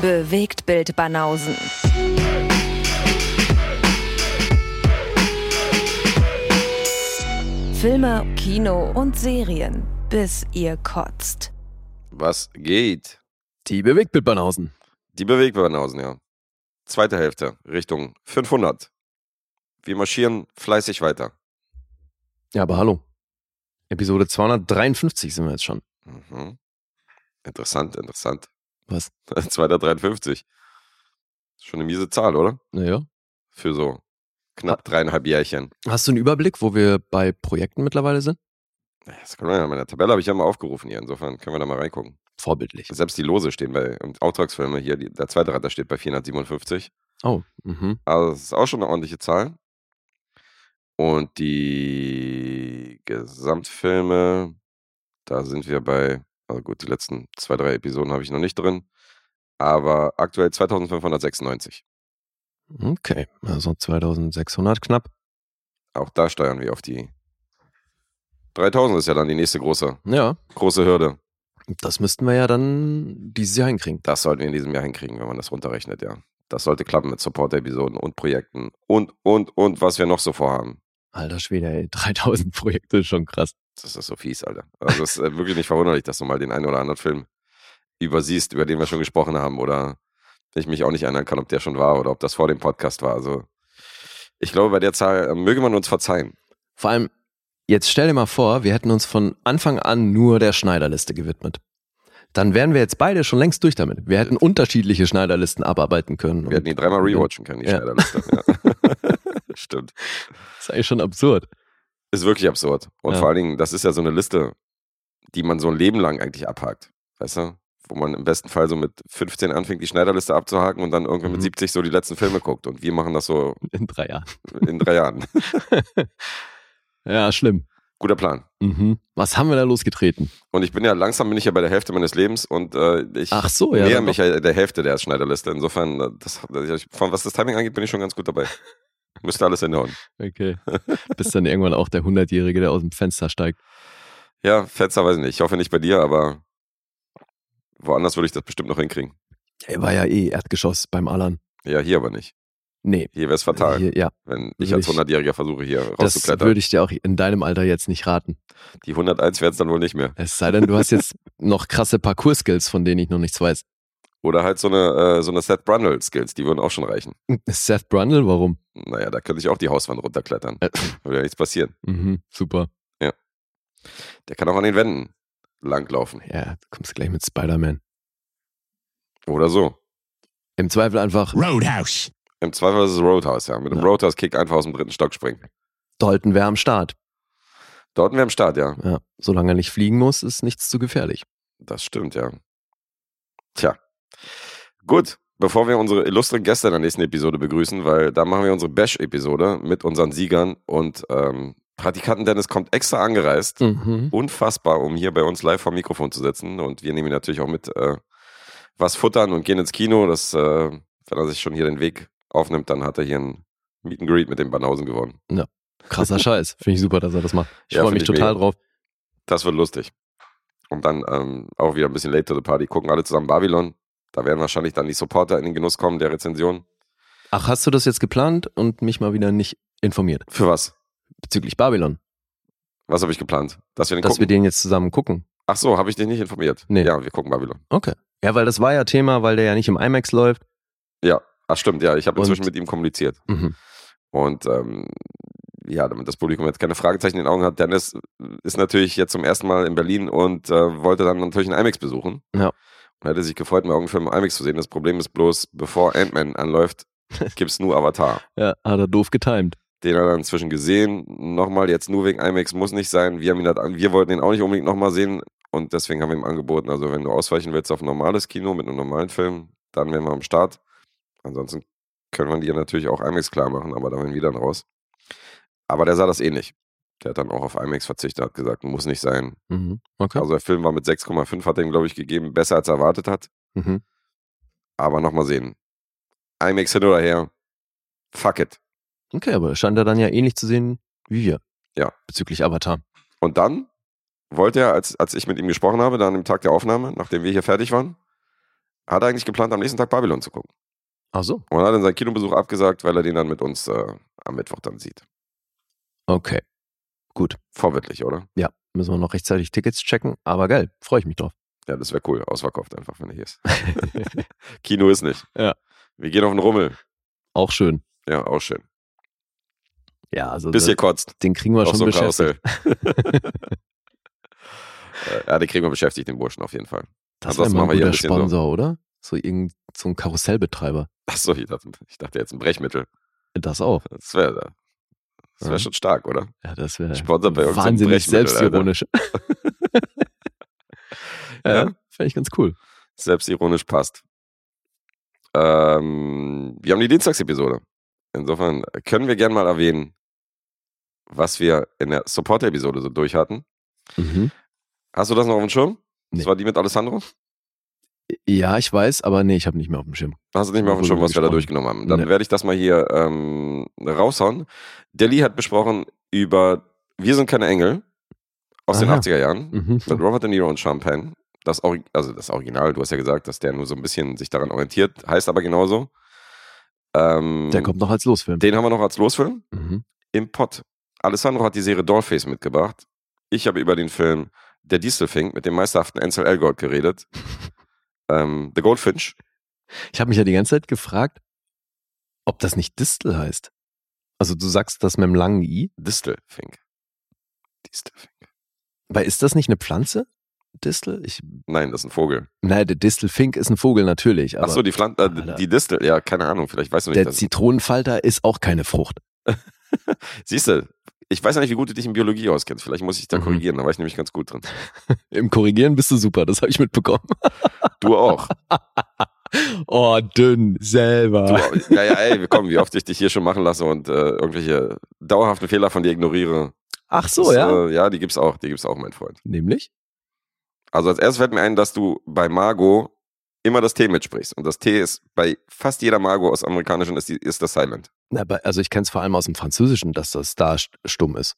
Bewegt Bild Banausen. Filme, Kino und Serien, bis ihr kotzt. Was geht? Die Bewegtbildbanausen. Die Bewegtbanausen, ja. Zweite Hälfte, Richtung 500. Wir marschieren fleißig weiter. Ja, aber hallo. Episode 253 sind wir jetzt schon. Mhm. Interessant, interessant. Was? 253. Schon eine miese Zahl, oder? Naja. Für so knapp dreieinhalb Jährchen. Hast du einen Überblick, wo wir bei Projekten mittlerweile sind? Das können wir ja, meine Tabelle habe ich ja mal aufgerufen hier. Insofern können wir da mal reingucken. Vorbildlich. Selbst die Lose stehen bei und Auftragsfilme hier. Die, der zweite Reiter steht bei 457. Oh, mhm. Also das ist auch schon eine ordentliche Zahl. Und die Gesamtfilme, da sind wir bei, also gut, die letzten zwei, drei Episoden habe ich noch nicht drin, aber aktuell 2596. Okay, also 2600 knapp. Auch da steuern wir auf die 3000 ist ja dann die nächste große, Ja, große Hürde. das müssten wir ja dann dieses Jahr hinkriegen. Das sollten wir in diesem Jahr hinkriegen, wenn man das runterrechnet, ja. Das sollte klappen mit Support-Episoden und Projekten und, und, und, was wir noch so vorhaben. Alter Schwede, ey, 3000 Projekte ist schon krass. Das ist so fies, Alter. Also es ist äh, wirklich nicht verwunderlich, dass du mal den einen oder anderen Film übersiehst, über den wir schon gesprochen haben oder ich mich auch nicht erinnern kann, ob der schon war oder ob das vor dem Podcast war. Also ich glaube, bei der Zahl äh, möge man uns verzeihen. Vor allem, jetzt stell dir mal vor, wir hätten uns von Anfang an nur der Schneiderliste gewidmet. Dann wären wir jetzt beide schon längst durch damit. Wir hätten unterschiedliche Schneiderlisten abarbeiten können. Wir hätten die dreimal rewatchen können, die Ja. Schneiderliste. Ja. Stimmt. Das ist eigentlich schon absurd. Ist wirklich absurd. Und Ja. vor allen Dingen, das ist ja so eine Liste, die man so ein Leben lang eigentlich abhakt. Weißt du? Wo man im besten Fall so mit 15 anfängt, die Schneiderliste abzuhaken und dann irgendwann mit Mhm. 70 so die letzten Filme guckt. Und wir machen das so In drei Jahren. in drei Jahren. Ja, schlimm. Guter Plan. Mhm. Was haben wir da losgetreten? Und ich bin ja langsam bin ich ja bei der Hälfte meines Lebens und äh, ich Ach so, ja. näher mich ja der Hälfte der Schneiderliste. Insofern, äh, das, das, von was das Timing angeht, bin ich schon ganz gut dabei. Müsste alles hinhauen. Okay. Bist dann irgendwann auch der Hundertjährige, der aus dem Fenster steigt. Ja, Fetzer weiß ich nicht. Ich hoffe nicht bei dir, aber woanders würde ich das bestimmt noch hinkriegen. Er war ja eh Erdgeschoss beim Alan. Ja, hier aber nicht. Nee. Hier wäre es fatal, Hier, ja, wenn ich als ich- 100-Jähriger versuche, hier das rauszuklettern. würde ich dir auch in deinem Alter jetzt nicht raten. Die 101 wären es dann wohl nicht mehr. Es sei denn, du hast jetzt noch krasse Parcours-Skills, von denen ich noch nichts weiß. Oder halt so eine, äh, so eine Seth Brundle-Skills, die würden auch schon reichen. Seth Brundle, warum? Naja, da könnte ich auch die Hauswand runterklettern. Äh. Würde ja nichts passieren. Mhm, super. Der kann auch an den Wänden langlaufen. Ja, du kommst gleich mit Spider-Man. Oder so. Im Zweifel einfach Roadhouse. Im Zweifel ist es Roadhouse, ja. Mit dem Ja. Roadhouse-Kick einfach aus dem dritten Stock springen. Dalton wäre am Start. Dort wäre am Start, ja. Ja, solange er nicht fliegen muss, ist nichts zu gefährlich. Das stimmt, ja. Tja. Gut, bevor wir unsere illustren Gäste in der nächsten Episode begrüßen, weil da machen wir unsere Bash-Episode mit unseren Siegern und ähm, Praktikanten Dennis kommt extra angereist. Mhm. Unfassbar, um hier bei uns live vor dem Mikrofon zu sitzen. Und wir nehmen ihn natürlich auch mit äh, was futtern und gehen ins Kino. Das, äh, wenn er sich schon hier den Weg aufnimmt, dann hat er hier ein Meet and Greet mit den Banausen gewonnen. Krasser Scheiß. Finde ich super, dass er das macht. Ich Ja, freue mich ich total mega. drauf. Das wird lustig. Und dann ähm, auch wieder ein bisschen late to the party. Gucken alle zusammen Babylon. Da werden wahrscheinlich dann die Supporter in den Genuss kommen der Rezension. Ach, hast du das jetzt geplant und mich mal wieder nicht informiert? Für was? Bezüglich Babylon. Was habe ich geplant? Dass wir den Dass wir den jetzt zusammen gucken. Ach so, habe ich dich nicht informiert? Nee. Ja, wir gucken Babylon. Okay. Ja, weil das war ja Thema, weil der ja nicht im IMAX läuft. Ja, ach stimmt, ja, ich habe Und- inzwischen mit ihm kommuniziert. Mhm. Und ähm, ja, damit das Publikum jetzt keine Fragezeichen in den Augen hat, Dennis ist natürlich jetzt zum ersten Mal in Berlin und äh, wollte dann natürlich einen IMAX besuchen. Ja. Hätte sich gefreut, mal irgendeinen Film im IMAX zu sehen. Das Problem ist bloß, bevor Ant-Man anläuft, gibt's nur Avatar. Ja, hat er doof getimed. Den hat er inzwischen gesehen. Nochmal jetzt nur wegen IMAX muss nicht sein. Wir, haben ihn halt, wir wollten ihn auch nicht unbedingt nochmal sehen und deswegen haben wir ihm angeboten, also wenn du ausweichen willst auf ein normales Kino mit einem normalen Film, dann wären wir am Start. Ansonsten können wir dir natürlich auch IMAX klar machen, aber da wären wir dann raus. Aber der sah das ähnlich. Der hat dann auch auf IMAX verzichtet, hat gesagt, muss nicht sein. Mhm. Okay. Also der Film war mit 6,5, hat er ihm, glaube ich, gegeben, besser als er erwartet hat. Mhm. Aber nochmal sehen. IMAX hin oder her. Fuck it. Okay, aber scheint er dann ja ähnlich zu sehen wie wir. Ja. Bezüglich Avatar. Und dann wollte er, als, als ich mit ihm gesprochen habe, dann am Tag der Aufnahme, nachdem wir hier fertig waren, hat eigentlich geplant, am nächsten Tag Babylon zu gucken. Ach so. Und hat dann seinen Kinobesuch abgesagt, weil er den dann mit uns äh, am Mittwoch dann sieht. Okay. Gut. Vorbildlich, oder? Ja, müssen wir noch rechtzeitig Tickets checken, aber geil, freue ich mich drauf. Ja, das wäre cool. Ausverkauft einfach, wenn er hier ist. Kino ist nicht. Ja. Wir gehen auf den Rummel. Auch schön. Ja, auch schön. Ja, also Bis ihr kotzt. den kriegen wir Auf schon so beschäftigt. Ja, den kriegen wir beschäftigt, den Burschen auf jeden Fall. Das mal ein guter bisschen so. Sponsor, oder? So irgend so ein Karussellbetreiber. Achso, ich dachte, ich dachte jetzt ein Brechmittel. Das auch. Das wäre das wär Ja. schon stark, oder? Ja, das wäre Sponsor bei irgendeinem wahnsinnig selbstironisch. ja, Ja. fände ich ganz cool. Selbstironisch passt. Ähm, wir haben die Dienstagsepisode. Insofern können wir gerne mal erwähnen, was wir in der Support-Episode so durch hatten. Mhm. Hast du das noch auf dem Schirm? Nee. Das war die mit Alessandro? Ja, ich weiß, aber nee, ich habe nicht mehr auf dem Schirm. Hast du nicht mehr auf dem Schirm, was wir da durchgenommen haben? Dann Nee. werde ich das mal hier ähm, raushauen. Delhi hat besprochen über Wir sind keine Engel aus den Aha. 80er Jahren Mhm. mit Robert De Niro und Champagne. Das, also das Original, du hast ja gesagt, dass der nur so ein bisschen sich daran orientiert, heißt aber genauso. Ähm, Der kommt noch als Losfilm. Den haben wir noch als Losfilm Mhm. im Pott. Alessandro hat die Serie Dollface mitgebracht. Ich habe über den Film Der Distelfink mit dem meisterhaften Ansel Elgort geredet. ähm, The Goldfinch. Ich habe mich ja die ganze Zeit gefragt, ob das nicht Distel heißt. Also du sagst das mit dem langen I, Distelfink. Distelfink. weil ist das nicht eine Pflanze? Distel? Ich, Nein, das ist ein Vogel. nein, der Distelfink ist ein Vogel natürlich, aber Achso, die Pflanze, Alter. äh, die Distel, ja, keine Ahnung, vielleicht weißt du nicht. der Das. Zitronenfalter ist auch keine Frucht. Siehst du, ich weiß ja nicht, wie gut du dich in Biologie auskennst. Vielleicht muss ich da Mhm. korrigieren, da war ich nämlich ganz gut drin. Im Korrigieren bist du super, das habe ich mitbekommen. Du auch. oh, dünn, selber. Du, ja, ja, ey, komm, wie oft ich dich hier schon machen lasse und äh, irgendwelche dauerhaften Fehler von dir ignoriere. Ach so, Das, ja. Äh, ja, die gibt's auch, die gibt's auch, mein Freund. Nämlich? Also als erstes fällt mir ein, dass du bei Margot immer das T mitsprichst. Und das T ist bei fast jeder Margot aus amerikanischen ist, die, ist das Silent. Na, also ich kenne es vor allem aus dem Französischen, dass das da st- stumm ist.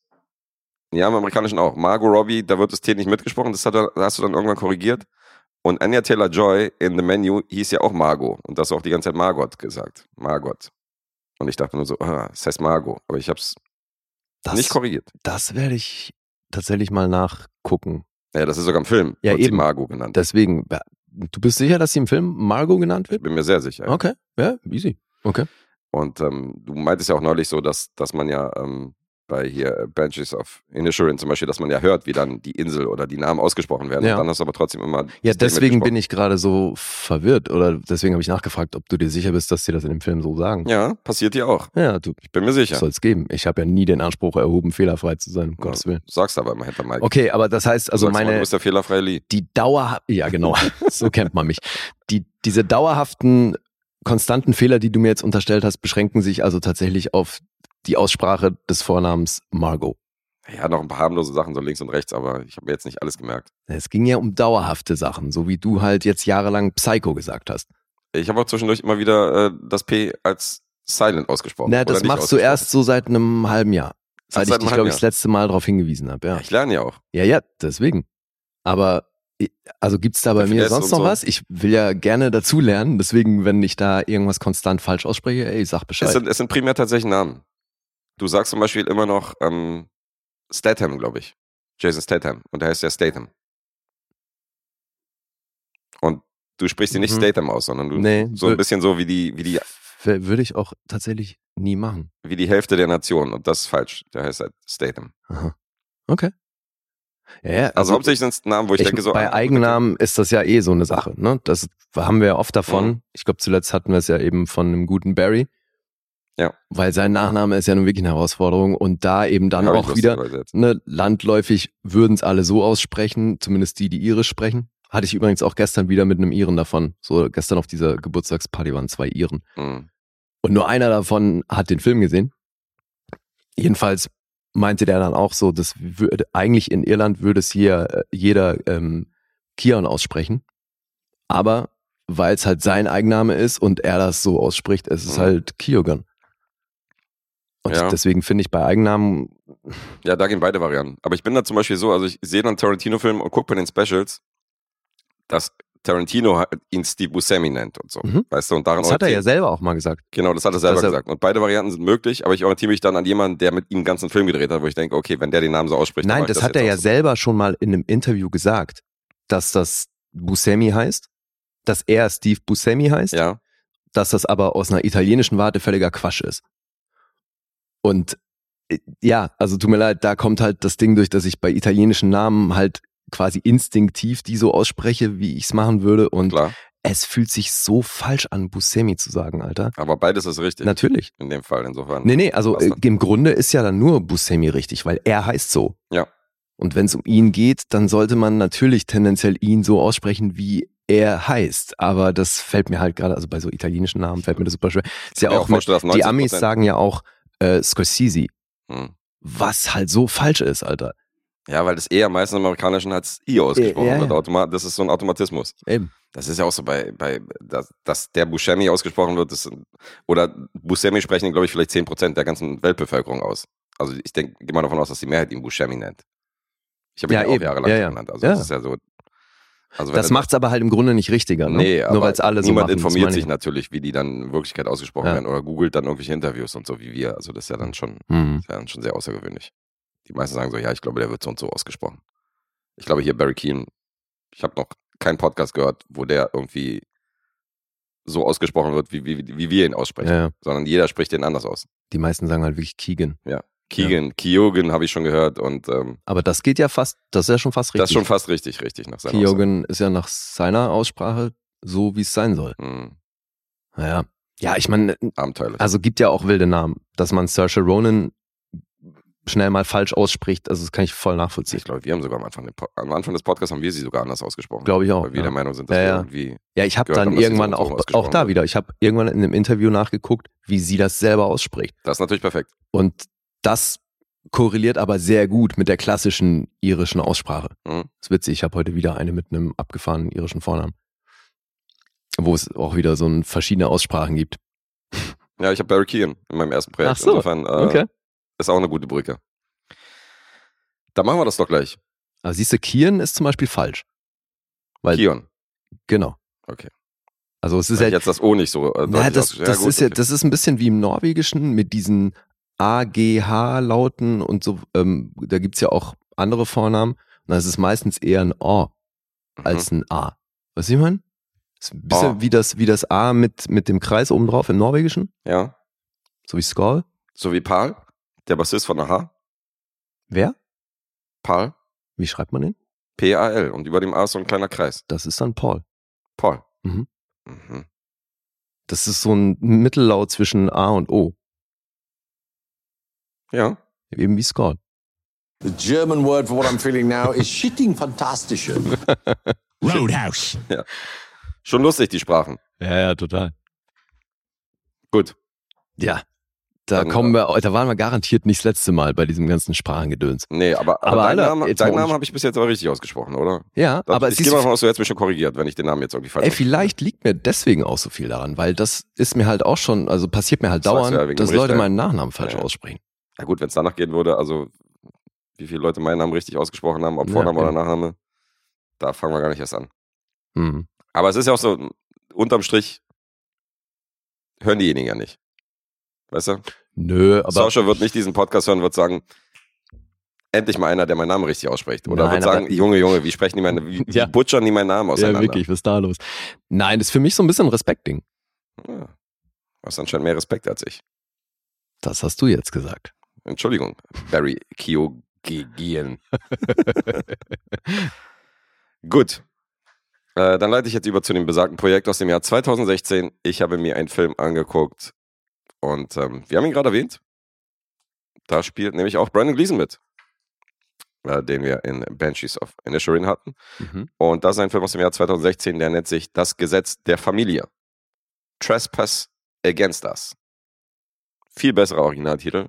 Ja, im amerikanischen auch. Margot Robbie, da wird das T nicht mitgesprochen, das hat, das hast du dann irgendwann korrigiert. Und Anya Taylor Joy in The Menu hieß ja auch Margot. Und das auch die ganze Zeit Margot gesagt. Margot. Und ich dachte nur so, ah, das heißt Margot. Aber ich habe es Das, nicht korrigiert. das werde ich tatsächlich mal nachgucken. Ja, das ist sogar im Film. Ja, eben. Margot genannt. Deswegen, du bist sicher, dass sie im Film Margot genannt wird? bin mir sehr sicher. Okay, ja, easy. Okay. Und ähm, du meintest ja auch neulich so, dass, dass man ja ähm, bei hier äh, Benches of Inisherin zum Beispiel, dass man ja hört, wie dann die Insel oder die Namen ausgesprochen werden. Ja. Und dann hast du aber trotzdem immer. Ja, deswegen bin ich gerade so verwirrt oder deswegen habe ich nachgefragt, ob du dir sicher bist, dass sie das in dem Film so sagen. Ja, passiert dir auch. Ja, du Ich bin mir sicher. soll es geben. Ich habe ja nie den Anspruch erhoben, fehlerfrei zu sein, um Ja, Gottes Willen. Sagst aber immer hinter Mike. Okay, aber das heißt, also meine, Du bist der fehlerfreie Lee. die Dauer, ja genau, so kennt man mich. Die, diese dauerhaften, konstanten Fehler, die du mir jetzt unterstellt hast, beschränken sich also tatsächlich auf die Aussprache des Vornamens Margot. Ja, noch ein paar harmlose Sachen so links und rechts, aber ich habe mir jetzt nicht alles gemerkt. Es ging ja um dauerhafte Sachen, so wie du halt jetzt jahrelang Psycho gesagt hast. Ich habe auch zwischendurch immer wieder äh, das P als Silent ausgesprochen. Na, das machst du erst so seit einem halben Jahr. Seit seit ich dich, glaube ich, das letzte Mal darauf hingewiesen habe, ja. Ich lerne ja auch. Ja, ja, deswegen. Aber also gibt's da bei Der mir sonst noch so. was? Ich will ja gerne dazu lernen, deswegen, wenn ich da irgendwas konstant falsch ausspreche, ey, sag Es Bescheid. sind, es sind primär tatsächlich Namen. Du sagst zum Beispiel immer noch ähm, Statham, glaube ich. Jason Statham. Und der heißt ja Statham. Und du sprichst ihn nicht Mhm. Statham aus, sondern du Nee, so ein bisschen so wie die, wie die, Würde ich auch tatsächlich nie machen. wie die Hälfte der Nation. Und das ist falsch. Der heißt halt Statham. Aha. Okay. Ja, ja, Also, hauptsächlich sind es Namen, wo ich, ich, denke so. bei ah, Eigennamen ist das ja eh so eine Sache. Ne? Das haben wir ja oft davon. Mhm. Ich glaube, zuletzt hatten wir es ja eben von einem guten Barry. Ja. Weil sein Nachname ist ja nun wirklich eine Herausforderung und da eben dann hab auch wieder ne, landläufig würden es alle so aussprechen, zumindest die, die Irisch sprechen. Hatte ich übrigens auch gestern wieder mit einem Iren davon. So gestern auf dieser Geburtstagsparty waren zwei Iren. Mhm. Und nur einer davon hat den Film gesehen. Jedenfalls meinte der dann auch so, das würde eigentlich in Irland würde es hier äh, jeder ähm, Kion aussprechen. Aber weil es halt sein Eigenname ist und er das so ausspricht, es ist Mhm. halt Kyogan. Und Ja. deswegen finde ich bei Eigennamen, Ja, da gehen beide Varianten. Aber ich bin da zum Beispiel so, also ich sehe dann Tarantino-Film und gucke bei den Specials, dass Tarantino ihn Steve Buscemi nennt und so. Mhm. Weißt du, und daran Das hat er ja selber auch mal gesagt. Genau, das hat er selber Dass er- gesagt. Und beide Varianten sind möglich, aber ich orientiere mich dann an jemanden, der mit ihm einen ganzen Film gedreht hat, wo ich denke, okay, wenn der den Namen so ausspricht, Nein, ich das, hat er ja so. selber schon mal in einem Interview gesagt, dass das Buscemi heißt, dass er Steve Buscemi heißt, Ja, dass das aber aus einer italienischen Warte völliger Quatsch ist. Und äh, ja, also tut mir leid, da kommt halt das Ding durch, dass ich bei italienischen Namen halt quasi instinktiv die so ausspreche, wie ich es machen würde. Und klar. es fühlt sich so falsch an, Buscemi zu sagen, Alter. Aber beides ist richtig. Natürlich. In dem Fall, insofern. Nee, nee, also äh, im Grunde ist ja dann nur Buscemi richtig, weil er heißt so. Ja. Und wenn es um ihn geht, dann sollte man natürlich tendenziell ihn so aussprechen, wie er heißt. Aber das fällt mir halt gerade, also bei so italienischen Namen fällt mir das super schwer. Ist ja mir auch, mit, die 90% Amis sagen ja auch äh, Scorsese, Hm. was halt so falsch ist, Alter. Ja, weil das eher meistens im Amerikanischen als I ausgesprochen Ja, wird. Das ist so ein Automatismus. Eben. Das ist ja auch so bei, bei dass, dass der Buscemi ausgesprochen wird, das oder Buscemi sprechen, glaube ich, vielleicht 10% der ganzen Weltbevölkerung aus. Also ich denke, gehe mal davon aus, dass die Mehrheit ihn Buscemi nennt. Ich habe ihn Ja, ja, auch eben. jahrelang Ja, ja. genannt. Also Ja. das ist ja so. Also Das macht's aber halt im Grunde nicht richtiger, ne? Nee, Nur aber weil es alle so niemand machen. informiert sich ich. natürlich, wie die dann in Wirklichkeit ausgesprochen werden oder googelt dann irgendwelche Interviews und so wie wir. Also das ist ja dann schon, Mhm. ist ja dann schon sehr außergewöhnlich. Die meisten sagen so, ja, ich glaube, der wird so und so ausgesprochen. Ich glaube hier Barry Keane, ich habe noch keinen Podcast gehört, wo der irgendwie so ausgesprochen wird, wie, wie, wie wir ihn aussprechen, Ja, ja. sondern jeder spricht den anders aus. Die meisten sagen halt wirklich Keegan. Keegan, Kyogen habe ich schon gehört und ähm, Aber das geht ja fast, das ist ja schon fast richtig. das ist schon fast richtig, richtig nach seiner. Kyogen ist ja nach seiner Aussprache so, wie es sein soll. Hm, Naja. Ja, ich meine, abenteuerlich. also gibt ja auch wilde Namen. Dass man Saoirse Ronan schnell mal falsch ausspricht, also das kann ich voll nachvollziehen. ich glaube, wir haben sogar am Anfang, am Anfang des Podcasts haben wir sie sogar anders ausgesprochen. Glaube ich auch. Weil wir ja. der Meinung sind, dass Ja, ja. irgendwie Ja, ich habe dann haben, irgendwann auch, auch da wieder, ich habe irgendwann in einem Interview nachgeguckt, wie sie das selber ausspricht. Das ist natürlich perfekt. Und das korreliert aber sehr gut mit der klassischen irischen Aussprache. Mhm. ist witzig, ich habe heute wieder eine mit einem abgefahrenen irischen Vornamen. Wo es auch wieder so verschiedene Aussprachen gibt. Ja, ich habe Barry Keegan in meinem ersten Projekt. Ach so, Insofern äh, Okay. Ist auch eine gute Brücke. Da machen wir das doch gleich. Aber siehst du, Kieren ist zum Beispiel falsch. Weil, Kion. genau. Okay. Also es ist Weil ich halt, jetzt das O nicht so äh, na, deutlich das, ausgesch- das gut, ist ja, okay. das ist ein bisschen wie im Norwegischen mit diesen A-G-H-Lauten und so, ähm, da gibt's ja auch andere Vornamen. Und dann ist es meistens eher ein O Mhm. als ein A. Was ich meine? Ist ein bisschen O. wie das, wie das A mit, mit dem Kreis oben drauf im Norwegischen, Ja. so wie Skull. So wie Paul, der Bassist von Aha. Wer? Paul. Wie schreibt man den? P-A-L. Und über dem A ist so ein kleiner Kreis. Das ist dann Paul. Paul. Mhm. Mhm. Das ist so ein Mittellaut zwischen A und O. Ja. Eben wie Skull. The German word for what I'm feeling now is shitting fantastische. Roadhouse. Schon lustig, die Sprachen. Ja, ja, total. Gut. Ja. Da kommen wir, da waren wir garantiert nicht das letzte Mal bei diesem ganzen Sprachengedöns. Nee, aber, aber, Aber deinen Namen, Namen un- habe ich bis jetzt aber richtig ausgesprochen, oder? Ja, Das, aber ich gehe mal davon aus, du hättest mich schon korrigiert, wenn ich den Namen jetzt irgendwie falsch ey, vielleicht liegt mir deswegen auch so viel daran, weil das ist mir halt auch schon, also passiert mir halt Das dauernd, ja dass Leute meinen Nachnamen falsch Ja. aussprechen. Ja gut, wenn es danach gehen würde, also wie viele Leute meinen Namen richtig ausgesprochen haben, ob Ja, Vorname okay. oder Nachname, da fangen wir gar nicht erst an. Hm. Aber es ist ja auch so, unterm Strich hören diejenigen ja nicht. Weißt du? Nö, aber Sascha wird nicht diesen Podcast hören, wird sagen, endlich mal einer, der meinen Namen richtig ausspricht. Oder Nein, wird sagen, Junge, Junge, wie sprechen die meine, wie, Ja. butchern die meinen Namen ja, auseinander? wirklich, was ist da los? Nein, das ist für mich so ein bisschen ein Respektding. Ja. Du hast anscheinend mehr Respekt als ich. Das hast du jetzt gesagt. Entschuldigung, Barry Kiyogien. Gut. Äh, dann leite ich jetzt über zu dem besagten Projekt aus dem Jahr 2016. Ich habe mir einen Film angeguckt und ähm, wir haben ihn gerade erwähnt. Da spielt nämlich auch Brandon Gleason mit, äh, den wir in Banshees of Inisherin hatten. Mhm. Und das ist ein Film aus dem Jahr 2016, der nennt sich Das Gesetz der Familie. Trespass Against Us. Viel besserer Originaltitel.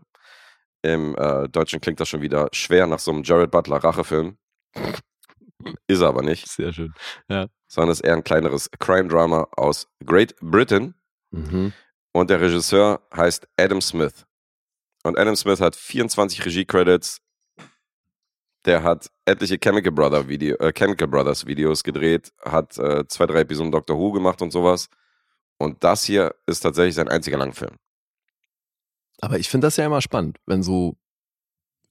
Im äh, Deutschen klingt das schon wieder schwer nach so einem Jared Butler Rachefilm. Ist er aber nicht, Sehr schön. sondern ist eher ein kleineres Crime-Drama aus Great Britain. Mhm. Und der Regisseur heißt Adam Smith. Und Adam Smith hat 24 Regie-Credits. Der hat etliche Chemical, Brother Video, äh, Chemical Brothers Videos gedreht, hat äh, zwei, drei Episoden Doctor Who gemacht und sowas. Und das hier ist tatsächlich sein einziger Langfilm. Aber ich finde das ja immer spannend, wenn so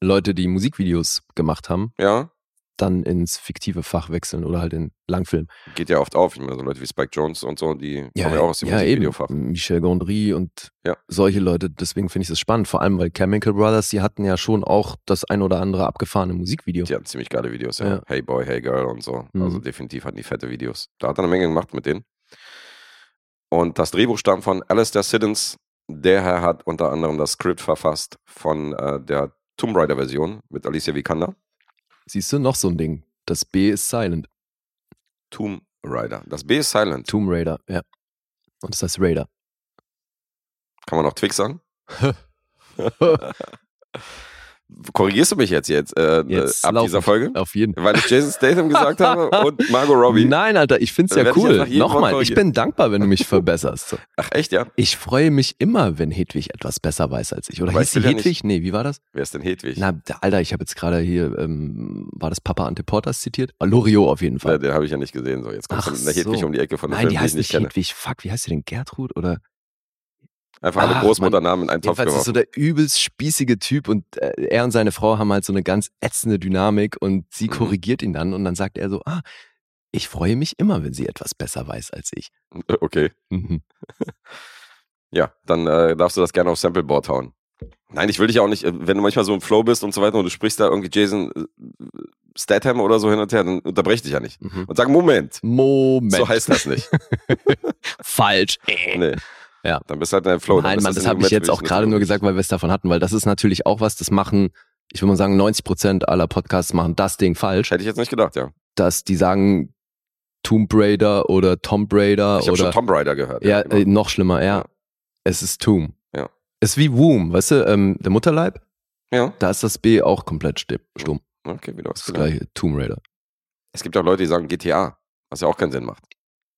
Leute, die Musikvideos gemacht haben, Ja, dann ins fiktive Fach wechseln oder halt in Langfilm. geht ja oft auf. Ich meine, so Leute wie Spike Jones und so, die kommen ja auch aus dem ja. Musikvideofach. Michel Gondry und Ja. solche Leute. Deswegen finde ich das spannend. Vor allem, weil Chemical Brothers, die hatten ja schon auch das ein oder andere abgefahrene Musikvideo. Die hatten ziemlich geile Videos, ja. Ja. Hey Boy, Hey Girl und so. Mhm. Also definitiv hatten die fette Videos. Da hat er eine Menge gemacht mit denen. Und das Drehbuch stammt von Alistair Siddons. Der Herr hat unter anderem das Skript verfasst von äh, der Tomb Raider-Version mit Alicia Vikander. Siehst du, noch so ein Ding. Das B ist silent. Tomb Raider. Das B ist silent. Tomb Raider, ja. Und das heißt Raider. Kann man auch Twix sagen? Korrigierst du mich jetzt, jetzt, äh, Jetzt ab dieser. Folge? Auf jeden Weil ich Jason Statham gesagt habe und Margot Robbie. Nein, Alter, ich find's ja ich cool. Nochmal, ich bin dankbar, wenn du mich verbesserst. So. Ach echt, ja? Ich freue mich immer, wenn Hedwig etwas besser weiß als ich. Oder Aber hieß sie ja Hedwig? Nee, wie war das? Wer ist denn Hedwig? Na, Alter, ich habe jetzt gerade hier, ähm, war das Papa Ante Portas zitiert? Ah, Loriot auf jeden Ja, Fall. den habe ich ja nicht gesehen. So, jetzt mit einer Hedwig so. um die Ecke von der Nein, die Film, die ich heißt nicht nicht kenne. Hedwig. Fuck, wie heißt sie denn? Gertrud? Oder? Einfach alle Großmutternamen in einen Topf Jedenfalls ist so geworfen. der übelst spießige Typ und äh, er und seine Frau haben halt so eine ganz ätzende Dynamik und sie Mhm. korrigiert ihn dann und dann sagt er so, ah, ich freue mich immer, wenn sie etwas besser weiß als ich. Okay, Mhm. ja, dann äh, darfst du das gerne auf Sampleboard hauen. Nein, ich will dich auch nicht, äh, wenn du manchmal so im Flow bist und so weiter und du sprichst da irgendwie Jason äh, Statham oder so hin und her, dann unterbrech dich ja nicht. Mhm. Und sag, Moment, Moment. so heißt das nicht. Falsch. Nee. Ja. Dann bist du halt in deinem Flow. Nein, Mann, das habe ich jetzt auch gerade nur gesagt, weil wir es davon hatten, weil das ist natürlich auch was, das machen, ich würde mal sagen, 90 Prozent aller Podcasts machen das Ding falsch, Hätte ich jetzt nicht gedacht, ja. dass die sagen Tomb Raider oder Tomb Raider Ich habe schon oder Tomb Raider gehört. ja, genau. äh, noch schlimmer, ja. Ja. Es ist Tomb. Ja. Es ist wie Womb, weißt du, ähm, der Mutterleib, ja. da ist das B auch komplett stumm. Okay, wieder was Das gleiche, Tomb Raider. Es gibt auch Leute, die sagen GTA, was ja auch keinen Sinn macht.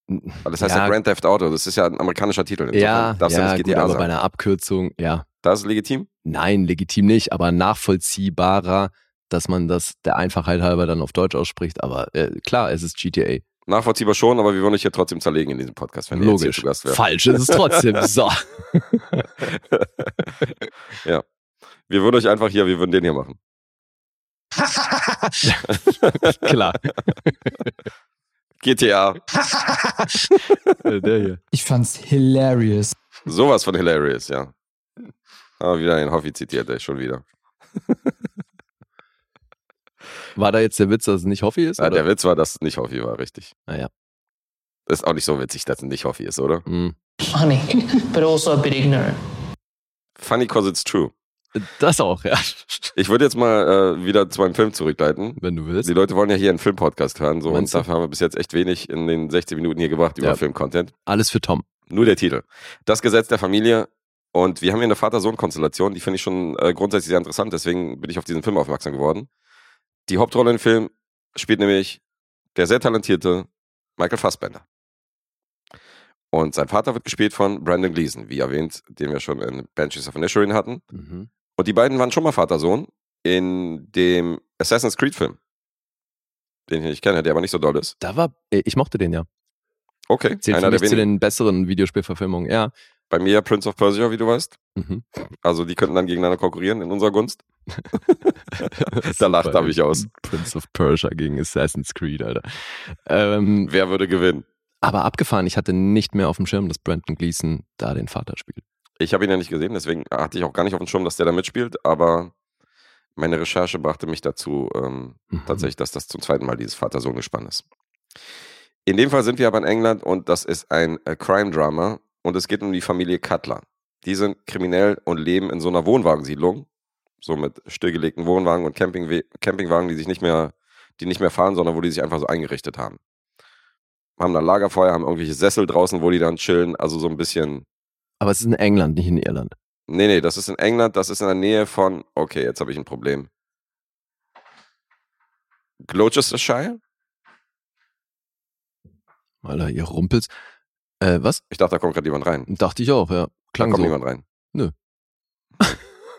Weil das heißt ja, Ja. Grand Theft Auto, das ist ja ein amerikanischer Titel. Insofern Ja, darfst du ja, nicht gut, GTA aber bei einer Abkürzung, ja. Das ist legitim? Nein, legitim nicht, aber nachvollziehbarer, dass man das der Einfachheit halber dann auf Deutsch ausspricht. Aber äh, klar, es ist GTA. Nachvollziehbar schon, aber wir wollen dich hier trotzdem zerlegen in diesem Podcast, wenn du jetzt hier Logisch. zu Gast wärst. Falsch ist es trotzdem. so. Wir würden euch einfach hier, wir würden den hier machen. Klar. GTA. Äh, Der hier. Ich fand's hilarious. Sowas von hilarious, ja. Aber wieder den Hoffi zitiert, ey, schon wieder. War da jetzt der Witz, dass es nicht Hoffi ist? Ja, oder? der Witz war, dass es nicht Hoffi war, richtig. Ah, ja. Ist auch nicht so witzig, dass es nicht Hoffi ist, oder? Hm. funny, but also a bit ignorant. Funny cause it's true. Das auch, ja. Ich würde jetzt mal äh, wieder zu meinem Film zurückleiten. Wenn du willst. Die Leute wollen ja hier einen Filmpodcast hören, so und Meinst dafür haben wir bis jetzt echt wenig in den 16 Minuten hier gebracht über Ja. Filmcontent. Alles für Tom. Nur der Titel. Das Gesetz der Familie. Und wir haben hier eine Vater-Sohn-Konstellation, die finde ich schon äh, grundsätzlich sehr interessant, deswegen bin ich auf diesen Film aufmerksam geworden. Die Hauptrolle im Film spielt nämlich der sehr talentierte Michael Fassbender. Und sein Vater wird gespielt von Brandon Gleason, wie erwähnt, den wir schon in Banshees of Inisherin hatten. Mhm. Und die beiden waren schon mal Vater-Sohn in dem Assassin's Creed-Film, den ich nicht kenne, der aber nicht so doll ist. Da war, äh, ich mochte den ja. Okay, Zählt für einer der mich zu wenigen. den besseren Videospielverfilmungen, ja. Bei mir Prince of Persia, wie du weißt. Mhm. Also die könnten dann gegeneinander konkurrieren in unserer Gunst. da lacht er mich aus. Prince of Persia gegen Assassin's Creed, Alter. Ähm, Wer würde gewinnen? aber abgefahren, ich hatte nicht mehr auf dem Schirm, dass Brandon Gleason da den Vater spielt. Ich habe ihn ja nicht gesehen, deswegen hatte ich auch gar nicht auf dem Schirm, dass der da mitspielt, aber meine Recherche brachte mich dazu, ähm, Mhm. tatsächlich, dass das zum zweiten Mal dieses Vater-Sohn-Gespann ist. In dem Fall sind wir aber in England und das ist ein äh, Crime-Drama und es geht um die Familie Cutler. Die sind kriminell und leben in so einer Wohnwagensiedlung, so mit stillgelegten Wohnwagen und Campingwe Campingwagen, die sich nicht mehr, die nicht mehr fahren, sondern wo die sich einfach so eingerichtet haben. Haben da Lagerfeuer, haben irgendwelche Sessel draußen, wo die dann chillen, also so ein bisschen Aber es ist in England, nicht in Irland. Nee, nee, das ist in England, das ist in der Nähe von, okay, jetzt habe ich ein Problem. Gloucestershire? Alter, ihr rumpelt. Äh, was? Ich dachte, da kommt gerade jemand rein. Dachte ich auch, ja. Da Klang kommt so. niemand rein. Nö.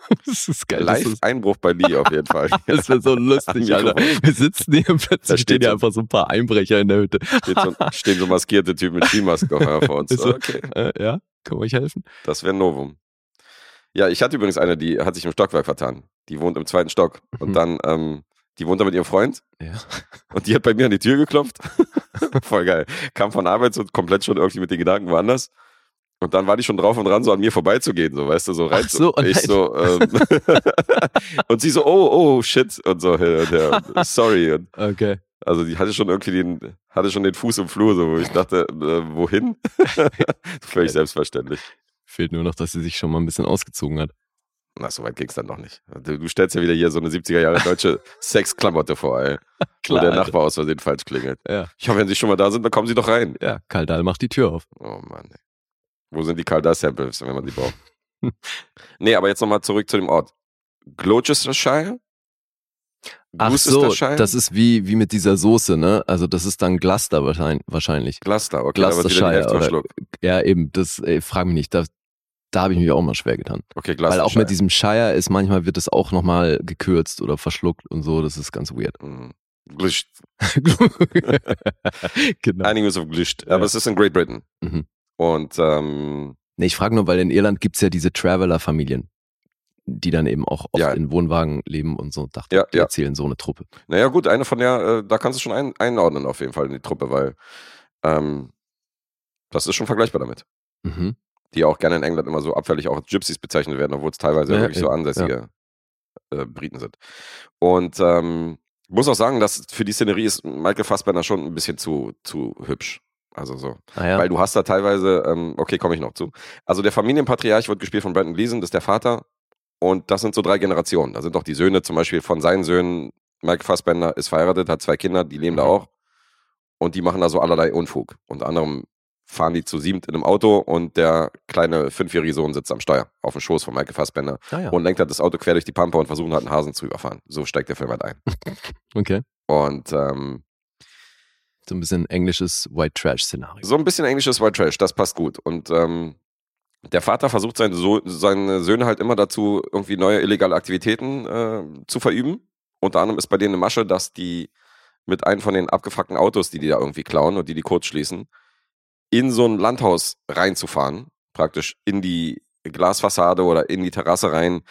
Das ist geil. Das, ist, Live-Einbruch bei Lee auf jeden Fall. das wäre so lustig, Alter. Wir sitzen hier und Da plötzlich steht stehen hier so- einfach so ein paar Einbrecher in der Hütte. Steht so, stehen so maskierte Typen mit Skimasken auf vor uns. So, Okay, äh, ja, kann euch helfen? das wäre ein Novum. Ja, ich hatte übrigens eine, die hat sich im Stockwerk vertan. Die wohnt im zweiten Stock. Und Mhm. dann, ähm, die wohnt da mit ihrem Freund Ja. und die hat bei mir an die Tür geklopft. Voll geil. Kam von Arbeit so komplett schon irgendwie mit den Gedanken woanders. Und dann war die schon drauf und dran, so an mir vorbeizugehen, so, weißt du, so rein. So, oh ich nein. so, ähm, und sie so, oh, oh, shit, und so, äh, der, sorry. Und Okay. also die hatte schon irgendwie den, hatte schon den Fuß im Flur, so, wo ich dachte, äh, wohin? Völlig selbstverständlich. Fehlt nur noch, dass sie sich schon mal ein bisschen ausgezogen hat. Na, so weit ging's dann noch nicht. Du, du stellst ja wieder hier so eine 70er Jahre deutsche Sexklamotte vor, ey. wo der Alter. Nachbar aus Versehen falsch klingelt. Ja. Ja, wenn Sie schon mal da sind, dann kommen Sie doch rein. Ja, Kaldal macht die Tür auf. Oh Mann, ey. Wo sind die Kaldar-Samples, wenn man die braucht? nee, aber jetzt nochmal zurück zu dem Ort. Gloucestershire? Ach so, das ist wie, wie mit dieser Soße, ne? Also das ist dann Gluster wahrschein- wahrscheinlich. Gloucester, okay, Hälfte oder- verschluckt. Ja, eben, das, ey, frag mich nicht, da, da habe ich mich auch mal schwer getan. Okay, Weil Gloucestershire. auch mit diesem Shire ist, manchmal wird es auch nochmal gekürzt oder verschluckt und so, das ist ganz weird. Mhm. Glischt. genau. Einigen ist auf Glischt. Ja. Aber es ist in Great Britain. Mhm. Und ähm, Nee, ich frage nur, weil in Irland gibt's ja diese Traveler-Familien, die dann eben auch oft Ja. in Wohnwagen leben und so. Dachte, Ja, die ja. erzählen so eine Truppe. Naja, gut, eine von der, äh, da kannst du schon ein, einordnen auf jeden Fall in die Truppe, weil ähm, das ist schon vergleichbar damit. Mhm. Die auch gerne in England immer so abfällig auch als Gypsies bezeichnet werden, obwohl es teilweise Ja, wirklich so ansässige äh, Briten sind. Und ähm, ich muss auch sagen, dass für die Szenerie ist Michael Fassbender schon ein bisschen zu, zu hübsch. Also so. Ah, ja. Weil du hast da teilweise, ähm, okay, komme ich noch zu. Also der Familienpatriarch wird gespielt von Brandon Gleason, das ist der Vater. Und das sind so drei Generationen. Da sind auch die Söhne zum Beispiel von seinen Söhnen. Michael Fassbender ist verheiratet, hat zwei Kinder, die leben da Mhm. auch. Und die machen da so allerlei Unfug. Unter anderem fahren die zu siebt in einem Auto und der kleine fünfjährige Sohn sitzt am Steuer auf dem Schoß von Michael Fassbender ah, ja. und lenkt halt das Auto quer durch die Pampa und versuchen halt einen Hasen zu überfahren. So steigt der Film halt ein. Okay. Und ähm, So ein bisschen englisches White Trash-Szenario. So ein bisschen englisches White Trash, das passt gut. Und ähm, der Vater versucht seine, so seine Söhne halt immer dazu, irgendwie neue illegale Aktivitäten äh, zu verüben. Unter anderem ist bei denen eine Masche, dass die mit einem von den abgefuckten Autos, die die da irgendwie klauen und die die kurz schließen, in so ein Landhaus reinzufahren, praktisch in die Glasfassade oder in die Terrasse rein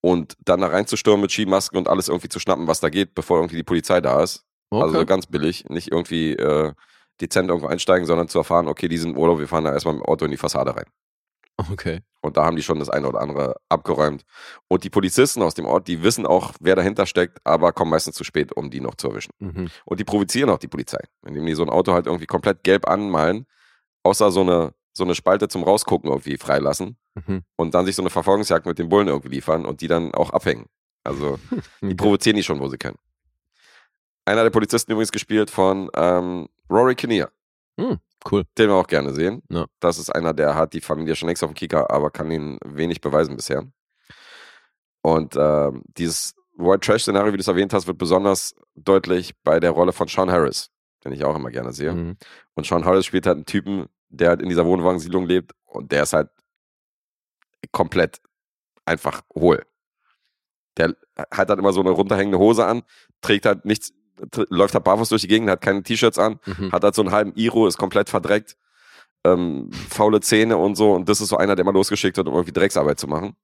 und dann da reinzustürmen mit Skimasken und alles irgendwie zu schnappen, was da geht, bevor irgendwie die Polizei da ist. Okay. Also so ganz billig, nicht irgendwie äh, dezent irgendwo einsteigen, sondern zu erfahren, okay, die sind im Urlaub, wir fahren da erstmal mit dem Auto in die Fassade rein. okay. Und da haben die schon das eine oder andere abgeräumt. Und die Polizisten aus dem Ort, die wissen auch, wer dahinter steckt, aber kommen meistens zu spät, um die noch zu erwischen. Mhm. Und die provozieren auch die Polizei, indem die so ein Auto halt irgendwie komplett gelb anmalen, außer so eine, so eine Spalte zum Rausgucken irgendwie freilassen Mhm. und dann sich so eine Verfolgungsjagd mit den Bullen irgendwie liefern und die dann auch abhängen. Also die provozieren die schon, wo sie können. Einer der Polizisten übrigens gespielt von ähm, Rory Kinnear. Hm, cool. Den wir auch gerne sehen. Ja. Das ist einer, der hat die Familie schon längst auf dem Kicker, aber kann ihn wenig beweisen bisher. Und ähm, dieses White Trash-Szenario, wie du es erwähnt hast, wird besonders deutlich bei der Rolle von Sean Harris, den ich auch immer gerne sehe. Mhm. Und Sean Harris spielt halt einen Typen, der halt in dieser Wohnwagensiedlung lebt und der ist halt komplett einfach hohl. Der hat halt immer so eine runterhängende Hose an, trägt halt nichts, läuft halt barfuß durch die Gegend, hat keine T-Shirts an, Mhm. hat halt so einen halben Iro, ist komplett verdreckt, ähm, faule Zähne und so. Und das ist so einer, der mal losgeschickt wird, um irgendwie Drecksarbeit zu machen.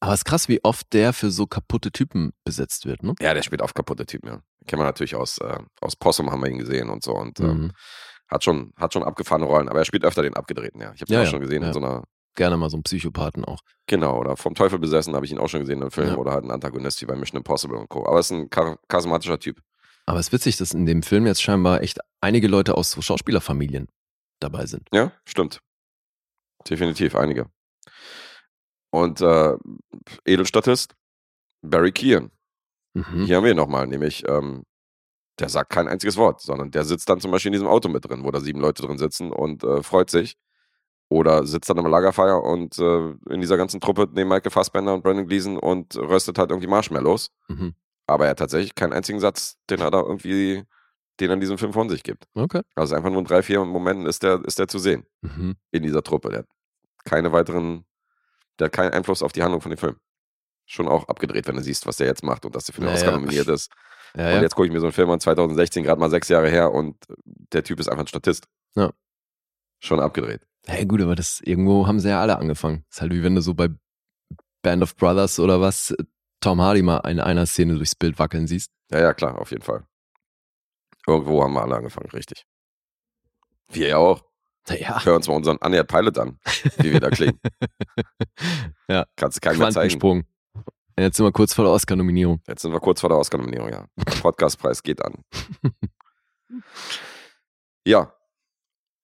Aber es ist krass, wie oft der für so kaputte Typen besetzt wird, ne? Ja, der spielt auf kaputte Typen, ja. Kennen wir natürlich aus, äh, aus Possum haben wir ihn gesehen und so. Und ähm, Mhm. hat, schon, hat schon abgefahrene Rollen, aber er spielt öfter den abgedrehten, ja. Ich habe ihn Ja, auch ja, schon gesehen ja. in so einer, Gerne mal so einen Psychopathen auch. genau, oder vom Teufel besessen habe ich ihn auch schon gesehen in einem Film oder halt ein Antagonist wie bei Mission Impossible und Co. Aber er ist ein char charismatischer Typ. Aber es ist witzig, dass in dem Film jetzt scheinbar echt einige Leute aus so Schauspielerfamilien dabei sind. Ja, stimmt. Definitiv, einige. Und äh, Edelstatist, Barry Keoghan. Mhm. Hier haben wir ihn nochmal, nämlich, ähm, der sagt kein einziges Wort, sondern der sitzt dann zum Beispiel in diesem Auto mit drin, wo da sieben Leute drin sitzen und äh, freut sich. Oder sitzt dann am Lagerfeuer und äh, in dieser ganzen Truppe neben Michael Fassbender und Brandon Gleason und röstet halt irgendwie Marshmallows. Mhm. Aber er hat tatsächlich keinen einzigen Satz, den er da irgendwie, den er in diesem Film von sich gibt. Okay. Also einfach nur in drei, vier Momenten ist der, ist der zu sehen Mhm. in dieser Truppe. Der hat keine weiteren, der hat keinen Einfluss auf die Handlung von dem Film. schon auch abgedreht, wenn du siehst, was der jetzt macht und dass er für den Ja, Oscar ja. nominiert ist. Ja, Und jetzt gucke ich mir so einen Film an, 2016, gerade mal sechs Jahre her und der Typ ist einfach ein Statist. Ja. Schon abgedreht. Hey, gut, aber das irgendwo haben sie ja alle angefangen. ist halt wie wenn du so bei Band of Brothers oder was Tom Hardy mal in einer Szene durchs Bild wackeln siehst. Ja, ja, klar, auf jeden Fall. Irgendwo haben wir alle angefangen, richtig. Wir ja auch. Naja, Hör uns mal unseren Unaired Pilot an, wie wir da klingen. Ja. Kannst du keinem mehr zeigen. Jetzt sind wir kurz vor der Oscar-Nominierung. Jetzt sind wir kurz vor der Oscar-Nominierung, ja. Der Podcastpreis geht an. ja.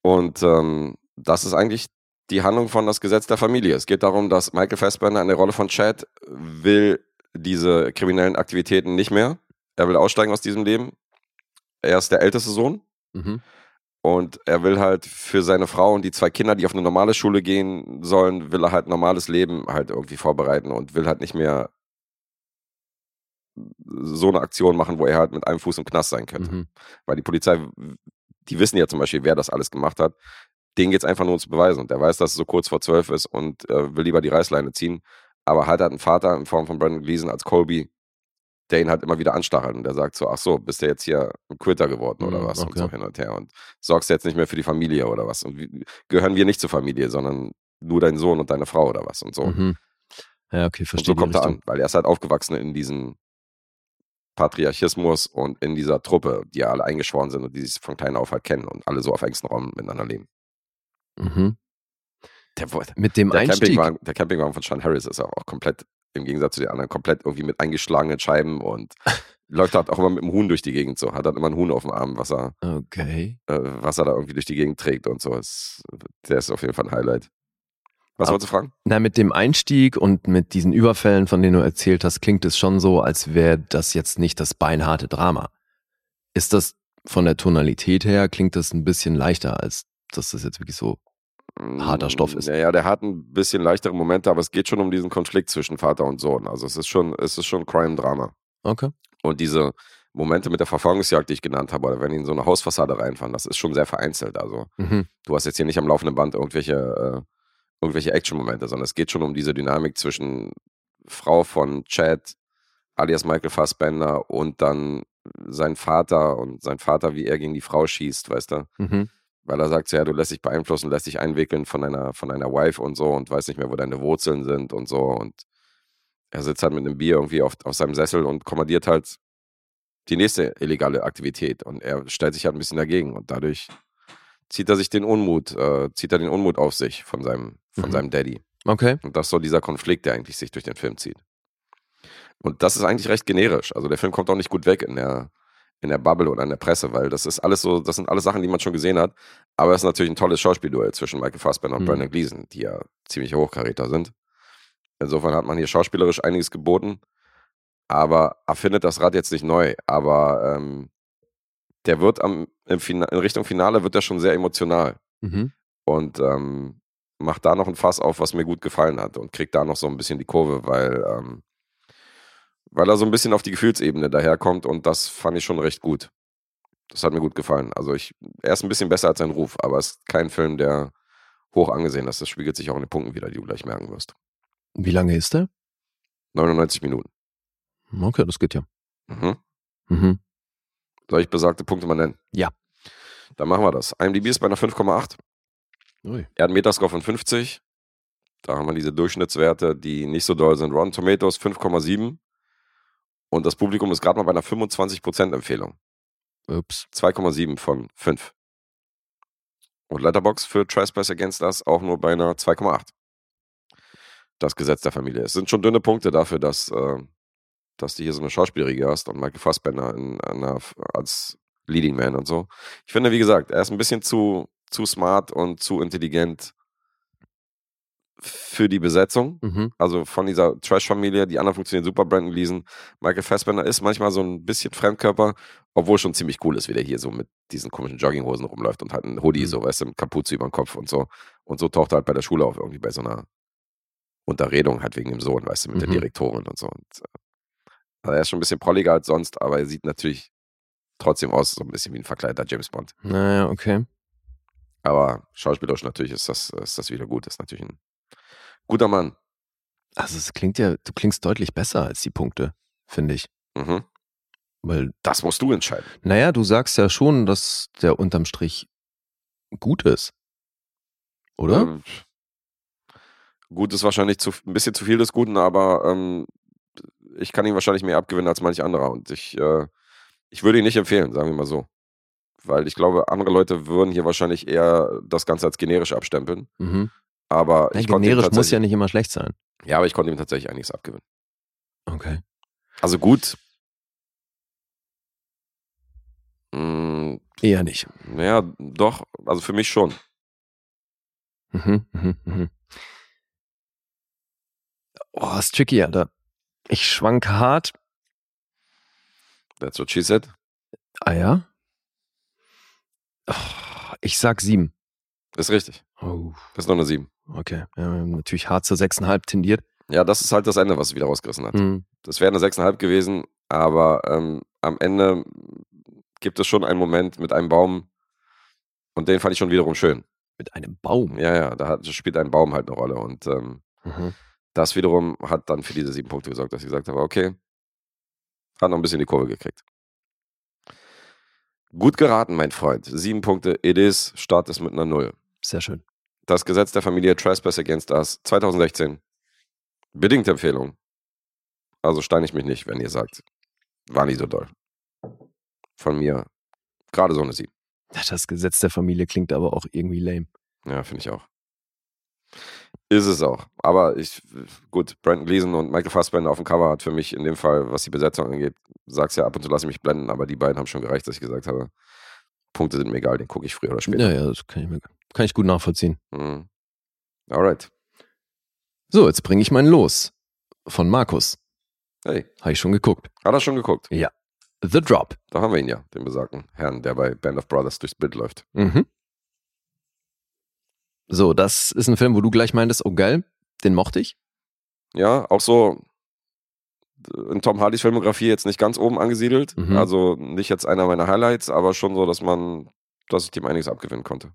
Und ähm, das ist eigentlich die Handlung von Das Gesetz der Familie. Es geht darum, dass Michael Fassbender in der Rolle von Chad will diese kriminellen Aktivitäten nicht mehr. Er will aussteigen aus diesem Leben. Er ist der älteste Sohn. Mhm. Und er will halt für seine Frau und die zwei Kinder, die auf eine normale Schule gehen sollen, will er halt normales Leben halt irgendwie vorbereiten und will halt nicht mehr so eine Aktion machen, wo er halt mit einem Fuß im Knast sein könnte. Mhm. Weil die Polizei, die wissen ja zum Beispiel, wer das alles gemacht hat. Denen geht es einfach nur um zu beweisen. Und der weiß, dass es so kurz vor zwölf ist und äh, will lieber die Reißleine ziehen. Aber halt hat einen Vater in Form von Brandon Gleason als Colby, der ihn halt immer wieder anstachelt. Und der sagt so, ach so, bist du jetzt hier ein Quitter geworden oder Mhm, was? Und okay. so hin und her. Und sorgst du jetzt nicht mehr für die Familie oder was? Und wie, gehören wir nicht zur Familie, sondern nur dein Sohn und deine Frau oder was? Und so. Mhm. Ja, okay, Und verstehe. so kommt er an, weil er ist halt aufgewachsen in diesem Patriarchismus und in dieser Truppe, die ja alle eingeschworen sind und die sich von klein auf halt kennen und alle so auf engstem Raum miteinander leben. Mhm. Der, Mit dem der, Einstieg. Campingwagen, der Campingwagen von Sean Harris ist auch, auch komplett, im Gegensatz zu den anderen, komplett irgendwie mit eingeschlagenen Scheiben und läuft halt auch immer mit dem Huhn durch die Gegend so. Hat halt immer ein Huhn auf dem Arm, was er, Okay. äh, was er da irgendwie durch die Gegend trägt und so. Ist, der ist auf jeden Fall ein Highlight. Was wolltest du fragen? Na, mit dem Einstieg und mit diesen Überfällen, von denen du erzählt hast, klingt es schon so, als wäre das jetzt nicht das beinharte Drama. Ist das von der Tonalität her, klingt das ein bisschen leichter, als dass das jetzt wirklich so. Harter Stoff ist. Naja, der hat ein bisschen leichtere Momente, aber es geht schon um diesen Konflikt zwischen Vater und Sohn. Also es ist schon, es ist schon Crime-Drama. Okay. Und diese Momente mit der Verfolgungsjagd, die ich genannt habe, oder wenn die in so eine Hausfassade reinfahren, das ist schon sehr vereinzelt. Also Mhm. du hast jetzt hier nicht am laufenden Band irgendwelche, äh, irgendwelche Action-Momente, sondern es geht schon um diese Dynamik zwischen Frau von Chad, alias Michael Fassbender, und dann sein Vater und sein Vater, wie er gegen die Frau schießt, weißt du? Mhm. Weil er sagt ja, du lässt dich beeinflussen, lässt dich einwickeln von deiner, von deiner Wife und so und weiß nicht mehr, wo deine Wurzeln sind und so. Und er sitzt halt mit einem Bier irgendwie auf, auf seinem Sessel und kommandiert halt die nächste illegale Aktivität. Und er stellt sich halt ein bisschen dagegen und dadurch zieht er sich den Unmut, äh, zieht er den Unmut auf sich von seinem, von Mhm. seinem Daddy. Okay. Und das ist so dieser Konflikt, der eigentlich sich durch den Film zieht. Und das ist eigentlich recht generisch. Also der Film kommt auch nicht gut weg in der, in der Bubble oder in der Presse, weil das ist alles so, das sind alles Sachen, die man schon gesehen hat. Aber es ist natürlich ein tolles Schauspielduell zwischen Michael Fassbender und Mhm. Brandon Gleason, die ja ziemlich Hochkaräter sind. Insofern hat man hier schauspielerisch einiges geboten. Aber erfindet das Rad jetzt nicht neu. Aber ähm, der wird am, im Fina in Richtung Finale wird er schon sehr emotional Mhm. und ähm, macht da noch ein Fass auf, was mir gut gefallen hat und kriegt da noch so ein bisschen die Kurve, weil, ähm, weil er so ein bisschen auf die Gefühlsebene daherkommt und das fand ich schon recht gut. Das hat mir gut gefallen. Also ich, er ist ein bisschen besser als sein Ruf, aber es ist kein Film, der hoch angesehen ist. Das spiegelt sich auch in den Punkten wieder, die du gleich merken wirst. Wie lange ist der? 99 Minuten. Okay, das geht ja. Mhm. Mhm. Soll ich besagte Punkte mal nennen? Ja. Dann machen wir das. IMDb ist bei einer 5,8. Ui. Er hat einen Metascore von 50. Da haben wir diese Durchschnittswerte, die nicht so doll sind. Rotten Tomatoes 5,7. Und das Publikum ist gerade mal bei einer 25% Empfehlung. Ups. 2,7 von 5. Und Letterbox für Trespass Against Us auch nur bei einer 2,8. Das Gesetz der Familie. Es sind schon dünne Punkte dafür, dass, äh, dass du hier so eine Schauspielriege hast und Michael Fassbender in, einer, als Leading Man und so. Ich finde, wie gesagt, er ist ein bisschen zu, zu smart und zu intelligent für die Besetzung. Mhm. Also von dieser Trash-Familie, die anderen funktionieren super, Brandon Gleason. Michael Fassbender ist manchmal so ein bisschen Fremdkörper, obwohl schon ziemlich cool ist, wie der hier so mit diesen komischen Jogginghosen rumläuft und halt ein Hoodie, Mhm. so, weißt du, mit Kapuze über den Kopf und so. Und so taucht er halt bei der Schule auf, irgendwie bei so einer Unterredung halt wegen dem Sohn, weißt du, mit der Mhm. Direktorin und so. Und, also er ist schon ein bisschen prolliger als sonst, aber er sieht natürlich trotzdem aus, so ein bisschen wie ein verkleideter James Bond. Naja, okay. Aber schauspielerisch natürlich ist das, ist das wieder gut. Ist natürlich ein guter Mann. Also es klingt ja, du klingst deutlich besser als die Punkte, finde ich. Mhm. Weil, Das musst du entscheiden. naja, du sagst ja schon, dass der unterm Strich gut ist. Oder? Ähm, gut ist wahrscheinlich zu, ein bisschen zu viel des Guten, aber ähm, ich kann ihn wahrscheinlich mehr abgewinnen als manch anderer. Und ich, äh, ich würde ihn nicht empfehlen, sagen wir mal so. Weil ich glaube, andere Leute würden hier wahrscheinlich eher das Ganze als generisch abstempeln. Mhm. Aber Ja, ich generisch muss ja nicht immer schlecht sein. Ja, aber ich konnte ihm tatsächlich einiges abgewinnen. Okay. Also gut. Mm, Eher nicht. naja, doch, also für mich schon. Mhm, mhm, mhm. Oh, ist tricky, Alter. Ich schwank hart. That's what she said. Ah ja? Oh, ich sag sieben. Ist richtig. Oh, Das ist noch eine 7. okay. Haben natürlich hart zur sechseinhalb tendiert. Ja, das ist halt das Ende, was es wieder rausgerissen hat. Hm. Das wäre eine 6,5 gewesen, aber ähm, am Ende gibt es schon einen Moment mit einem Baum und den fand ich schon wiederum schön. Mit einem Baum. Ja, ja, da hat, spielt ein Baum halt eine Rolle und ähm, Mhm. das wiederum hat dann für diese sieben Punkte gesorgt, dass ich gesagt habe, okay, hat noch ein bisschen die Kurve gekriegt. Gut geraten, mein Freund. Sieben Punkte, it is, Start ist mit einer Null. Sehr schön. Das Gesetz der Familie Trespass Against Us 2016. Bedingte Empfehlung. Also steine ich mich nicht, wenn ihr sagt, war nicht so doll. Von mir gerade so eine 7. Das Gesetz der Familie klingt aber auch irgendwie lame. Ja, finde ich auch. Ist es auch. Aber ich, gut, Brandon Gleason und Michael Fassbender auf dem Cover hat für mich in dem Fall, was die Besetzung angeht, sag's ja ab und zu lasse ich mich blenden, aber die beiden haben schon gereicht, dass ich gesagt habe, Punkte sind mir egal, den gucke ich früher oder später. Ja, ja, das kann ich, mir, kann ich gut nachvollziehen. Mhm. Alright. So, jetzt bringe ich meinen Los. Von Markus. Hey, Habe ich schon geguckt. hat er schon geguckt? The Drop. Da haben wir ihn ja, den besagten Herrn, der bei Band of Brothers durchs Bild läuft. Mhm. So, das ist ein Film, wo du gleich meintest, oh geil, den mochte ich. Ja, auch so in Tom Hardys Filmografie jetzt nicht ganz oben angesiedelt. Mhm. Also nicht jetzt einer meiner Highlights, aber schon so, dass man, dass ich dem einiges abgewinnen konnte.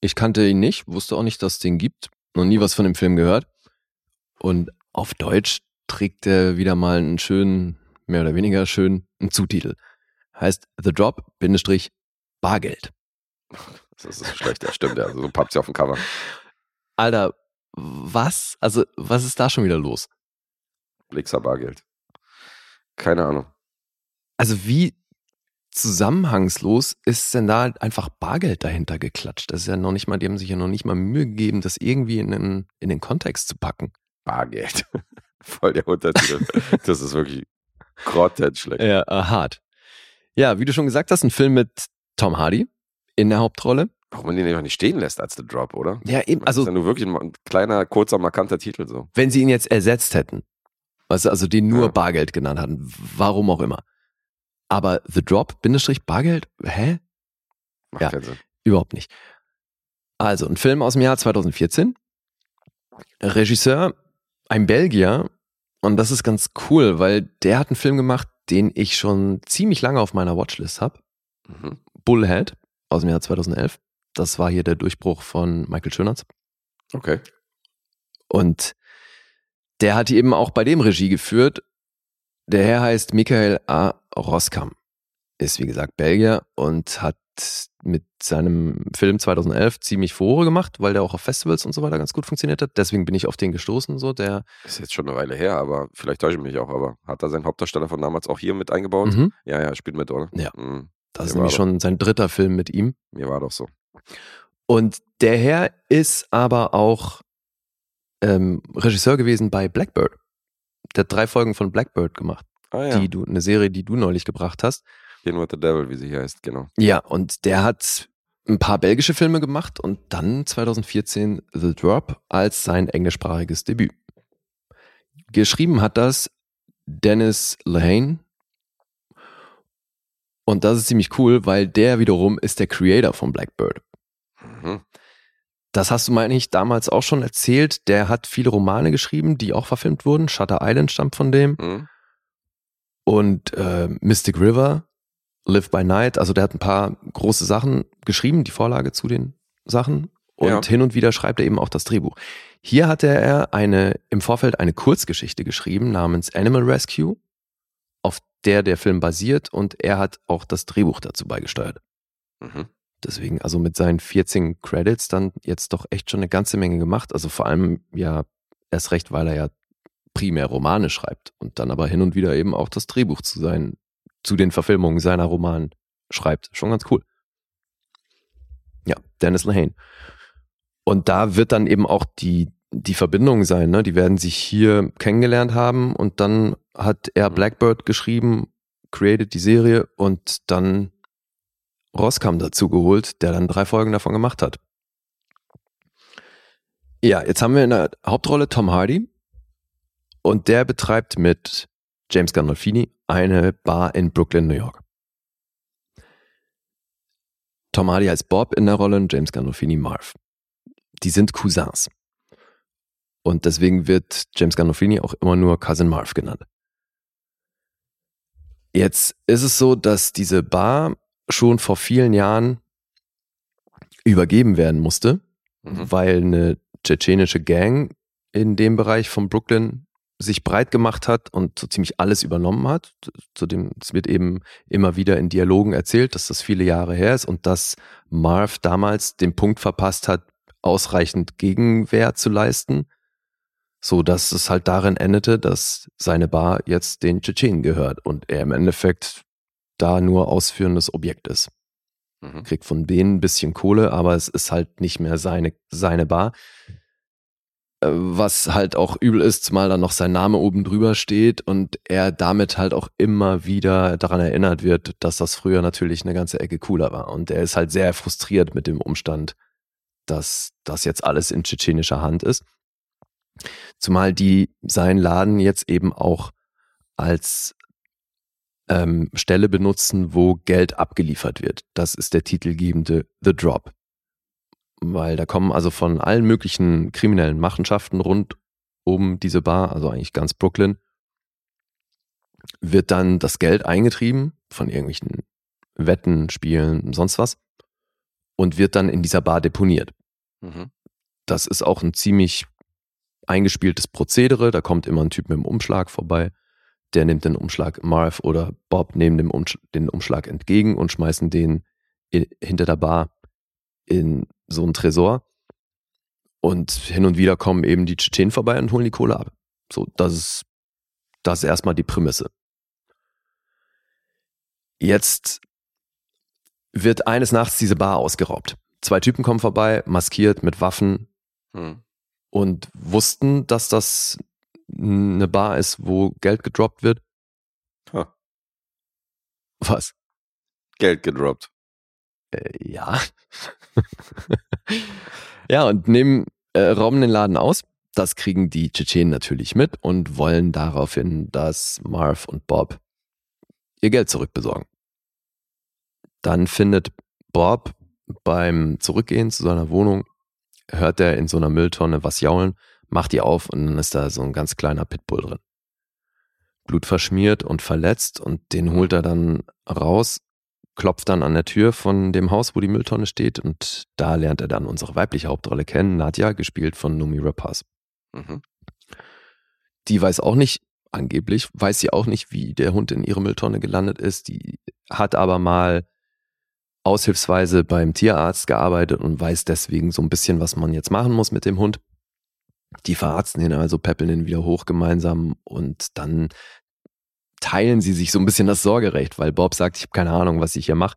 Ich kannte ihn nicht, wusste auch nicht, dass es den gibt. Noch nie was von dem Film gehört. Und auf Deutsch trägt er wieder mal einen schönen, mehr oder weniger schönen Zutitel. Heißt The Drop, Bindestrich, Bargeld. Das ist schlecht, ja, stimmt, ja. So pappt sie auf dem Cover. Alter, was? Also, was ist da schon wieder los? Blixer Bargeld. Keine Ahnung. Also, wie zusammenhangslos ist denn da einfach Bargeld dahinter geklatscht? Das ist ja noch nicht mal, die haben sich ja noch nicht mal Mühe gegeben, das irgendwie in den, in den Kontext zu packen. Bargeld. Voll der Untertitel. das ist wirklich grottenschlecht. Ja, äh, hart. Ja, wie du schon gesagt hast, ein Film mit Tom Hardy in der Hauptrolle. Warum man den einfach nicht stehen lässt als The Drop, oder? Ja, eben, Das ist also ja nur wirklich ein kleiner, kurzer, markanter Titel so. wenn sie ihn jetzt ersetzt hätten, du, also den nur Ja. Bargeld genannt hatten, warum auch immer. Aber The Drop, Bindestrich Bargeld, hä? Macht Ja. keinen Sinn. Überhaupt nicht. Also, ein Film aus dem Jahr 2014. Regisseur, ein Belgier. Und das ist ganz cool, weil der hat einen Film gemacht, den ich schon ziemlich lange auf meiner Watchlist habe. Mhm. Bullhead aus dem Jahr 2011. Das war hier der Durchbruch von Michael Schönertz. Okay. Und der hat eben auch bei dem Regie geführt. Der Herr heißt Michael A. Roskam. Ist wie gesagt Belgier und hat mit seinem Film 2011 ziemlich Furore gemacht, weil der auch auf Festivals und so weiter ganz gut funktioniert hat. Deswegen bin ich auf den gestoßen. So, der Ist jetzt schon eine Weile her, aber vielleicht täusche ich mich auch. Aber hat er seinen Hauptdarsteller von damals auch hier mit eingebaut? mhm. Ja, ja, spielt mit, oder? Ja. Mhm. das ist Der war nämlich schon sein dritter Film mit ihm. Mir war doch so. Und der Herr ist aber auch ähm, Regisseur gewesen bei Blackbird. Der hat drei Folgen von Blackbird gemacht. Ah ja. Die du, eine Serie, die du neulich gebracht hast. Gehen with the Devil, wie sie hier heißt, genau. Ja, und der hat ein paar belgische Filme gemacht und dann 2014 The Drop als sein englischsprachiges Debüt. Geschrieben hat das Dennis Lehane. Und das ist ziemlich cool, weil der wiederum ist der Creator von Blackbird. Mhm. Das hast du, meine ich, damals auch schon erzählt. Der hat viele Romane geschrieben, die auch verfilmt wurden. Shutter Island stammt von dem. Mhm. Und äh, Mystic River, Live by Night. Also der hat ein paar große Sachen geschrieben, die Vorlage zu den Sachen. Und Ja. hin und wieder schreibt er eben auch das Drehbuch. Hier hatte er eine, im Vorfeld eine Kurzgeschichte geschrieben namens Animal Rescue, auf der der Film basiert und er hat auch das Drehbuch dazu beigesteuert. Mhm. Deswegen, also mit seinen 14 Credits dann jetzt doch echt schon eine ganze Menge gemacht. Also vor allem ja erst recht, weil er ja primär Romane schreibt und dann aber hin und wieder eben auch das Drehbuch zu seinen, zu den Verfilmungen seiner Romanen schreibt. Schon ganz cool. Ja, Dennis Lehane. Und da wird dann eben auch die, die Verbindung sein, ne? Die werden sich hier kennengelernt haben und dann hat er Mhm. Blackbird geschrieben, created die Serie und dann Roskam dazu geholt, der dann drei Folgen davon gemacht hat. Ja, jetzt haben wir in der Hauptrolle Tom Hardy und der betreibt mit James Gandolfini eine Bar in Brooklyn, New York. Tom Hardy heißt Bob in der Rolle und James Gandolfini Marv. Die sind Cousins. Und deswegen wird James Gandolfini auch immer nur Cousin Marv genannt. Jetzt ist es so, dass diese Bar schon vor vielen Jahren übergeben werden musste, Mhm. weil eine tschetschenische Gang in dem Bereich von Brooklyn sich breit gemacht hat und so ziemlich alles übernommen hat. Zudem es wird eben immer wieder in Dialogen erzählt, dass das viele Jahre her ist und dass Marv damals den Punkt verpasst hat, ausreichend Gegenwehr zu leisten, so dass es halt darin endete, dass seine Bar jetzt den Tschetschenen gehört und er im Endeffekt da nur ausführendes Objekt ist Mhm. kriegt von denen ein bisschen Kohle, aber es ist halt nicht mehr seine, seine Bar. Äh, Was halt auch übel ist, zumal dann noch sein Name oben drüber steht und er damit halt auch immer wieder daran erinnert wird, dass das früher natürlich eine ganze Ecke cooler war. Und er ist halt sehr frustriert mit dem Umstand, dass das jetzt alles in tschetschenischer Hand ist. Zumal die seinen Laden jetzt eben auch als ähm, Stelle benutzen, wo Geld abgeliefert wird. Das ist der titelgebende The Drop. Weil da kommen also von allen möglichen kriminellen Machenschaften rund um diese Bar, also eigentlich ganz Brooklyn, wird dann das Geld eingetrieben von irgendwelchen Wetten, Spielen, sonst was und wird dann in dieser Bar deponiert. Mhm. Das ist auch ein ziemlich eingespieltes Prozedere. Da kommt immer ein Typ mit dem Umschlag vorbei. Der nimmt den Umschlag, Marv oder Bob nehmen dem Umsch den Umschlag entgegen und schmeißen den hinter der Bar in so einen Tresor. Und hin und wieder kommen eben die Tschetschenen vorbei und holen die Kohle ab. So, das ist, das ist erstmal die Prämisse. Jetzt wird eines Nachts diese Bar ausgeraubt. Zwei Typen kommen vorbei, maskiert mit Waffen Mhm. und wussten, dass das eine Bar ist, wo Geld gedroppt wird. Ha. Was? Geld gedroppt. Äh, ja. ja, und nehmen, äh, rauben den Laden aus. Das kriegen die Tschetschenen natürlich mit und wollen daraufhin, dass Marv und Bob ihr Geld zurückbesorgen. Dann findet Bob beim Zurückgehen zu seiner Wohnung, hört er in so einer Mülltonne was jaulen, macht die auf und dann ist da so ein ganz kleiner Pitbull drin. Blutverschmiert und verletzt und den holt er dann raus, klopft dann an der Tür von dem Haus, wo die Mülltonne steht und da lernt er dann unsere weibliche Hauptrolle kennen, Nadja, gespielt von Numi Rapaz. Mhm. Die weiß auch nicht, angeblich, weiß sie auch nicht, wie der Hund in ihre Mülltonne gelandet ist. Die hat aber mal aushilfsweise beim Tierarzt gearbeitet und weiß deswegen so ein bisschen, was man jetzt machen muss mit dem Hund. Die verarzten ihn also, peppeln ihn wieder hoch gemeinsam und dann teilen sie sich so ein bisschen das Sorgerecht, weil Bob sagt, ich habe keine Ahnung, was ich hier mache.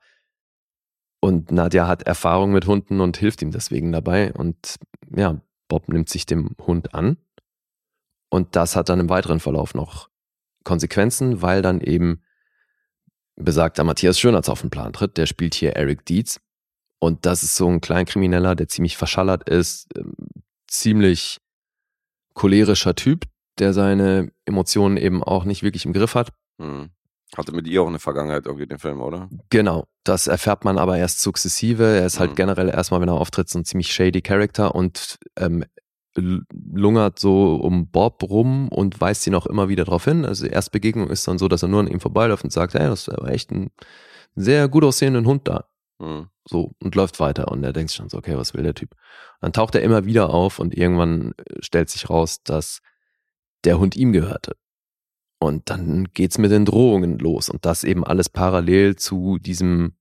Und Nadja hat Erfahrung mit Hunden und hilft ihm deswegen dabei. Und ja, Bob nimmt sich dem Hund an. Und das hat dann im weiteren Verlauf noch Konsequenzen, weil dann eben besagter Matthias Schönertz auf den Plan tritt. Der spielt hier Eric Dietz. Und das ist so ein Kleinkrimineller, der ziemlich verschallert ist, ähm, ziemlich cholerischer Typ, der seine Emotionen eben auch nicht wirklich im Griff hat. Mhm. Hatte mit ihr auch eine Vergangenheit irgendwie den Film, oder? Genau, das erfährt man aber erst sukzessive. Er ist halt Mhm. generell erstmal, wenn er auftritt, so ein ziemlich shady Character und ähm, lungert so um Bob rum und weist ihn auch immer wieder darauf hin. Also die Erstbegegnung ist dann so, dass er nur an ihm vorbeiläuft und sagt, hey, das ist aber echt ein sehr gut aussehenden Hund da. Mhm. So, und läuft weiter. Und er denkt sich schon so, okay, was will der Typ? dann taucht er immer wieder auf und irgendwann äh, stellt sich raus, dass der Hund ihm gehörte. Und dann geht's mit den Drohungen los. Und das eben alles parallel zu diesem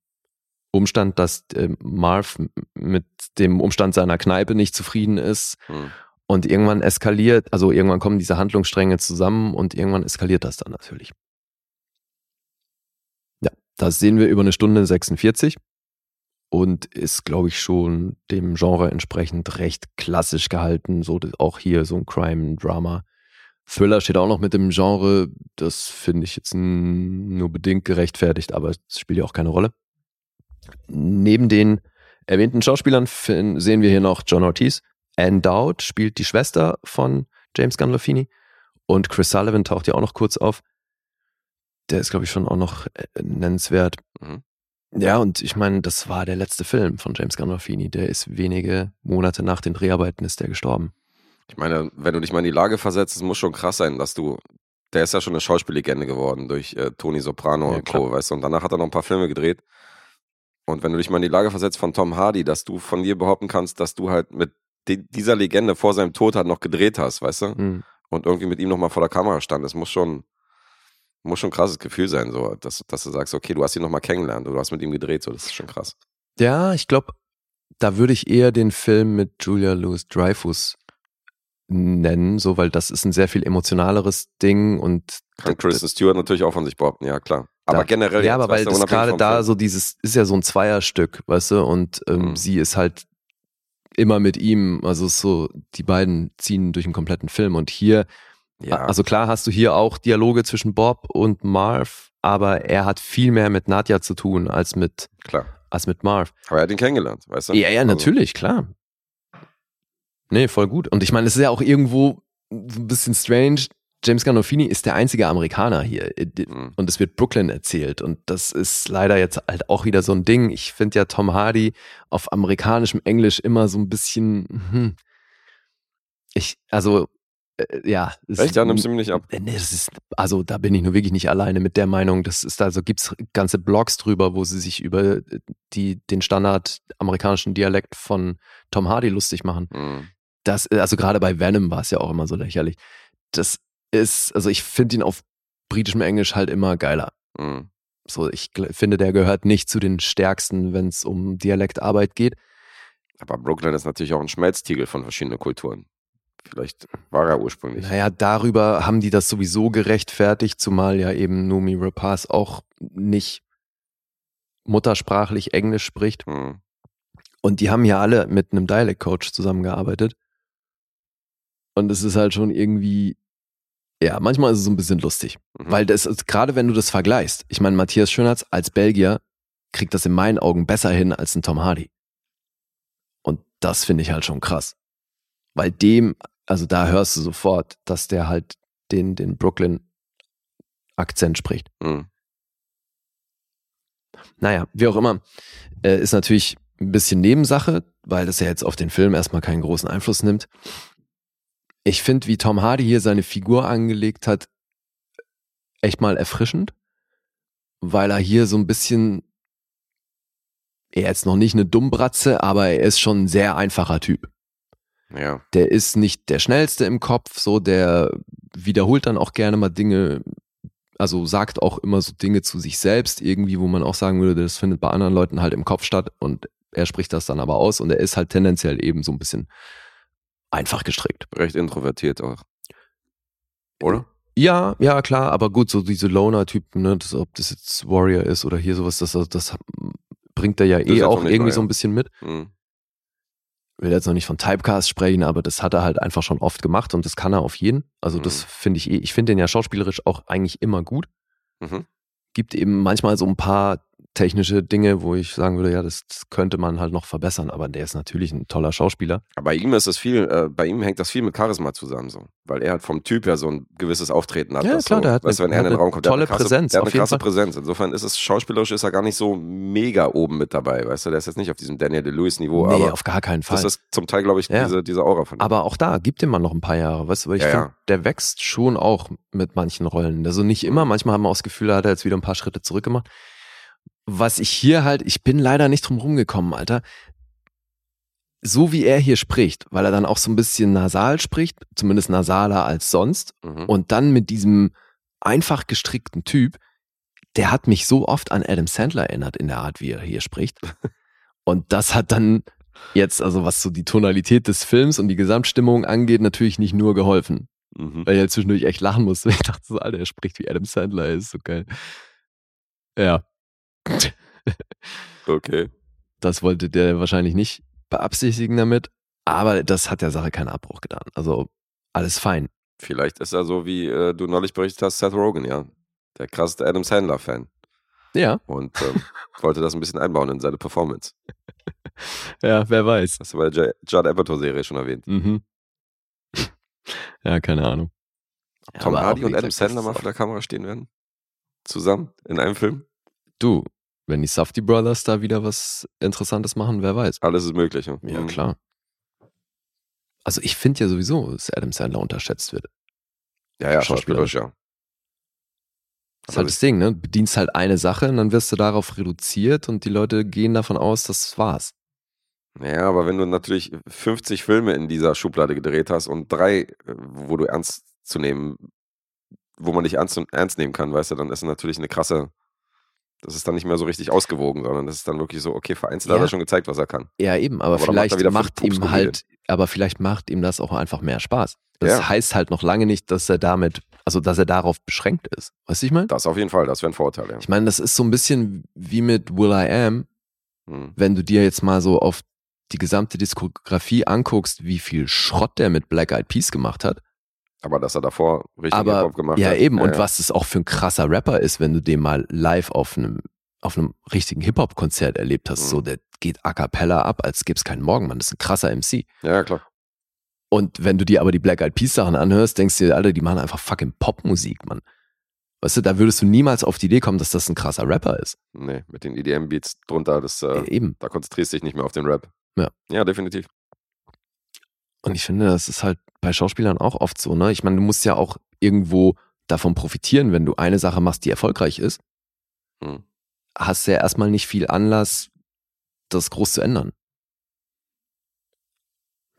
Umstand, dass äh, Marv mit dem Umstand seiner Kneipe nicht zufrieden ist. Hm. Und irgendwann eskaliert, also irgendwann kommen diese Handlungsstränge zusammen und irgendwann eskaliert das dann natürlich. Ja, das sehen wir über eine Stunde 46 und ist, glaube ich, schon dem Genre entsprechend recht klassisch gehalten. So auch hier so ein Crime-Drama. Thriller steht auch noch mit dem Genre. Das finde ich jetzt nur bedingt gerechtfertigt, aber es spielt ja auch keine Rolle. Neben den erwähnten Schauspielern sehen wir hier noch John Ortiz. Anne Dowd spielt die Schwester von James Gandolfini. Und Chris Sullivan taucht ja auch noch kurz auf. Der ist, glaube ich, schon auch noch äh, nennenswert. Mhm. Ja, und ich meine, das war der letzte Film von James Gandolfini. Der ist wenige Monate nach den Dreharbeiten ist der gestorben. Ich meine, wenn du dich mal in die Lage versetzt, es muss schon krass sein, dass du. Der ist ja schon eine Schauspiellegende geworden durch äh, Tony Soprano Ja, und Co., weißt du, und danach hat er noch ein paar Filme gedreht. Und wenn du dich mal in die Lage versetzt von Tom Hardy, dass du von dir behaupten kannst, dass du halt mit di- dieser Legende vor seinem Tod halt noch gedreht hast, weißt du? Hm. Und irgendwie mit ihm nochmal vor der Kamera stand, das muss schon, muss schon ein krasses Gefühl sein, so, dass, dass du sagst, okay, du hast ihn nochmal kennengelernt, du hast mit ihm gedreht, so, das ist schon krass. Ja, ich glaube, da würde ich eher den Film mit Julia Louis Dreyfus nennen, so, weil das ist ein sehr viel emotionaleres Ding und Kann Kristen Stewart natürlich auch von sich behaupten, ja klar. Aber Da- generell. Ja, aber weil das gerade da Film. so dieses, ist ja so ein Zweierstück, weißt du, und ähm, Mhm. sie ist halt immer mit ihm, also so, die beiden ziehen durch den kompletten Film und hier, Ja, also klar hast du hier auch Dialoge zwischen Bob und Marv, aber er hat viel mehr mit Nadja zu tun als mit, klar. als mit Marv. Aber er hat ihn kennengelernt, weißt du? Ja, ja, Also, natürlich, klar. Nee, voll gut. Und ich meine, es ist ja auch irgendwo so ein bisschen strange. James Gandolfini ist der einzige Amerikaner hier. Mhm. Und es wird Brooklyn erzählt. Und das ist leider jetzt halt auch wieder so ein Ding. Ich finde ja Tom Hardy auf amerikanischem Englisch immer so ein bisschen, hm. ich, also, äh, ja. es- Echt? Ja, nimmst du mir nicht ab. äh, Nee, das ist, also da bin ich nur wirklich nicht alleine mit der Meinung. Das ist, also gibt's ganze Blogs drüber, wo sie sich über die, den Standard amerikanischen Dialekt von Tom Hardy lustig machen. Mhm. Das, also gerade bei Venom war es ja auch immer so lächerlich. Das ist, also ich finde ihn auf britischem Englisch halt immer geiler. Mhm. So, ich finde, der gehört nicht zu den stärksten, wenn es um Dialektarbeit geht. Aber Brooklyn ist natürlich auch ein Schmelztiegel von verschiedenen Kulturen. Vielleicht war er ursprünglich. Naja, darüber haben die das sowieso gerechtfertigt, zumal ja eben Numi Rapaz auch nicht muttersprachlich Englisch spricht. Mhm. Und die haben ja alle mit einem Dialect-Coach zusammengearbeitet. Und es ist halt schon irgendwie, ja, manchmal ist es so ein bisschen lustig. Mhm. Weil das ist, gerade wenn du das vergleichst, ich meine, Matthias Schönertz als Belgier kriegt das in meinen Augen besser hin als ein Tom Hardy. Und das finde ich halt schon krass. Weil dem, also da hörst du sofort, dass der halt den, den Brooklyn-Akzent spricht. Mhm. Naja, wie auch immer, äh, ist natürlich ein bisschen Nebensache, weil das ja jetzt auf den Film erstmal keinen großen Einfluss nimmt. Ich finde, wie Tom Hardy hier seine Figur angelegt hat, echt mal erfrischend, weil er hier so ein bisschen, er ist noch nicht eine Dummbratze, aber er ist schon ein sehr einfacher Typ. Ja. Der ist nicht der schnellste im Kopf, so der wiederholt dann auch gerne mal Dinge, also sagt auch immer so Dinge zu sich selbst, irgendwie, wo man auch sagen würde, das findet bei anderen Leuten halt im Kopf statt und er spricht das dann aber aus und er ist halt tendenziell eben so ein bisschen einfach gestrickt. Recht introvertiert auch. Oder? Ja, ja, klar, aber gut, so diese Loner-Typen, ne, das, ob das jetzt Warrior ist oder hier sowas, das, das bringt er ja Das eh ja auch irgendwie neu, so ja. ein bisschen mit. Mhm. Will jetzt noch nicht von Typecast sprechen, aber das hat er halt einfach schon oft gemacht und das kann er auf jeden. Also das Mhm. finde ich eh, ich finde den ja schauspielerisch auch eigentlich immer gut. Mhm. Gibt eben manchmal so ein paar technische Dinge, wo ich sagen würde, ja, das, das könnte man halt noch verbessern, aber der ist natürlich ein toller Schauspieler. Bei ihm ist es viel, äh, bei ihm hängt das viel mit Charisma zusammen, so. Weil er halt vom Typ her so ein gewisses Auftreten hat. Ja, das klar, so, der hat weißt eine- wenn er in den eine Raum kommt, der hat tolle eine krasse, Präsenz, Der hat eine krasse Fall. Präsenz. Insofern ist es schauspielerisch ist er gar nicht so mega oben mit dabei, weißt du. Der ist jetzt nicht auf diesem Daniel Day-Lewis-Niveau, nee, aber auf gar keinen Fall. das ist zum Teil, glaube ich, Ja. diese, diese Aura von ihm. Aber auch da, gibt dem Mann noch ein paar Jahre, weißt du, weil ich Ja, finde, ja. der wächst schon auch mit manchen Rollen. Also nicht immer, manchmal haben wir auch das Gefühl, da hat er jetzt wieder ein paar Schritte zurückgemacht. Was ich hier halt, ich bin leider nicht drum rumgekommen, Alter. So wie er hier spricht, weil er dann auch so ein bisschen nasal spricht, zumindest nasaler als sonst, Mhm. und dann mit diesem einfach gestrickten Typ, der hat mich so oft an Adam Sandler erinnert in der Art, wie er hier spricht. Und das hat dann jetzt, also was so die Tonalität des Films und die Gesamtstimmung angeht, natürlich nicht nur geholfen. Mhm. Weil ich halt zwischendurch echt lachen musste. Ich dachte so, Alter, er spricht wie Adam Sandler, ist so geil. Ja. Okay. Das wollte der wahrscheinlich nicht beabsichtigen damit, aber das hat der Sache keinen Abbruch getan. Also alles fein. Vielleicht ist er so, wie äh, du neulich berichtet hast, Seth Rogen, ja. Der krasseste Adam Sandler-Fan. Ja, Und ähm, wollte das ein bisschen einbauen in seine Performance. ja, wer weiß. Hast du bei der Judd Apatow-Serie schon erwähnt. Mhm. Ja, keine Ahnung. Ja, Tom auch, Hardy und Adam Sandler mal vor der Kamera stehen werden? Zusammen in einem Film? Du, wenn die Safety Brothers da wieder was Interessantes machen, wer weiß. Alles ist möglich. Ja, Ja, Mhm. klar. Also ich finde ja sowieso, dass Adam Sandler unterschätzt wird. Ja, ja, Schauspielerisch. ja. Das ist halt das Ding, ne? Du bedienst halt eine Sache und dann wirst du darauf reduziert und die Leute gehen davon aus, das war's. Ja, aber wenn du natürlich 50 Filme in dieser Schublade gedreht hast und drei, äh, wo du ernst zu nehmen, wo man nicht ernst, ernst nehmen kann, weißt du, dann ist es natürlich eine krasse, das ist dann nicht mehr so richtig ausgewogen, sondern das ist dann wirklich so, okay, vereinzelt hat Ja. er schon gezeigt, was er kann. Ja, eben, aber, Aber macht er vielleicht fünf macht ihm halt, aber vielleicht macht ihm das auch einfach mehr Spaß. Das Ja. heißt halt noch lange nicht, dass er damit, also dass er darauf beschränkt ist. Weißt du, ich meine? Das auf jeden Fall, das wäre ein Vorteil, ja. Ich meine, das ist so ein bisschen wie mit Will I Am, Hm. wenn du dir jetzt mal so auf die gesamte Diskografie anguckst, wie viel Schrott der mit Black Eyed Peas gemacht hat. Aber dass er davor richtig Aber Hip-Hop gemacht ja hat. eben und ja. was es auch für ein krasser Rapper ist, wenn du den mal live auf einem auf einem richtigen Hip Hop Konzert erlebt hast, Mhm. so der geht a cappella ab, als gäbe es keinen Morgen, Mann, das ist ein krasser MC. Ja, ja, klar. Und wenn du dir aber die Black Eyed Peas Sachen anhörst, denkst du dir, Alter, die machen einfach fucking Popmusik, Mann. Weißt du, da würdest du niemals auf die Idee kommen, dass das ein krasser Rapper ist. Nee, mit den EDM-Beats drunter, das, Äh, Eben. da konzentrierst du dich nicht mehr auf den Rap. Ja. Ja, definitiv. Und ich finde, das ist halt bei Schauspielern auch oft so, ne? Ich meine, du musst ja auch irgendwo davon profitieren, wenn du eine Sache machst, die erfolgreich ist, Hm. hast du ja erstmal nicht viel Anlass, das groß zu ändern.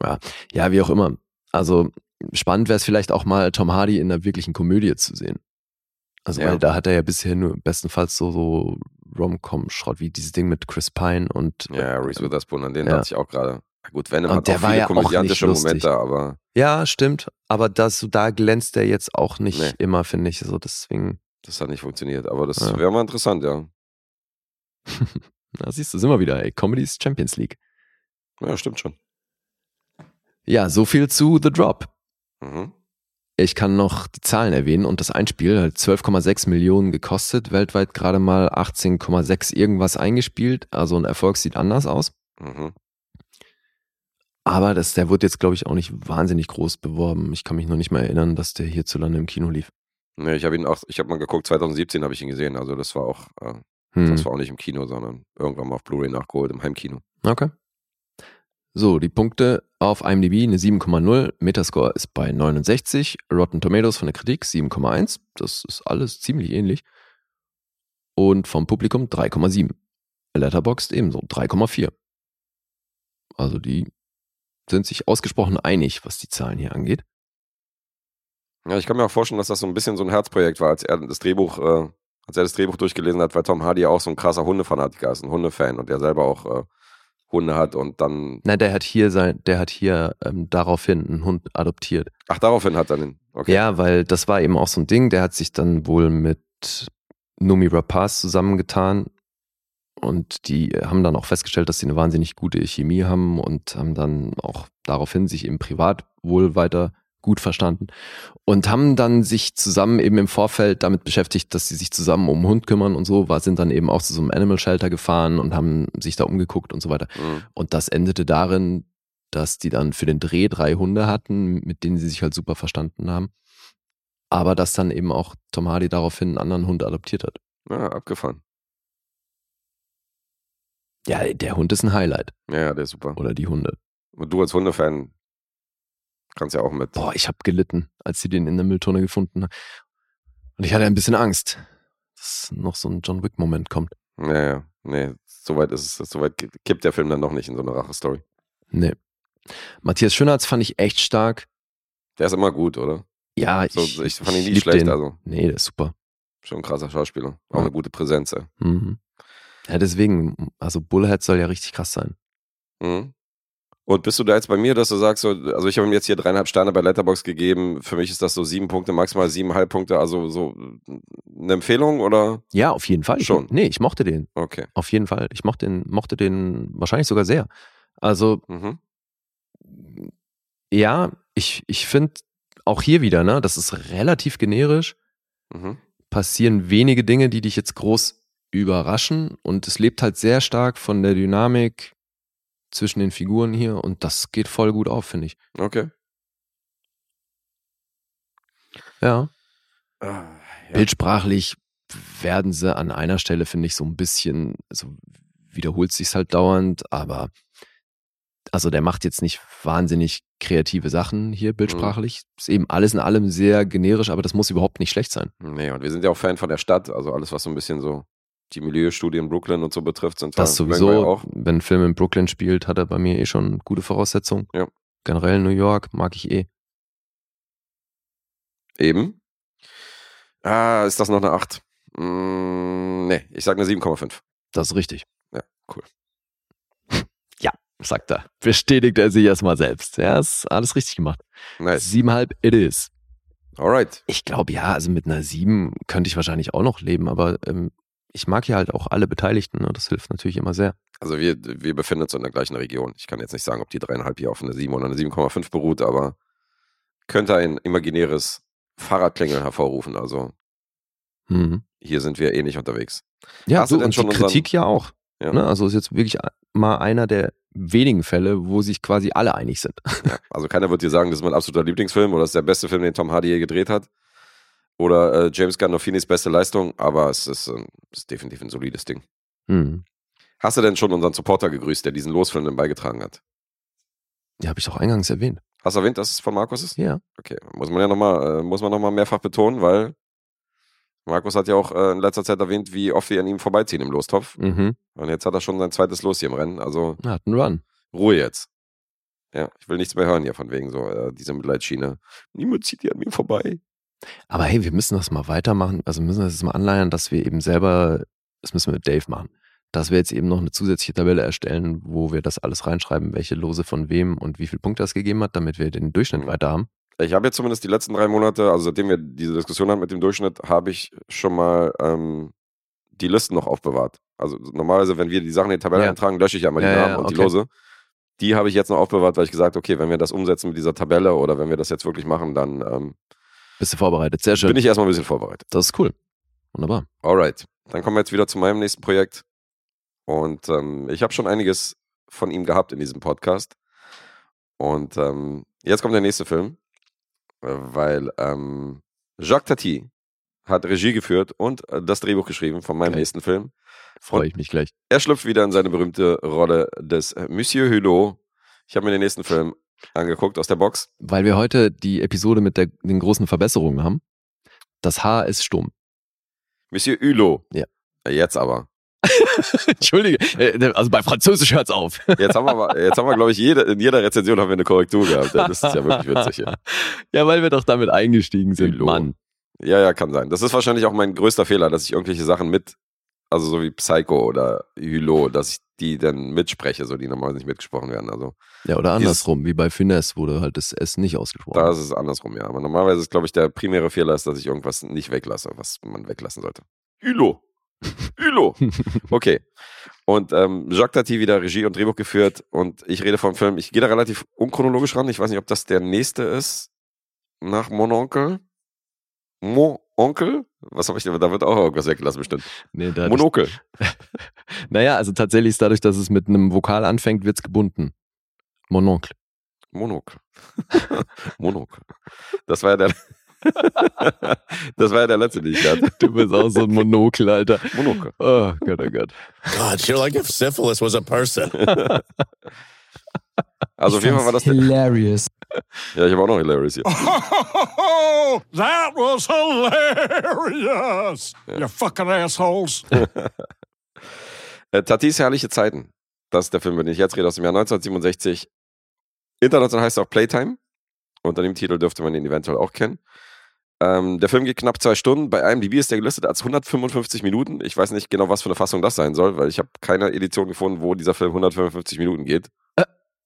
Ja, ja wie auch immer. Also spannend wäre es vielleicht auch mal, Tom Hardy in einer wirklichen Komödie zu sehen. Also, Ja. weil da hat er ja bisher nur bestenfalls so, so Rom-Com-Schrott, wie dieses Ding mit Chris Pine und Ja, Reese Witherspoon, an den Ja. dachte ich auch gerade. Na Gut, Venom Und hat der auch war viele ja auch komödiantische nicht lustig. Momente, aber Ja, stimmt. Aber das, da glänzt er jetzt auch nicht Nee. immer, finde ich. So, deswegen, das hat nicht funktioniert. Aber das Ja. wäre mal interessant, ja. da siehst du, sind wir wieder, ey. Comedy ist Champions League. Ja, stimmt schon. Ja, so viel zu The Drop. Mhm. Ich kann noch die Zahlen erwähnen und das Einspiel hat 12,6 Millionen gekostet, weltweit gerade mal 18,6 irgendwas eingespielt. Also ein Erfolg sieht anders aus. Mhm. Aber das, der wird jetzt, glaube ich, auch nicht wahnsinnig groß beworben. Ich kann mich noch nicht mal erinnern, dass der hierzulande im Kino lief. Nee, ich habe ihn auch, ich habe mal geguckt, 2017 habe ich ihn gesehen. Also das war auch, äh, Hm. das war auch nicht im Kino, sondern irgendwann mal auf Blu-ray nachgeholt, im Heimkino. Okay. So, die Punkte auf IMDb eine 7,0, Metascore ist bei 69, Rotten Tomatoes von der Kritik 7,1, das ist alles ziemlich ähnlich. Und vom Publikum 3,7. Letterboxd ebenso 3,4. Also die sind sich ausgesprochen einig, was die Zahlen hier angeht. Ja, ich kann mir auch vorstellen, dass das so ein bisschen so ein Herzprojekt war, als er das Drehbuch, äh, als er das Drehbuch durchgelesen hat, weil Tom Hardy ja auch so ein krasser Hundefanatiker ist, ein Hundefan und der selber auch äh, Hunde hat und dann, Na, der hat hier sein, der hat hier ähm, daraufhin einen Hund adoptiert. ach, daraufhin hat er den, okay. Ja, weil das war eben auch so ein Ding, der hat sich dann wohl mit Numi Rapaz zusammengetan und die haben dann auch festgestellt, dass sie eine wahnsinnig gute Chemie haben und haben dann auch daraufhin sich eben privat wohl weiter gut verstanden und haben dann sich zusammen eben im Vorfeld damit beschäftigt, dass sie sich zusammen um den Hund kümmern und so, war, sind dann eben auch zu so einem Animal Shelter gefahren und haben sich da umgeguckt und so weiter. Mhm. Und das endete darin, dass die dann für den Dreh drei Hunde hatten, mit denen sie sich halt super verstanden haben. Aber dass dann eben auch Tom Hardy daraufhin einen anderen Hund adoptiert hat. Ja, abgefahren. Ja, der Hund ist ein Highlight. Ja, ja, der ist super. Oder die Hunde. Und du als Hundefan kannst ja auch mit. Boah, ich habe gelitten, als sie den in der Mülltonne gefunden haben. Und ich hatte ein bisschen Angst, dass noch so ein John Wick-Moment kommt. Naja, nee, soweit ist es, soweit kippt der Film dann noch nicht in so eine Rache-Story. Nee. Matthias Schönherz fand ich echt stark. Der ist immer gut, oder? Ja, So, ich, ich fand ihn nie schlecht, den. also Nee, der ist super. schon ein krasser Schauspieler. Auch Ja. eine gute Präsenz, ey. Mhm. Ja, deswegen, also Bullhead soll ja richtig krass sein. Mhm. Und bist du da jetzt bei mir, dass du sagst, so, also ich habe ihm jetzt hier dreieinhalb Sterne bei Letterbox gegeben. Für mich ist das so sieben Punkte, maximal siebeneinhalb Punkte. Also so eine Empfehlung oder? Ja, auf jeden Fall. Ich- Schon. Nee, ich mochte den. Okay. Auf jeden Fall. Ich mochte den, mochte den wahrscheinlich sogar sehr. Also, Mhm. ja, ich, ich finde auch hier wieder, ne, das ist relativ generisch. Mhm. Passieren wenige Dinge, die dich jetzt groß überraschen. Und es lebt halt sehr stark von der Dynamik zwischen den Figuren hier. Und das geht voll gut auf, finde ich. Okay. Ja. Ah, ja. Bildsprachlich werden sie an einer Stelle, finde ich, so ein bisschen, so wiederholt sich's halt dauernd, aber also der macht jetzt nicht wahnsinnig kreative Sachen hier bildsprachlich. Ist eben alles in allem sehr generisch, aber das muss überhaupt nicht schlecht sein. Nee, und wir sind ja auch Fan von der Stadt. Also alles, was so ein bisschen so die Milieustudie in Brooklyn und so betrifft, sind Das sowieso, auch. wenn ein Film in Brooklyn spielt, hat er bei mir eh schon gute Voraussetzungen. Ja. Generell New York mag ich eh. Eben. Ah, ist das noch eine 8? Mm, nee, ich sag eine 7,5. Das ist richtig. Ja, cool. Ja, sagt er. Bestätigt er sich erstmal selbst. Ja, ist alles richtig gemacht. Nice. Siebenhalb it is. Alright. Ich glaube ja, also mit einer sieben könnte ich wahrscheinlich auch noch leben, aber ähm, ich mag ja halt auch alle Beteiligten. Ne? Das hilft natürlich immer sehr. Also wir, wir befinden uns in der gleichen Region. Ich kann jetzt nicht sagen, ob die dreieinhalb hier auf eine 7 oder eine 7,5 beruht, aber könnte ein imaginäres Fahrradklingel hervorrufen. Also Mhm. hier sind wir ähnlich unterwegs. Ja, Hast du so, denn und schon die unseren- Kritik ja auch. Ja. Ne? Also ist jetzt wirklich mal einer der wenigen Fälle, wo sich quasi alle einig sind. Ja, also keiner wird dir sagen, das ist mein absoluter Lieblingsfilm oder das ist der beste Film, den Tom Hardy je gedreht hat. Oder äh, James Gandolfinis beste Leistung, aber es ist, äh, ist definitiv ein solides Ding. Mhm. Hast du denn schon unseren Supporter gegrüßt, der diesen Losfilm dann beigetragen hat? Ja, habe ich doch eingangs erwähnt. Hast du erwähnt, dass es von Markus ist? Ja. Okay, muss man ja nochmal, äh, muss man noch mal mehrfach betonen, weil Markus hat ja auch äh, in letzter Zeit erwähnt, wie oft wir an ihm vorbeiziehen im Lostopf. Mhm. Und jetzt hat er schon sein zweites Los hier im Rennen. Also Hat einen Run. Ruhe jetzt. Ja, ich will nichts mehr hören hier von wegen so äh, diese Mitleidsschiene. Niemand zieht hier an mir vorbei. Aber hey, wir müssen das mal weitermachen. Also wir müssen das jetzt mal anleiern, dass wir eben selber, das müssen wir mit Dave machen, dass wir jetzt eben noch eine zusätzliche Tabelle erstellen, wo wir das alles reinschreiben, welche Lose von wem und wie viele Punkte das gegeben hat, damit wir den Durchschnitt Mhm. weiter haben. Ich habe jetzt zumindest die letzten drei Monate, also seitdem wir diese Diskussion hatten mit dem Durchschnitt, habe ich schon mal ähm, die Listen noch aufbewahrt. Also normalerweise, wenn wir die Sachen in die Tabelle Ja. eintragen, lösche ich ja mal die Ja, Namen ja, und die okay. Lose. Die habe ich jetzt noch aufbewahrt, weil ich gesagt habe, okay, wenn wir das umsetzen mit dieser Tabelle oder wenn wir das jetzt wirklich machen, dann ähm, Bist du vorbereitet? Sehr schön. bin ich erstmal ein bisschen vorbereitet. das ist cool. Wunderbar. Alright, dann kommen wir jetzt wieder zu meinem nächsten Projekt. Und ähm, ich habe schon einiges von ihm gehabt in diesem Podcast. Und ähm, jetzt kommt der nächste Film, äh, weil ähm, Jacques Tati hat Regie geführt und äh, das Drehbuch geschrieben von meinem Geil. nächsten Film. Freue ich mich gleich. Er schlüpft wieder in seine berühmte Rolle des äh, Monsieur Hulot. Ich habe mir den nächsten Film angeguckt aus der Box. Weil wir heute die Episode mit der, den großen Verbesserungen haben. Das Haar ist stumm. Monsieur Hulot. Ja. Jetzt aber. Entschuldige, äh, also bei Französisch hört's auf. Jetzt haben wir, jetzt haben wir, glaube ich, jede, in jeder Rezension haben wir eine Korrektur gehabt. Ja, das ist ja wirklich witzig hier. Ja, weil wir doch damit eingestiegen sind, Hulot. Mann. Ja, ja, kann sein. Das ist wahrscheinlich auch mein größter Fehler, dass ich irgendwelche Sachen mit, also so wie Psycho oder Hulot, dass ich die dann mitspreche, so die normalerweise nicht mitgesprochen werden. Also Ja, oder Dieses- andersrum, wie bei Finesse wurde halt das S nicht ausgesprochen. da ist es andersrum, ja. Aber normalerweise ist, glaube ich, der primäre Fehler ist, dass ich irgendwas nicht weglasse, was man weglassen sollte. Hulot. Hulot. Okay. Und ähm, Jacques Tati wieder Regie und Drehbuch geführt und ich rede vom Film. Ich gehe da relativ unchronologisch ran. Ich weiß nicht, ob das der nächste ist nach Mon Onkel. Mon Onkel? Was habe ich denn? Da wird auch irgendwas weggelassen bestimmt. nee, dadurch, Monokel. naja, also tatsächlich ist dadurch, dass es mit einem Vokal anfängt, wird's gebunden. Mononcle. Monokel. Monokel. Das war ja der. das war ja der letzte, den ich hatte. Du bist auch so ein Monokel, Alter. Monokel. Oh Gott, oh Gott. God, you're like if syphilis was a person. Also auf jeden Fall war das hilarious. Ja, ich habe auch noch Hilarious hier. Oh, that was hilarious! You fucking assholes. Äh, Tatis herrliche Zeiten. Das ist der Film, über den ich jetzt rede, aus dem Jahr 1967. International heißt er auch Playtime. Unter dem Titel dürfte man ihn eventuell auch kennen. Ähm, der Film geht knapp zwei Stunden. Bei IMDb ist der gelistet als 155 Minuten. Ich weiß nicht genau, was für eine Fassung das sein soll, weil ich habe keine Edition gefunden, wo dieser Film 155 Minuten geht.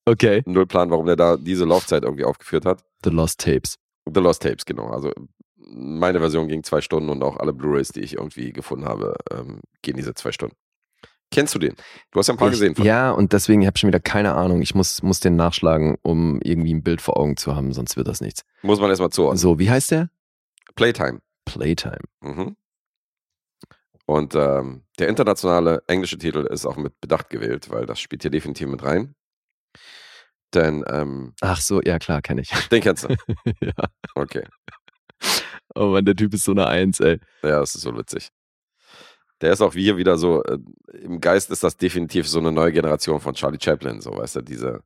Okay. Null Plan, warum der da diese Laufzeit irgendwie aufgeführt hat. The Lost Tapes. The Lost Tapes, genau. Also meine Version ging zwei Stunden und auch alle Blu-rays, die ich irgendwie gefunden habe, ähm, gehen diese zwei Stunden. Kennst du den? Du hast ja ein paar Ich- gesehen. Von Ja, und deswegen habe ich schon wieder keine Ahnung. Ich muss, muss den nachschlagen, um irgendwie ein Bild vor Augen zu haben, sonst wird das nichts. Muss man erstmal zuordnen. So, wie heißt der? Playtime. Playtime. Mhm. Und ähm, der internationale englische Titel ist auch mit Bedacht gewählt, weil das spielt hier definitiv mit rein. Denn ähm, Ach so, ja klar, kenne ich. den kennst du. ja. Okay. Oh Mann, der Typ ist so eine Eins, ey. Ja, das ist so witzig. Der ist auch wie hier wieder so, äh, im Geist ist das definitiv so eine neue Generation von Charlie Chaplin, so weißt du, diese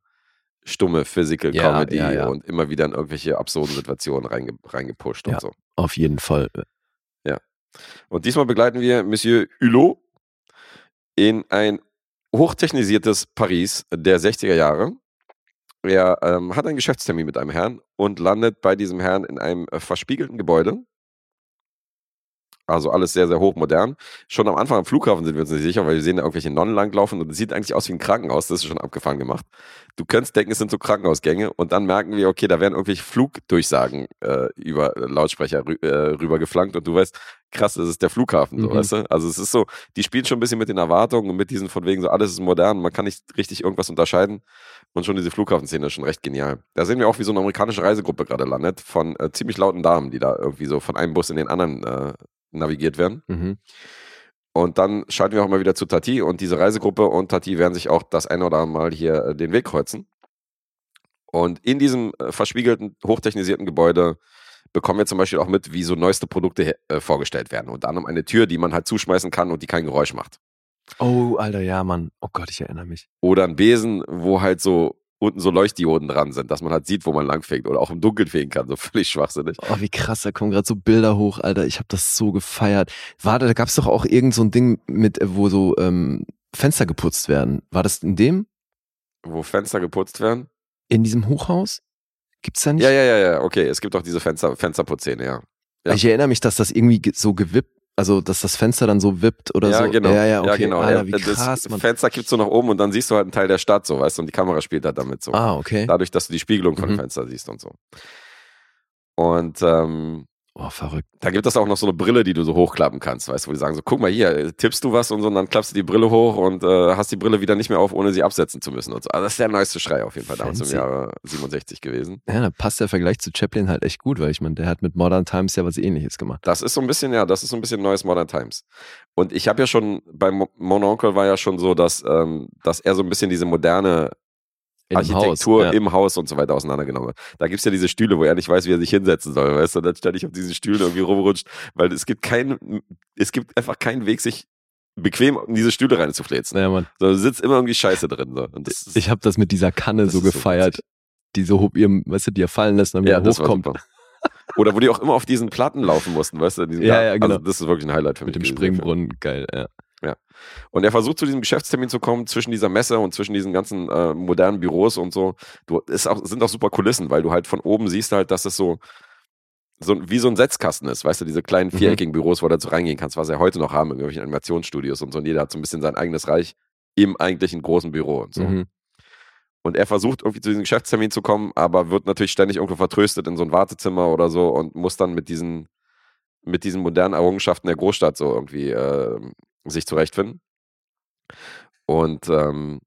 stumme Physical Ja, Comedy ja, ja. und immer wieder in irgendwelche absurden Situationen reinge reingepusht Ja. und so. Auf jeden Fall. Und diesmal begleiten wir Monsieur Hulot in ein hochtechnisiertes Paris der 60er Jahre. Er ähm, hat einen Geschäftstermin mit einem Herrn und landet bei diesem Herrn in einem äh, verspiegelten Gebäude. Also alles sehr, sehr hochmodern. Schon am Anfang am Flughafen sind wir uns nicht sicher, weil wir sehen da irgendwelche Nonnen langlaufen und es sieht eigentlich aus wie ein Krankenhaus. Das ist schon abgefahren gemacht. Du könntest denken, es sind so Krankenhausgänge und dann merken wir, okay, da werden irgendwelche Flugdurchsagen äh, über Lautsprecher rü äh, rübergeflankt und du weißt, krass, das ist der Flughafen, so, Mhm. weißt du? Also es ist so, die spielen schon ein bisschen mit den Erwartungen und mit diesen von wegen so, alles ist modern, man kann nicht richtig irgendwas unterscheiden. Und schon diese Flughafenszene ist schon recht genial. Da sehen wir auch, wie so eine amerikanische Reisegruppe gerade landet, von äh, ziemlich lauten Damen, die da irgendwie so von einem Bus in den anderen äh, navigiert werden. Mhm. Und dann schalten wir auch mal wieder zu Tati und diese Reisegruppe und Tati werden sich auch das ein oder andere Mal hier äh, den Weg kreuzen. Und in diesem äh, verspiegelten, hochtechnisierten Gebäude bekommen wir zum Beispiel auch mit, wie so neueste Produkte äh, vorgestellt werden. Unter anderem eine Tür, die man halt zuschmeißen kann und die kein Geräusch macht. Oh, Alter, ja, Mann. Oh Gott, ich erinnere mich. Oder ein Besen, wo halt so unten so Leuchtdioden dran sind, dass man halt sieht, wo man langfegt oder auch im Dunkeln fegen kann. So völlig schwachsinnig. Oh, wie krass, da kommen gerade so Bilder hoch, Alter. Ich habe das so gefeiert. Warte, da gab's doch auch irgend so ein Ding mit, äh, wo so ähm, Fenster geputzt werden. War das in dem? Wo Fenster geputzt werden. In diesem Hochhaus? Gibt's da nicht? Ja, ja, ja, ja. Okay, es gibt auch diese Fenster, Fensterputzszene, ja. ja. Ich erinnere mich, dass das irgendwie ge- so gewippt, also dass das Fenster dann so wippt oder ja, so. genau. Ja, ja, okay. genau. Alter, Ja, wie das krass, Mann. Fenster kippst du nach oben und dann siehst du halt einen Teil der Stadt, so, weißt du, und die Kamera spielt halt damit so. Ah, okay. Dadurch, dass du die Spiegelung Mhm. Fenster siehst und so. Und ähm, Oh, verrückt. da gibt es auch noch so eine Brille, die du so hochklappen kannst, weißt du, wo die sagen so, guck mal hier, tippst du was und so, und dann klappst du die Brille hoch und äh, hast die Brille wieder nicht mehr auf, ohne sie absetzen zu müssen und so. Also das ist der neueste Schrei auf jeden Fall damals im. Jahre 67 gewesen. Ja, da passt der Vergleich zu Chaplin halt echt gut, weil ich meine, der hat mit Modern Times ja was ähnliches gemacht. Das ist so ein bisschen, ja, das ist so ein bisschen neues Modern Times. Und ich habe ja schon, bei Mo- Mon Oncle war ja schon so, dass, ähm, dass er so ein bisschen diese moderne In Architektur Haus, ja. im Haus und so weiter auseinandergenommen. Da gibt's ja diese Stühle, wo er nicht weiß, wie er sich hinsetzen soll, weißt du, dann ständig auf diesen Stühlen irgendwie rumrutscht, weil es gibt keinen, es gibt einfach keinen Weg, sich bequem in diese Stühle reinzufläzen. Naja, Mann. So, sitzt immer irgendwie Scheiße drin. So. Ist, Ich habe das mit dieser Kanne so ist so gefeiert, die so hoch ihrem, weißt du, die er fallen lässt und dann ja, wieder hochkommt. Oder wo die auch immer auf diesen Platten laufen mussten, weißt du? Ja, Garten. ja, genau. Also das ist wirklich ein Highlight für mich. Mit dem. Springbrunnen, geil, ja. Und er versucht zu diesem Geschäftstermin zu kommen, zwischen dieser Messe und zwischen diesen ganzen äh, modernen Büros und so. Du, es auch, sind auch super Kulissen, weil du halt von oben siehst halt, dass es so, so wie so ein Setzkasten ist, weißt du, diese kleinen Mhm. viereckigen Büros, wo du so reingehen kannst, was sie heute noch haben in irgendwelchen Animationsstudios und so. Und jeder hat so ein bisschen sein eigenes Reich im eigentlichen großen Büro und so. Mhm. Und er versucht irgendwie zu diesem Geschäftstermin zu kommen, aber wird natürlich ständig irgendwo vertröstet in so ein Wartezimmer oder so und muss dann mit diesen, mit diesen modernen Errungenschaften der Großstadt so irgendwie äh, sich zurechtfinden. Und ähm,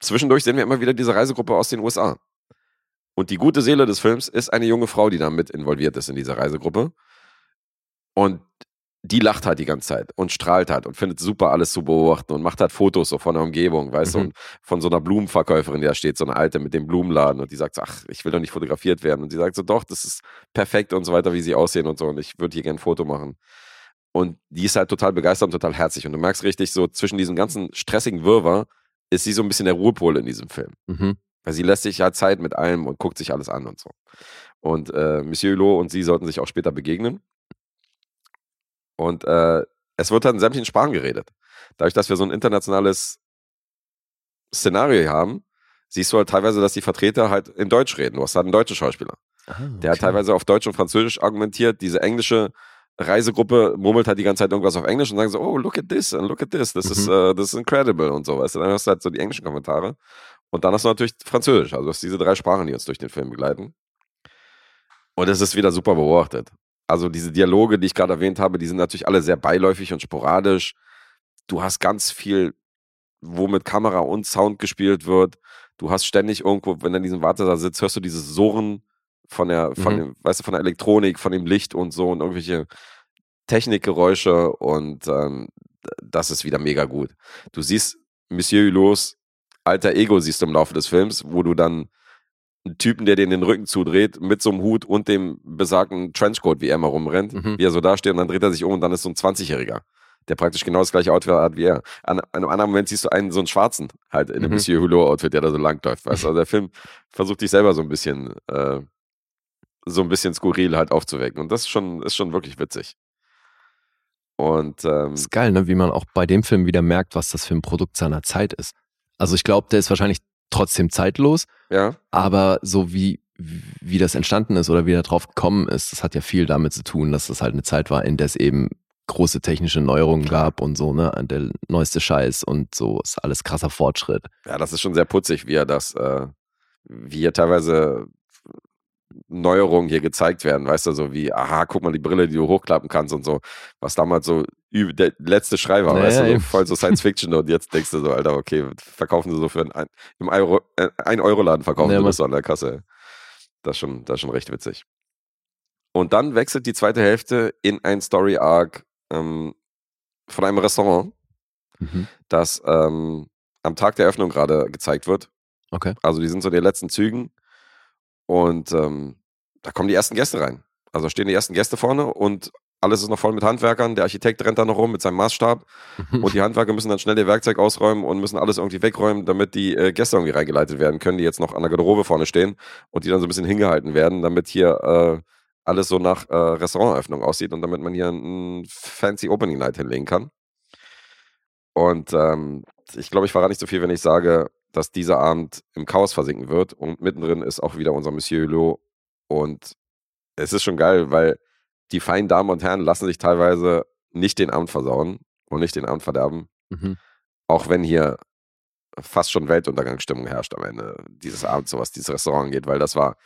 zwischendurch sehen wir immer wieder diese Reisegruppe aus den USA. Und die gute Seele des Films ist eine junge Frau, die da mit involviert ist in dieser Reisegruppe. Und die lacht halt die ganze Zeit und strahlt halt und findet super alles zu beobachten und macht halt Fotos so von der Umgebung, weißt du, Mhm. und von so einer Blumenverkäuferin, die da steht, so eine alte mit dem Blumenladen und die sagt so, ach, ich will doch nicht fotografiert werden. Und sie sagt so, doch, das ist perfekt und so weiter, wie sie aussehen und so und ich würde hier gerne ein Foto machen. Und die ist halt total begeistert und total herzig und du merkst richtig so, zwischen diesem ganzen stressigen Wirrwarr ist sie so ein bisschen der Ruhepol in diesem Film. Mhm. Weil sie lässt sich halt Zeit mit allem und guckt sich alles an und so. Und äh, Monsieur Hulot und sie sollten sich auch später begegnen. Und äh, es wird halt in sämtlichen Sprachen geredet. Dadurch, dass wir so ein internationales Szenario haben, siehst du halt teilweise, dass die Vertreter halt in Deutsch reden. Du hast halt einen deutschen Schauspieler. Ah, Der hat teilweise auf Deutsch und Französisch argumentiert. Diese englische Reisegruppe murmelt halt die ganze Zeit irgendwas auf Englisch und sagen so, oh, look at this and look at this, this is, Mhm. uh, this is incredible und so, weißt du. Dann hast du halt so die englischen Kommentare. Und dann hast du natürlich Französisch. Also du hast diese drei Sprachen, die uns durch den Film begleiten. Und es ist wieder super beobachtet. Also diese Dialoge, die ich gerade erwähnt habe, die sind natürlich alle sehr beiläufig und sporadisch. Du hast ganz viel, wo mit Kamera und Sound gespielt wird. Du hast ständig irgendwo, wenn du in diesem Wartesaal sitzt, hörst du dieses Surren von der, von Mhm. dem, weißt du, von der Elektronik, von dem Licht und so und irgendwelche Technikgeräusche und ähm, das ist wieder mega gut. Du siehst Monsieur Hulots alter Ego siehst du im Laufe des Films, wo du dann einen Typen, der dir den Rücken zudreht, mit so einem Hut und dem besagten Trenchcoat, wie er mal rumrennt, Mhm. wie er so da steht und dann dreht er sich um und dann ist so ein 20-Jähriger, der praktisch genau das gleiche Outfit hat wie er. An, an einem anderen Moment siehst du einen, so einen Schwarzen, halt in einem Mhm. Monsieur Hulot-Outfit, der da so langläuft, weißt du. Also der Film versucht dich selber so ein bisschen, äh, so ein bisschen skurril halt aufzuwecken und das ist schon, ist schon wirklich witzig. Und ähm, ist geil, ne? wie man auch bei dem Film wieder merkt, was das für ein Produkt seiner Zeit ist. Also ich glaube, der ist wahrscheinlich trotzdem zeitlos, ja, aber so wie, wie das entstanden ist oder wie er drauf gekommen ist, das hat ja viel damit zu tun, dass das halt eine Zeit war, in der es eben große technische Neuerungen gab und so, ne, der neueste Scheiß und so ist alles krasser Fortschritt. Ja, das ist schon sehr putzig, wie er das, äh, wie hier teilweise Neuerungen hier gezeigt werden, weißt du, so wie, aha, guck mal, die Brille, die du hochklappen kannst und so, was damals so der letzte Schrei war, Naja, weißt du, so voll so Science Fiction und jetzt denkst du so, Alter, okay, verkaufen sie so für ein, ein im Euro, äh, ein Euro Laden verkaufen Ja, sie das so an der Kasse. Das ist schon, das ist schon recht witzig. Und dann wechselt die zweite Hälfte in ein Story Arc ähm, von einem Restaurant, Mhm. das ähm, am Tag der Eröffnung gerade gezeigt wird. Okay. Also die sind so in den letzten Zügen und ähm, da kommen die ersten Gäste rein. Also stehen die ersten Gäste vorne und alles ist noch voll mit Handwerkern. Der Architekt rennt da noch rum mit seinem Maßstab und die Handwerker müssen dann schnell ihr Werkzeug ausräumen und müssen alles irgendwie wegräumen, damit die äh, Gäste irgendwie reingeleitet werden können, die jetzt noch an der Garderobe vorne stehen und die dann so ein bisschen hingehalten werden, damit hier äh, alles so nach äh, Restauranteröffnung aussieht und damit man hier ein fancy Opening Night hinlegen kann. Und ähm, ich glaube, ich verrate nicht so viel, wenn ich sage, dass dieser Abend im Chaos versinken wird und mittendrin ist auch wieder unser Monsieur Hulot und es ist schon geil, weil die feinen Damen und Herren lassen sich teilweise nicht den Abend versauen und nicht den Abend verderben, Mhm. auch wenn hier fast schon Weltuntergangsstimmung herrscht am Ende dieses Abends, so was dieses Restaurant angeht, weil das war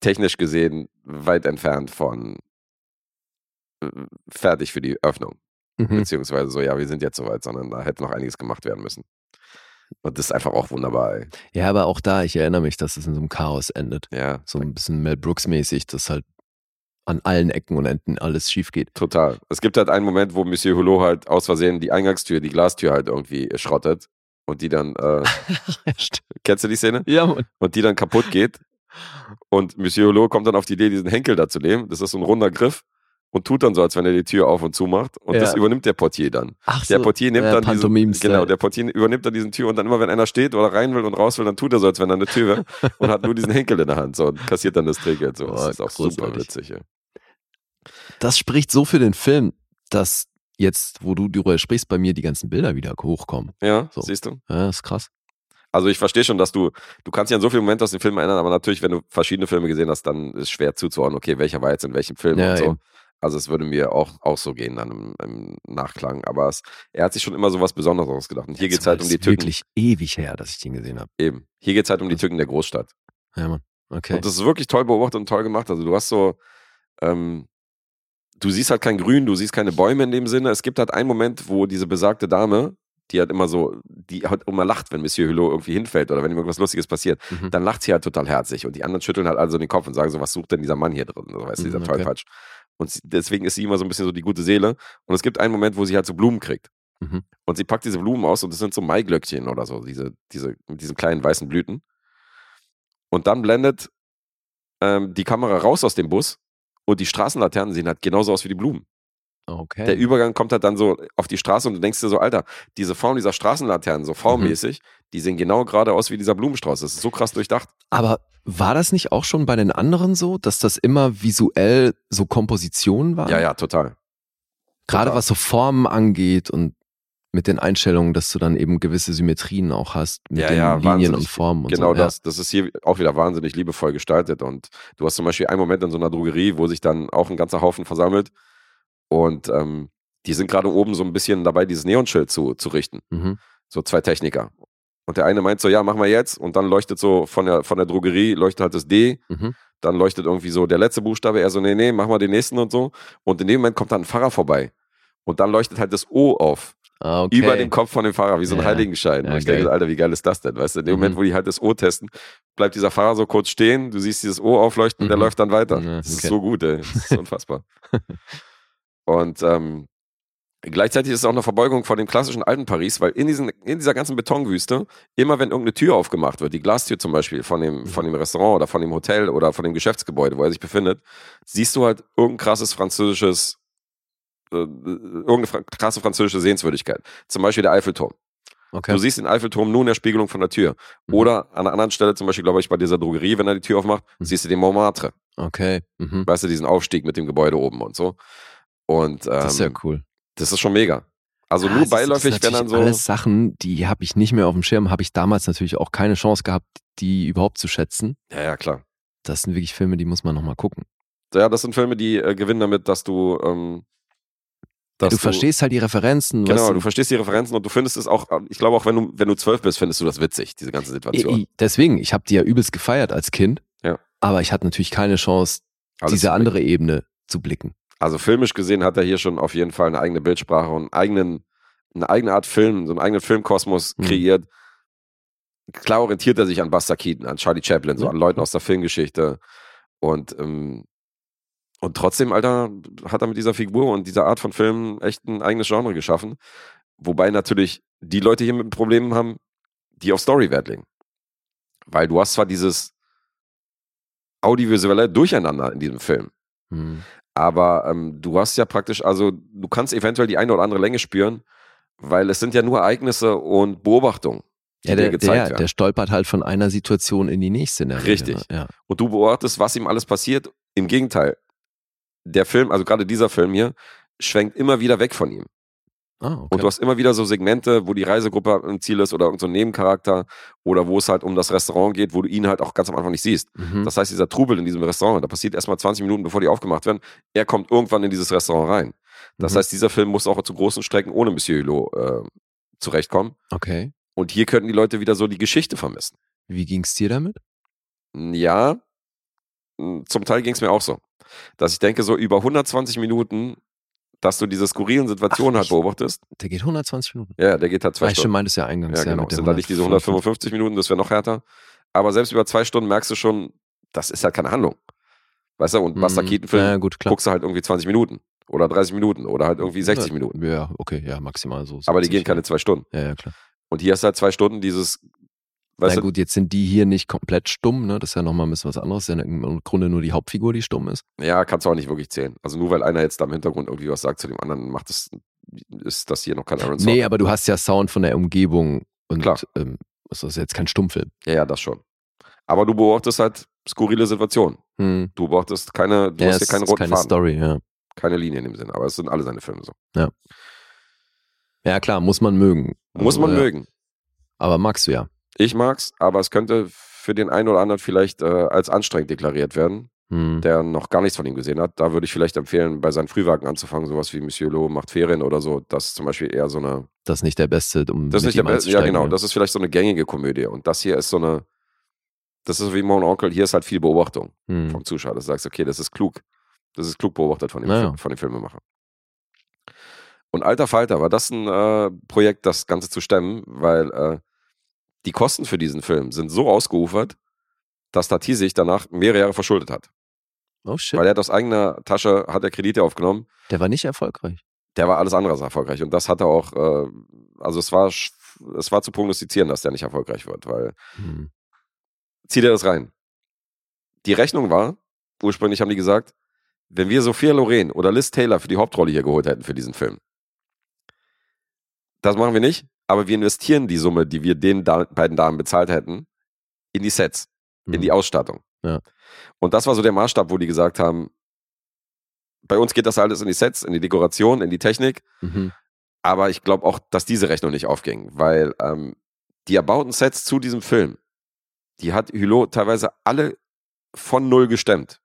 technisch gesehen weit entfernt von äh, fertig für die Öffnung. Mhm. Beziehungsweise so, ja, wir sind jetzt soweit, sondern da hätte noch einiges gemacht werden müssen. Und das ist einfach auch wunderbar, ey. Ja, aber auch da, ich erinnere mich, dass es in so einem Chaos endet. Ja, So ein bisschen Mel Brooks-mäßig, dass halt an allen Ecken und Enden alles schief geht. total. Es gibt halt einen Moment, wo Monsieur Hulot halt aus Versehen die Eingangstür, die Glastür halt irgendwie schrottet und die dann, äh, kennst du die Szene? ja, Mann. Und die dann kaputt geht. Und Monsieur Hulot kommt dann auf die Idee, diesen Henkel da zu nehmen. Das ist so ein runder Griff und tut dann so, als wenn er die Tür auf und zu macht. Und Ja. das übernimmt der Portier dann. Ach Der Portier nimmt ja, dann diesen, genau, der Portier übernimmt dann diesen Tür und dann immer, wenn einer steht oder rein will und raus will, dann tut er so, als wenn da eine Tür wäre und hat nur diesen Henkel in der Hand so und kassiert dann das Trinkgeld. So. Das ist auch super witzig. Ja. Das spricht so für den Film, dass jetzt, wo du darüber sprichst, bei mir die ganzen Bilder wieder hochkommen. ja, So. siehst du? Ja, ist krass. Also ich verstehe schon, dass du, du kannst dich an so viele Momente aus dem Film erinnern, aber natürlich, wenn du verschiedene Filme gesehen hast, dann ist schwer zuzuordnen, okay, welcher war jetzt in welchem Film Ja, und so. eben. Also es würde mir auch, auch so gehen dann im, im Nachklang. Aber es, er hat sich schon immer so was Besonderes ausgedacht. Und hier geht es halt um die ist Tücken. wirklich ewig her, dass ich den gesehen habe. Eben. Hier geht es halt um die Tücken der Großstadt. Ja, Mann. Okay. Und das ist wirklich toll beobachtet und toll gemacht. Also du hast so, ähm, du siehst halt kein Grün, du siehst keine Bäume in dem Sinne. Es gibt halt einen Moment, wo diese besagte Dame, die hat immer so, die halt immer lacht, wenn Monsieur Hulot irgendwie hinfällt oder wenn ihm irgendwas Lustiges passiert, Mhm. dann lacht sie halt total herzig. Und die anderen schütteln halt also den Kopf und sagen so, was sucht denn dieser Mann hier drin? So, weißt du, dieser Mhm, okay. Tollpatsch. Und deswegen ist sie immer so ein bisschen so die gute Seele. Und es gibt einen Moment, wo sie halt so Blumen kriegt. Mhm. Und sie packt diese Blumen aus und das sind so Maiglöckchen oder so, diese, diese, mit diesen kleinen weißen Blüten. Und dann blendet ähm, die Kamera raus aus dem Bus und die Straßenlaternen sehen halt genauso aus wie die Blumen. okay. Der Übergang kommt halt dann so auf die Straße und du denkst dir so, Alter, diese Form dieser Straßenlaternen, so formmäßig, die sehen genau gerade aus wie dieser Blumenstrauß. Das ist so krass durchdacht. Aber war das nicht auch schon bei den anderen so, dass das immer visuell so Kompositionen waren? Ja, ja, total. Gerade Total. was so Formen angeht und mit den Einstellungen, dass du dann eben gewisse Symmetrien auch hast mit Ja, den ja, Linien wahnsinnig. und Formen und Genau so. Ja. das. Das ist hier auch wieder wahnsinnig liebevoll gestaltet. Und du hast zum Beispiel einen Moment in so einer Drogerie, wo sich dann auch ein ganzer Haufen versammelt. Und ähm, die sind gerade oben so ein bisschen dabei, dieses Neonschild zu, zu richten. Mhm. So zwei Techniker. Und der eine meint so, ja, machen wir jetzt. Und dann leuchtet so von der, von der Drogerie, leuchtet halt das D. Mhm. Dann leuchtet irgendwie so der letzte Buchstabe. Er so, nee, nee, machen wir den nächsten und so. Und in dem Moment kommt dann ein Fahrer vorbei. Und dann leuchtet halt das O auf. Ah, okay. Über dem Kopf von dem Fahrer, wie so ein Ja. Heiligenschein. Ja, und ich denke, geil. Alter, wie geil ist das denn? Weißt du, in dem Mhm. Moment, wo die halt das O testen, bleibt dieser Fahrer so kurz stehen, du siehst dieses O aufleuchten und der Mhm. läuft dann weiter. Ja, Das ist okay. so gut, ey. Das ist unfassbar. und ähm, gleichzeitig ist es auch eine Verbeugung vor dem klassischen alten Paris, weil in, diesen, in dieser ganzen Betonwüste, immer wenn irgendeine Tür aufgemacht wird, die Glastür zum Beispiel von dem, von dem Restaurant oder von dem Hotel oder von dem Geschäftsgebäude, wo er sich befindet, siehst du halt irgendein krasses französisches, äh, irgendeine fra krasse französische Sehenswürdigkeit. Zum Beispiel der Eiffelturm. okay. Du siehst den Eiffelturm nur in der Spiegelung von der Tür. Mhm. Oder an einer anderen Stelle, zum Beispiel, glaube ich, bei dieser Drogerie, wenn er die Tür aufmacht, Mhm. siehst du den Montmartre. okay. Mhm. Weißt du, diesen Aufstieg mit dem Gebäude oben und so. Und ähm, Das ist ja cool. Das ist schon mega. Also Ja, nur beiläufig, wenn dann so. Alles Sachen, die habe ich nicht mehr auf dem Schirm, habe ich damals natürlich auch keine Chance gehabt, die überhaupt zu schätzen. Ja, ja, klar. Das sind wirklich Filme, die muss man nochmal gucken. Ja, das sind Filme, die äh, gewinnen damit, dass du. Ähm, Ja, dass du verstehst halt die Referenzen. Genau, weißt du verstehst die Referenzen und du findest es auch, ich glaube auch, wenn du, wenn du zwölf bist, findest du das witzig, diese ganze Situation. I- i- Deswegen, ich habe die ja übelst gefeiert als Kind, Ja. aber ich hatte natürlich keine Chance, Alles diese andere Ebene zu blicken. Also filmisch gesehen hat er hier schon auf jeden Fall eine eigene Bildsprache und einen eigenen, eine eigene Art Film, so einen eigenen Filmkosmos Mhm. kreiert. Klar orientiert er sich an Buster Keaton, an Charlie Chaplin, so an Leuten aus der Filmgeschichte. Und, ähm, und trotzdem, Alter, hat er mit dieser Figur und dieser Art von Film echt ein eigenes Genre geschaffen. Wobei natürlich die Leute hier mit Problemen haben, die auf Story Wert legen. Weil du hast zwar dieses audiovisuelle Durcheinander in diesem Film. Hm. Aber ähm, du hast ja praktisch, also du kannst eventuell die eine oder andere Länge spüren, weil es sind ja nur Ereignisse und Beobachtungen, die Ja, dir der, gezeigt der, werden. der stolpert halt von einer Situation in die nächste. In Richtig. Regel, ne? ja. und du beobachtest, was ihm alles passiert. Im Gegenteil, der Film, also gerade dieser Film hier, schwenkt immer wieder weg von ihm. Ah, okay. Und du hast immer wieder so Segmente, wo die Reisegruppe im Ziel ist oder irgendein so ein Nebencharakter oder wo es halt um das Restaurant geht, wo du ihn halt auch ganz am Anfang nicht siehst. mhm. Das heißt, dieser Trubel in diesem Restaurant, da passiert erstmal 20 Minuten, bevor die aufgemacht werden. Er kommt irgendwann in dieses Restaurant rein. Das Mhm. heißt, dieser Film muss auch zu großen Strecken ohne Monsieur Hulot äh, zurechtkommen. okay. Und hier könnten die Leute wieder so die Geschichte vermissen. Wie ging's dir damit? Ja, zum Teil ging es mir auch so. Dass ich denke, so über 120 Minuten, dass du diese skurrilen Situationen Ach, halt ich- beobachtest. Der geht 120 Minuten. Ja, der geht halt zwei Ah, Stunden. meintest ja eingangs. Ja, genau. Es der sind halt nicht diese 155 Minuten, das wäre noch härter. Aber selbst über zwei Stunden merkst du schon, das ist halt keine Handlung. Weißt du, und Buster Mhm. Keaton-Film Ja, gut, guckst du halt irgendwie 20 Minuten oder 30 Minuten oder halt irgendwie 60 ja, Minuten. Ja, okay, ja, maximal so. Aber die 70, gehen keine zwei Stunden. Ja, ja, klar. Und hier hast du halt zwei Stunden dieses, weißt Na gut, jetzt sind die hier nicht komplett stumm, ne? Das ist ja nochmal ein bisschen was anderes. Das ist ja im Grunde nur die Hauptfigur, die stumm ist. ja, kannst du auch nicht wirklich zählen. Also nur weil einer jetzt da im Hintergrund irgendwie was sagt zu dem anderen, macht das, ist das hier noch kein Aaron Nee, Sorkin. aber du hast ja Sound von der Umgebung und Klar. ähm, das ist jetzt kein Stummfilm. Ja, ja, das schon. Aber du beobachtest halt skurrile Situationen. Hm. Du beobachtest keine, du Ja, hast keinen ist roten keine Faden. Story, ja. Keine Linie in dem Sinn. Aber es sind alle seine Filme so. Ja, klar, muss man mögen. Muss Also, man ja. mögen. Aber magst du ja. Ich mag's, aber es könnte für den einen oder anderen vielleicht äh, als anstrengend deklariert werden, Hm. der noch gar nichts von ihm gesehen hat. Da würde ich vielleicht empfehlen, bei seinen Frühwerken anzufangen, sowas wie Monsieur Lo macht Ferien oder so. Das ist zum Beispiel eher so eine. Das ist nicht der Beste, um Das ist nicht der Beste. Ja, genau. Das ist vielleicht so eine gängige Komödie. Und das hier ist so eine. Das ist so wie Mon Onkel. Hier ist halt viel Beobachtung Hm. vom Zuschauer. Du sagst, okay, das ist klug. Das ist klug beobachtet von dem, Naja. Von dem Filmemacher. Und alter Falter, war das ein äh, Projekt, das Ganze zu stemmen, weil äh, die Kosten für diesen Film sind so ausgeufert, dass Tati sich danach mehrere Jahre verschuldet hat. Oh shit. Weil er hat aus eigener Tasche, hat er Kredite aufgenommen. der war nicht erfolgreich. Der war alles andere als erfolgreich. Und das hat er auch, äh, also es war, es war zu prognostizieren, dass der nicht erfolgreich wird, weil Hm. zieh dir das rein. Die Rechnung war, ursprünglich haben die gesagt, wenn wir Sophia Loren oder Liz Taylor für die Hauptrolle hier geholt hätten für diesen Film. Das machen wir nicht, aber wir investieren die Summe, die wir den da beiden Damen bezahlt hätten, in die Sets, in Hm. die Ausstattung. Ja. Und das war so der Maßstab, wo die gesagt haben, bei uns geht das alles in die Sets, in die Dekoration, in die Technik. Mhm. Aber ich glaube auch, dass diese Rechnung nicht aufging, weil ähm, die erbauten Sets zu diesem Film, die hat Hulot teilweise alle von null gestemmt.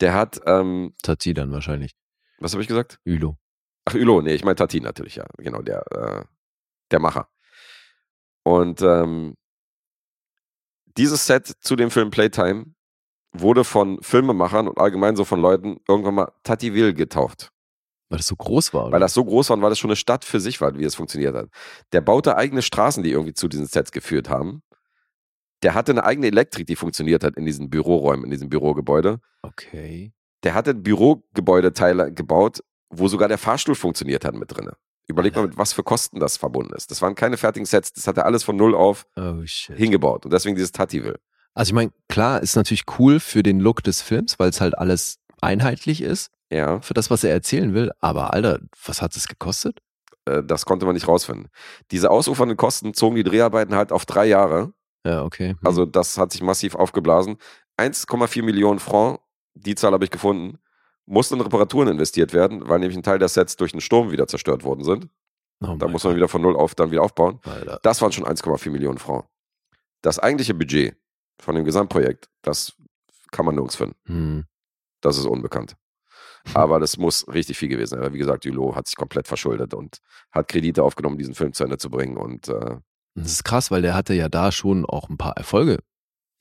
Der hat, ähm, Tati dann wahrscheinlich. was habe ich gesagt? Ülo. Ach, Hulot, nee, ich meine Tati natürlich, ja. Genau, der, äh, der Macher. Und ähm, dieses Set zu dem Film Playtime wurde von Filmemachern und allgemein so von Leuten irgendwann mal Tativille getauft. Weil das so groß war. Oder? Weil das so groß war und weil das schon eine Stadt für sich war, wie es funktioniert hat. Der baute eigene Straßen, die irgendwie zu diesen Sets geführt haben. Der hatte eine eigene Elektrik, die funktioniert hat in diesen Büroräumen, in diesem Bürogebäude. okay. Der hatte Bürogebäudeteile gebaut, wo sogar der Fahrstuhl funktioniert hat mit drinne. Überleg mal, mit was für Kosten das verbunden ist. Das waren keine fertigen Sets, das hat er alles von null auf Oh hingebaut. Und deswegen dieses Tativille. Also ich meine, klar, ist natürlich cool für den Look des Films, weil es halt alles einheitlich ist Ja, für das, was er erzählen will. Aber Alter, was hat es gekostet? äh, das konnte man nicht rausfinden. Diese ausufernden Kosten zogen die Dreharbeiten halt auf drei Jahre. Ja, okay. Hm. Also das hat sich massiv aufgeblasen. 1,4 Millionen Franc, die Zahl habe ich gefunden, mussten in Reparaturen investiert werden, weil nämlich ein Teil der Sets durch einen Sturm wieder zerstört worden sind. oh Da muss man Gott, wieder von null auf dann wieder aufbauen. Alter. Das waren schon 1,4 Millionen Franc. Das eigentliche Budget von dem Gesamtprojekt, das kann man nirgends finden. Hm. Das ist unbekannt. Aber das muss richtig viel gewesen sein. Wie gesagt, Hulot hat sich komplett verschuldet und hat Kredite aufgenommen, diesen Film zu Ende zu bringen. Und äh, Das ist krass, weil der hatte ja da schon auch ein paar Erfolge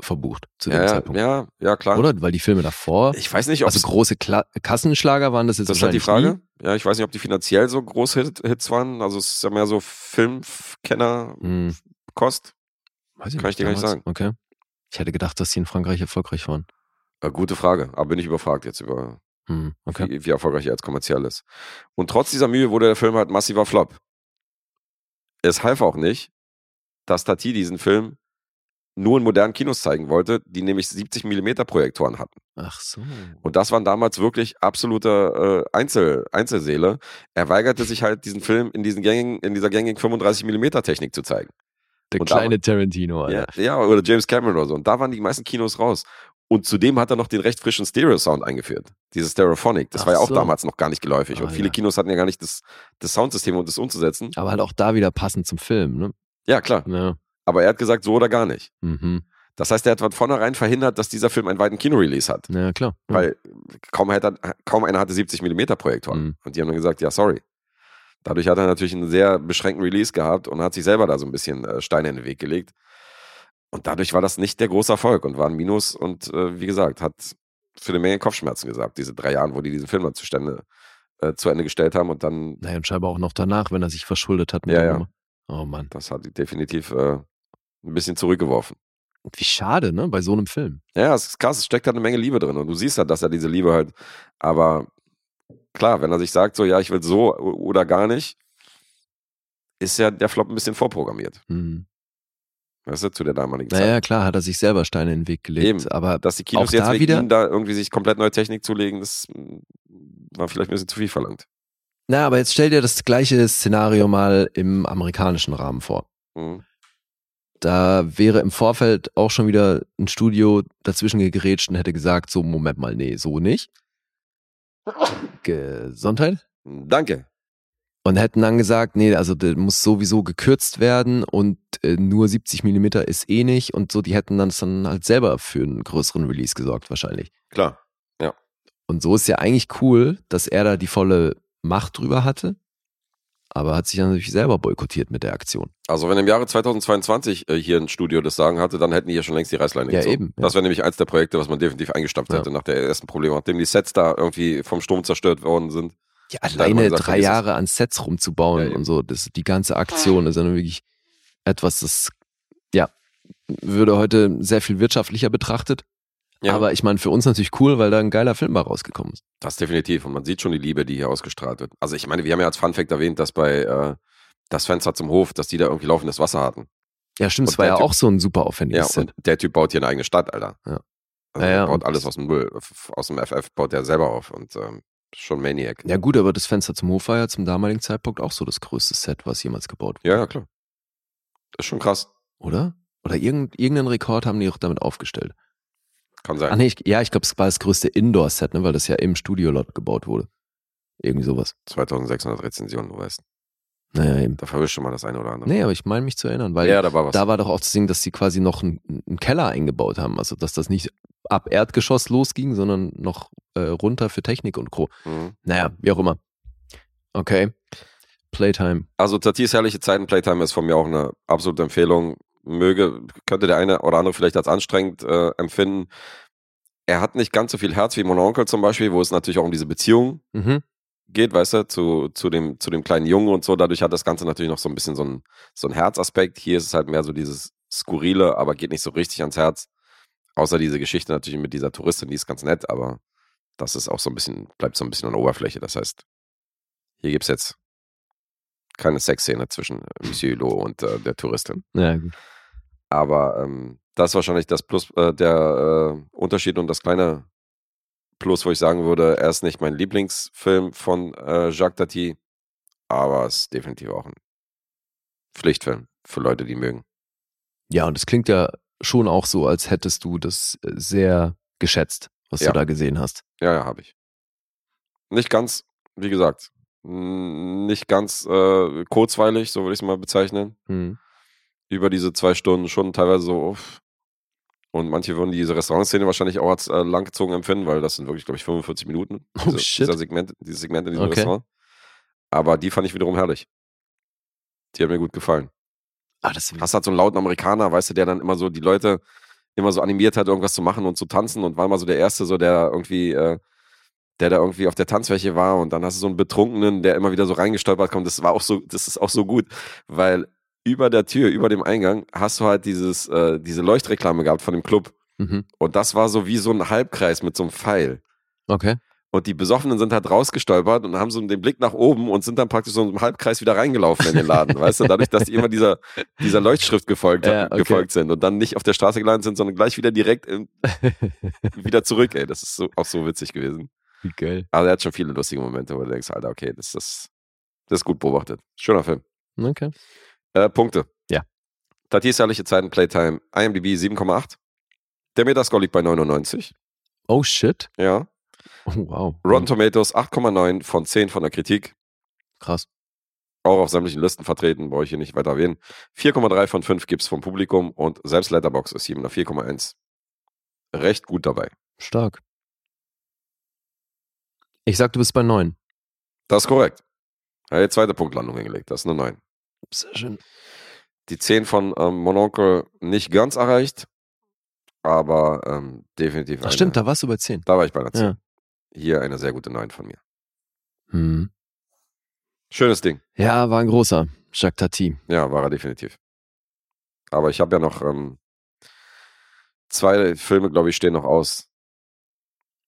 verbucht zu dem ja, Zeitpunkt. ja, ja, klar. Oder? Weil die Filme davor, Ich weiß nicht, ob also große Kla Kassenschlager waren das jetzt Das ist halt die Frage. Ja, ich weiß nicht, ob die finanziell so große Hit Hits waren. Also es ist ja mehr so Filmkenner-Kost. Nie. Hm. Weiß Kann ich dir gar nicht damals. sagen. Okay. Ich hätte gedacht, dass die in Frankreich erfolgreich waren. Äh, gute Frage, aber bin ich überfragt jetzt über, Hm. Okay. wie, wie erfolgreich er jetzt kommerziell ist. Und trotz dieser Mühe wurde der Film halt massiver Flop. Es half auch nicht, dass Tati diesen Film nur in modernen Kinos zeigen wollte, die nämlich 70 mm Projektoren hatten. Ach so. Und das waren damals wirklich absolute äh, Einzel, Einzelseele. Er weigerte sich halt, diesen Film in, diesen gängigen, in dieser gängigen 35 mm Technik zu zeigen. Der Und da- kleine Tarantino, Alter. Ja, ja, oder James Cameron oder so. Und da waren die meisten Kinos raus. Und zudem hat er noch den recht frischen Stereo-Sound eingeführt. Dieses Stereophonic. Das Ach war ja auch so. damals noch gar nicht geläufig. Ah, und viele ja. Kinos hatten ja gar nicht das, das Soundsystem, um das umzusetzen. Aber halt auch da wieder passend zum Film, ne? Ja, klar. Ja. Aber er hat gesagt, so oder gar nicht. Mhm. Das heißt, er hat von vornherein verhindert, dass dieser Film einen weiten Kinorelease hat. Ja, klar. Weil kaum, hätte, kaum einer hatte 70 mm Projektoren. Mhm. Und die haben dann gesagt, ja, sorry. Dadurch hat er natürlich einen sehr beschränkten Release gehabt und hat sich selber da so ein bisschen äh, Steine in den Weg gelegt. Und dadurch war das nicht der große Erfolg und war ein Minus und äh, wie gesagt, hat für eine Menge Kopfschmerzen gesagt, diese drei Jahren, wo die diesen Film dann zustande, äh, zu Ende gestellt haben und dann, Naja, und scheinbar auch noch danach, wenn er sich verschuldet hat. mit Ja, der ja. Nummer. Oh Mann. das hat definitiv äh, ein bisschen zurückgeworfen. Wie schade, ne? Bei so einem Film. Ja, es ist krass, es steckt halt eine Menge Liebe drin und du siehst halt, dass er diese Liebe halt, aber klar, wenn er sich sagt, so, ja, ich will so oder gar nicht, ist ja der Flop ein bisschen vorprogrammiert. Mhm. Weißt du, zu der damaligen Zeit. Naja, klar, hat er sich selber Steine in den Weg gelegt. Eben. Aber Dass die Kinos jetzt da wegen wieder- ihm da irgendwie sich komplett neue Technik zulegen, das mm, war vielleicht ein bisschen zu viel verlangt. Na, aber jetzt stell dir das gleiche Szenario mal im amerikanischen Rahmen vor. Mhm. Da wäre im Vorfeld auch schon wieder ein Studio dazwischen gegrätscht und hätte gesagt, so, Moment mal, nee, so nicht. Gesundheit. Danke. Und hätten dann gesagt, nee, also der muss sowieso gekürzt werden und äh, nur 70 Millimeter ist eh nicht und so, die hätten dann dann halt selber für einen größeren Release gesorgt wahrscheinlich. Klar. Und so ist ja eigentlich cool, dass er da die volle Macht drüber hatte, aber hat sich dann natürlich selber boykottiert mit der Aktion. Also wenn im Jahre 2022 äh, hier ein Studio das Sagen hatte, dann hätten die hier schon längst die Reißleine Ja, gezogen. eben, ja. Das wäre nämlich eins der Projekte, was man definitiv eingestampft Ja. hätte nach der ersten Probleme, nachdem die Sets da irgendwie vom Sturm zerstört worden sind. Ja, alleine gesagt, drei. Jahre an Sets rumzubauen Ja, und so, das, die ganze Aktion ist dann wirklich etwas, das, ja, würde heute sehr viel wirtschaftlicher betrachtet. Ja, Aber ich meine, für uns natürlich cool, weil da ein geiler Film bei rausgekommen ist. das definitiv. Und man sieht schon die Liebe, die hier ausgestrahlt wird. Also ich meine, wir haben ja als Funfact erwähnt, dass bei äh, das Fenster zum Hof, dass die da irgendwie laufendes Wasser hatten. Ja, stimmt, Und es war ja Typ- auch so ein super Ja, aufwendiges Set. und der Typ baut hier eine eigene Stadt, Alter. Ja. Also Ja, ja, baut alles aus dem f- aus dem FF baut er selber auf und ähm, schon Maniac. Ja gut, aber das Fenster zum Hof war ja zum damaligen Zeitpunkt auch so das größte Set, was jemals gebaut wurde, Ja, ja, klar. Das ist schon krass. oder? Oder irgend, irgendeinen Rekord haben die auch damit aufgestellt. Kann sein. Ah, nee, ich, ja, ich glaube, es war das größte Indoor-Set, ne, weil das ja im Studio-Lot gebaut wurde. Irgendwie sowas. 2600 Rezensionen, du weißt. Naja, eben. Da verwischt schon mal das eine oder andere. Nee, aber ich meine mich zu erinnern, weil ja, da war was. da war doch auch zu sehen, dass sie quasi noch einen, einen Keller eingebaut haben. Also, dass das nicht ab Erdgeschoss losging, sondern noch äh, runter für Technik und Co. Mhm. Naja, wie auch immer. Okay. Playtime. Also Tatis herrliche Zeiten Playtime ist von mir auch eine absolute Empfehlung. Möge, könnte der eine oder andere vielleicht als anstrengend äh, empfinden. Er hat nicht ganz so viel Herz wie Mon Onkel zum Beispiel, wo es natürlich auch um diese Beziehung Mhm. geht, weißt du, zu, zu, dem, zu dem kleinen Jungen und so. Dadurch hat das Ganze natürlich noch so ein bisschen so ein, so ein Herzaspekt. Hier ist es halt mehr so dieses Skurrile, aber geht nicht so richtig ans Herz. Außer diese Geschichte natürlich mit dieser Touristin, die ist ganz nett, aber das ist auch so ein bisschen, bleibt so ein bisschen an der Oberfläche. Das heißt, hier gibt es jetzt keine Sexszene zwischen Monsieur Hulot und äh, der Touristin. Ja, gut. Aber ähm, das ist wahrscheinlich das Plus, äh, der äh, Unterschied und das kleine Plus, wo ich sagen würde, er ist nicht mein Lieblingsfilm von äh, Jacques Tati, aber es ist definitiv auch ein Pflichtfilm für Leute, die mögen. Ja, und es klingt ja schon auch so, als hättest du das äh, sehr geschätzt, was Ja. du da gesehen hast. Ja, ja, habe ich. Nicht ganz, wie gesagt, nicht ganz äh, kurzweilig, so würde ich es mal bezeichnen. Hm. Über diese zwei Stunden schon teilweise so. uff. Und manche würden diese Restaurantszene wahrscheinlich auch als äh, langgezogen empfinden, weil das sind wirklich, glaube ich, 45 Minuten. Oh, Diese, shit. Dieser Segment, dieses Segment in diesem Okay. Restaurant. Aber die fand ich wiederum herrlich. Die hat mir gut gefallen. Ah, das Hast halt so einen lauten Amerikaner, weißt du, der dann immer so die Leute immer so animiert hat, irgendwas zu machen und zu tanzen und war mal so der Erste, so der irgendwie, äh, der da irgendwie auf der Tanzfläche war und dann hast du so einen Betrunkenen, der immer wieder so reingestolpert kommt. Das war auch so, das ist auch so gut, weil über der Tür, über dem Eingang hast du halt dieses, äh, diese Leuchtreklame gehabt von dem Club Mhm. und das war so wie so ein Halbkreis mit so einem Pfeil. Okay. Und die Besoffenen sind halt rausgestolpert und haben so den Blick nach oben und sind dann praktisch so im Halbkreis wieder reingelaufen in den Laden, weißt du? Dadurch, dass die immer dieser, dieser Leuchtschrift gefolgt, Ja, okay. gefolgt sind und dann nicht auf der Straße gelandet sind, sondern gleich wieder direkt in, wieder zurück, ey. Das ist so, auch so witzig gewesen. Wie geil. Also er hat schon viele lustige Momente, wo du denkst, Alter, okay, das ist, das ist gut beobachtet. Schöner Film. Okay. Äh, Punkte. Ja. Tatis herrliche Zeiten, Playtime, IMDb 7,8. Der Metascore liegt bei 99. Oh shit. Ja. Oh, wow. Rotten Tomatoes 8,9 von 10 von der Kritik. Krass. auch auf sämtlichen Listen vertreten, brauche ich hier nicht weiter erwähnen. 4,3 von 5 gibt's vom Publikum und selbst Letterbox ist hier mit einer 4,1 recht gut dabei. Stark. Ich sag, du bist bei neun. Das ist korrekt. Er hat die zweite Punktlandung hingelegt, das ist eine 9. Sehr schön. Die 10 von ähm, Mononcle nicht ganz erreicht, aber ähm, definitiv Ach eine. stimmt, da warst du bei zehn. Da war ich bei einer 10. Ja. Hier eine sehr gute 9 von mir. Hm. Schönes Ding. Ja, war ein großer. Jacques Tati. Ja, war er definitiv. Aber ich habe ja noch ähm, zwei Filme, glaube ich, stehen noch aus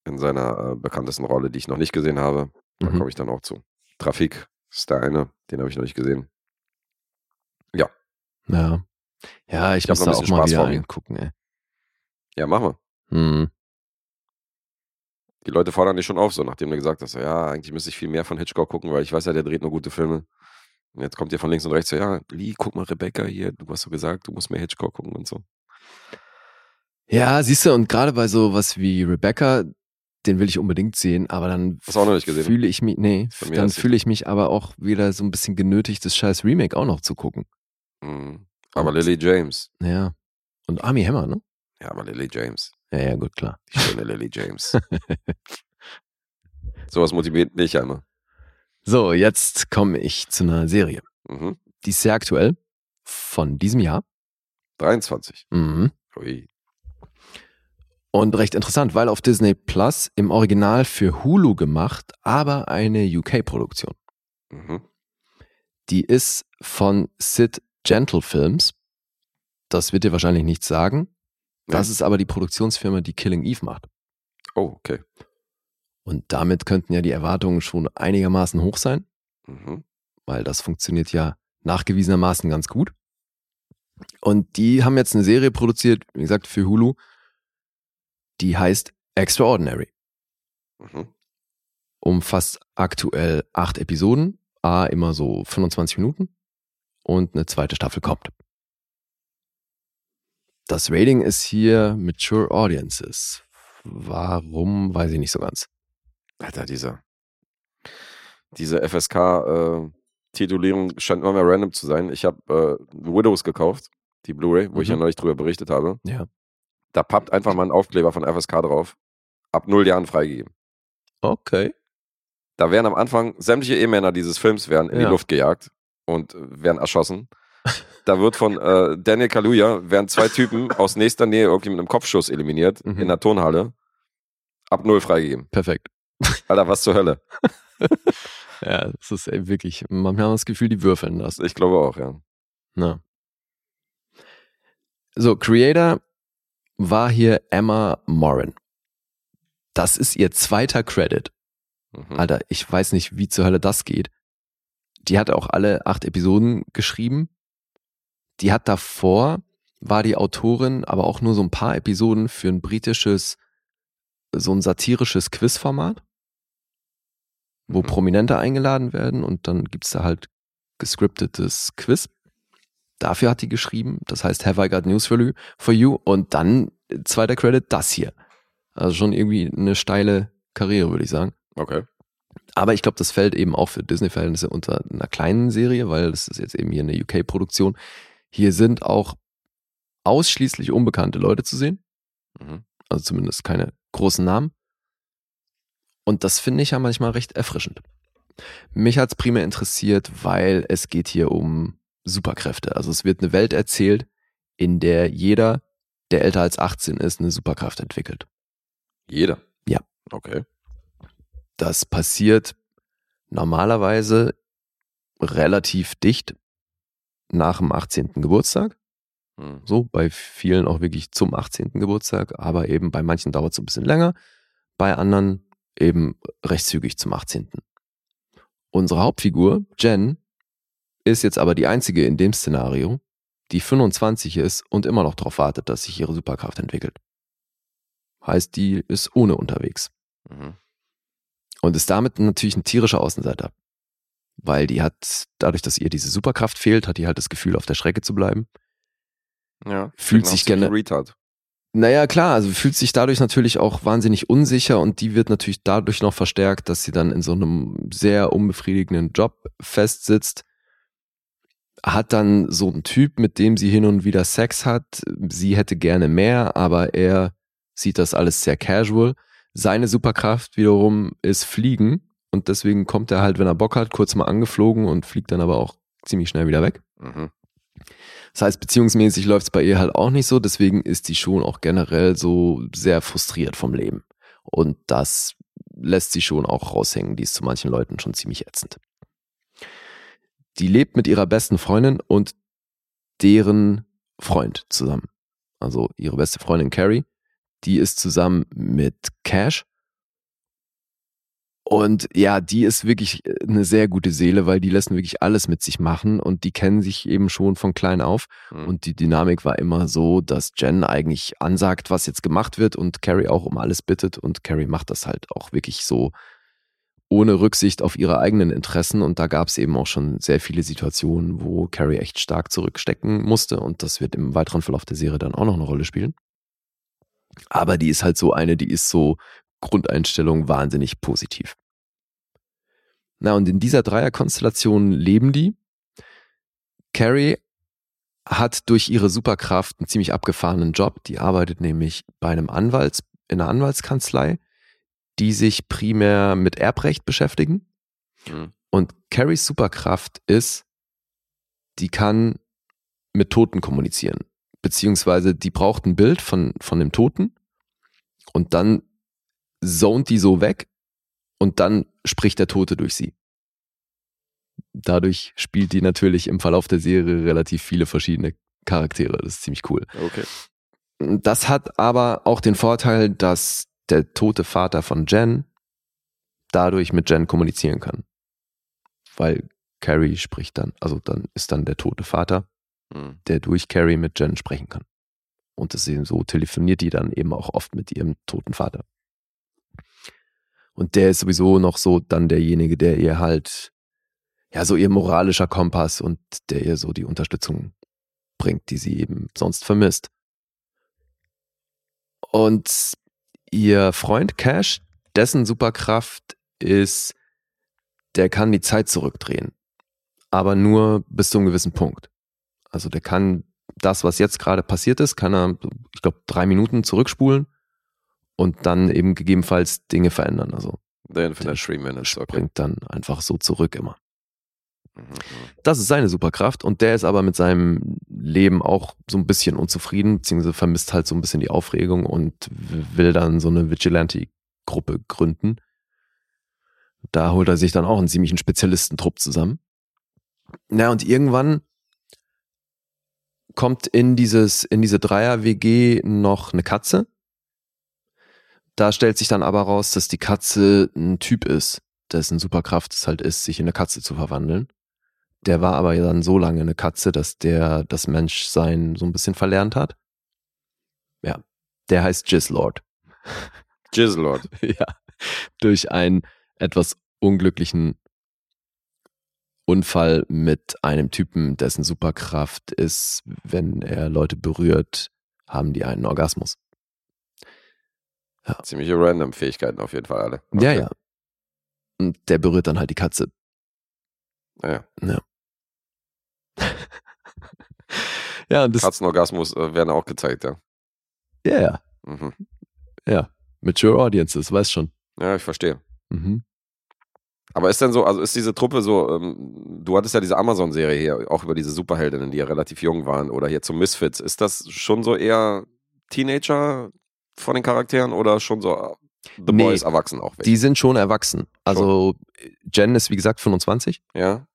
in seiner äh, bekanntesten Rolle, die ich noch nicht gesehen habe. Da Mhm. komme ich dann auch zu. Trafik ist der eine, den habe ich noch nicht gesehen. Ja. Ja, ich, Ich hab muss da auch bisschen mal Spaß wieder reingucken, ey. Ja, mach mal. Hm. Die Leute fordern dich schon auf, so nachdem du gesagt hast, ja, eigentlich müsste ich viel mehr von Hitchcock gucken, weil ich weiß ja, der dreht nur gute Filme. Und jetzt kommt ihr von links und rechts so, ja, Lee, guck mal, Rebecca hier, du hast so gesagt, du musst mehr Hitchcock gucken und so. Ja, siehst du, und gerade bei so was wie Rebecca, den will ich unbedingt sehen, aber dann gesehen? fühle ich mich, nee, dann fühle ich mich aber auch wieder so ein bisschen genötigt, das scheiß Remake auch noch zu gucken. Mhm. Aber Und- Lily James. Ja. Und Army Hammer, ne? Ja, aber Lily James. Ja, ja, gut, klar. Die schöne Lily James. Sowas motiviert mich ja immer. So, jetzt komme ich zu einer Serie. Mhm. Die ist sehr aktuell, von diesem Jahr. 23. Mhm. Ui. Und recht interessant, weil auf Disney Plus im Original für Hulu gemacht, aber eine UK-Produktion. Mhm. Die ist von Sid Gentle Films. Das wird dir wahrscheinlich nichts sagen. Das Nee. ist aber die Produktionsfirma, die Killing Eve macht. Oh, okay. Und damit könnten ja die Erwartungen schon einigermaßen hoch sein, Mhm. weil das funktioniert ja nachgewiesenermaßen ganz gut. Und die haben jetzt eine Serie produziert, wie gesagt, für Hulu, die heißt Extraordinary. Mhm. Umfasst aktuell acht Episoden, a immer so 25 Minuten und eine zweite Staffel kommt. Das Rating ist hier Mature Audiences. Warum, weiß ich nicht so ganz. Alter, diese, diese FSK-Titulierung scheint immer mehr random zu sein. Ich habe äh, Widows gekauft, die Blu-ray, wo ich ja Mhm. neulich drüber berichtet habe. Ja. Da pappt einfach mal ein Aufkleber von FSK drauf. Ab null Jahren freigegeben. Okay. Da werden am Anfang sämtliche Ehemänner dieses Films werden in Ja. die Luft gejagt und äh, werden erschossen. Da wird von äh, Daniel Kaluuya werden zwei Typen aus nächster Nähe irgendwie mit einem Kopfschuss eliminiert Mhm. in der Turnhalle. Ab null freigegeben. Perfekt. Alter, was zur Hölle? Ja, das ist ey, wirklich, haben wir das Gefühl, die würfeln das. Ich glaube auch, ja. Na. So, Creator war hier Emma Morin. Das ist ihr zweiter Credit. Mhm. Alter, ich weiß nicht, wie zur Hölle das geht. Die hat auch alle acht Episoden geschrieben. Die hat davor, war die Autorin, aber auch nur so ein paar Episoden für ein britisches, so ein satirisches Quizformat, wo Mhm. Prominente eingeladen werden und dann gibt's da halt gescriptetes Quiz. Dafür hat die geschrieben, das heißt Have I Got News for You, for you und dann äh, zweiter Credit, das hier. Also schon irgendwie eine steile Karriere, würde ich sagen. Okay. Aber ich glaube, das fällt eben auch für Disney-Verhältnisse unter einer kleinen Serie, weil das ist jetzt eben hier eine UK-Produktion. Hier sind auch ausschließlich unbekannte Leute zu sehen. Mhm. Also zumindest keine großen Namen. Und das finde ich ja manchmal recht erfrischend. Mich hat's primär interessiert, weil es geht hier um Superkräfte. Also es wird eine Welt erzählt, in der jeder, der älter als 18 ist, eine Superkraft entwickelt. Jeder. Ja. Okay. Das passiert normalerweise relativ dicht nach dem 18. Geburtstag. Mhm. So, bei vielen auch wirklich zum 18. Geburtstag, aber eben bei manchen dauert es ein bisschen länger, bei anderen eben recht zügig zum 18. Unsere Hauptfigur, Jen, ist jetzt aber die einzige in dem Szenario, die 25 ist und immer noch darauf wartet, dass sich ihre Superkraft entwickelt. Heißt, die ist ohne unterwegs. Mhm. Und ist damit natürlich ein tierischer Außenseiter. Weil die hat, dadurch, dass ihr diese Superkraft fehlt, hat die halt das Gefühl, auf der Strecke zu bleiben. Ja. Fühlt nach sich gerne- Retard. Naja, klar, also fühlt sich dadurch natürlich auch wahnsinnig unsicher und die wird natürlich dadurch noch verstärkt, dass sie dann in so einem sehr unbefriedigenden Job festsitzt. Hat dann so einen Typ, mit dem sie hin und wieder Sex hat. Sie hätte gerne mehr, aber er sieht das alles sehr casual. Seine Superkraft wiederum ist Fliegen und deswegen kommt er halt, wenn er Bock hat, kurz mal angeflogen und fliegt dann aber auch ziemlich schnell wieder weg. Mhm. Das heißt, beziehungsmäßig läuft es bei ihr halt auch nicht so, deswegen ist die schon auch generell so sehr frustriert vom Leben. Und das lässt sie schon auch raushängen. Die ist zu manchen Leuten schon ziemlich ätzend. Die lebt mit ihrer besten Freundin und deren Freund zusammen. Also ihre beste Freundin Carrie, die ist zusammen mit Cash. Und ja, die ist wirklich äh, eine sehr gute Seele, weil die lassen wirklich alles mit sich machen und die kennen sich eben schon von klein auf. Mhm. Und die Dynamik war immer so, dass Jen eigentlich ansagt, was jetzt gemacht wird und Carrie auch um alles bittet und Carrie macht das halt auch wirklich so ohne Rücksicht auf ihre eigenen Interessen und da gab es eben auch schon sehr viele Situationen, wo Carrie echt stark zurückstecken musste und das wird im weiteren Verlauf der Serie dann auch noch eine Rolle spielen. Aber die ist halt so eine, die ist so Grundeinstellung wahnsinnig positiv. Na und in dieser Dreierkonstellation leben die. Carrie hat durch ihre Superkraft einen ziemlich abgefahrenen Job. Die arbeitet nämlich bei einem Anwalts, in einer Anwaltskanzlei, die sich primär mit Erbrecht beschäftigen. Mhm. Und Carries Superkraft ist, die kann mit Toten kommunizieren. Beziehungsweise die braucht ein Bild von, von dem Toten und dann zont die so weg und dann spricht der Tote durch sie. Dadurch spielt die natürlich im Verlauf der Serie relativ viele verschiedene Charaktere. Das ist ziemlich cool. Okay. Das hat aber auch den Vorteil, dass der tote Vater von Jen dadurch mit Jen kommunizieren kann. Weil Carrie spricht dann, also dann ist dann der tote Vater, Mhm. der durch Carrie mit Jen sprechen kann. Und deswegen so telefoniert die dann eben auch oft mit ihrem toten Vater. Und der ist sowieso noch so dann derjenige, der ihr halt, ja, so ihr moralischer Kompass und der ihr so die Unterstützung bringt, die sie eben sonst vermisst. Und ihr Freund Cash, dessen Superkraft ist, der kann die Zeit zurückdrehen. Aber nur bis zu einem gewissen Punkt. Also der kann das, was jetzt gerade passiert ist, kann er, ich glaube, drei Minuten zurückspulen und dann eben gegebenenfalls Dinge verändern. Also The Infinite Three Minutes, okay. springt dann einfach so zurück immer. Das ist seine Superkraft und der ist aber mit seinem Leben auch so ein bisschen unzufrieden, beziehungsweise vermisst halt so ein bisschen die Aufregung und will dann so eine Vigilante-Gruppe gründen. Da holt er sich dann auch einen ziemlichen Spezialistentrupp zusammen. Na, und irgendwann kommt in dieses, in diese Dreier-WG noch eine Katze. Da stellt sich dann aber raus, dass die Katze ein Typ ist, dessen Superkraft es halt ist, sich in eine Katze zu verwandeln. Der war aber dann so lange eine Katze, dass der das Menschsein so ein bisschen verlernt hat. Ja, der heißt Jizzlord. Jizzlord. ja, durch einen etwas unglücklichen Unfall mit einem Typen, dessen Superkraft ist, wenn er Leute berührt, haben die einen Orgasmus. Ziemliche random Fähigkeiten auf jeden Fall alle. Ja, ja. Und der berührt dann halt die Katze. Ja. Ja. Ja, und das. Katzenorgasmus äh, werden auch gezeigt, ja. Ja, ja. Mhm. Ja. Mature Audiences, weiß schon. Ja, ich verstehe. Mhm. Aber ist denn so, also ist diese Truppe so, ähm, du hattest ja diese Amazon-Serie hier, auch über diese Superheldinnen, die ja relativ jung waren, oder hier zum Misfits. Ist das schon so eher Teenager von den Charakteren oder schon so äh, The Nee. Boys erwachsen auch weg? Die sind schon erwachsen. Also Jen ist wie gesagt 25. ja.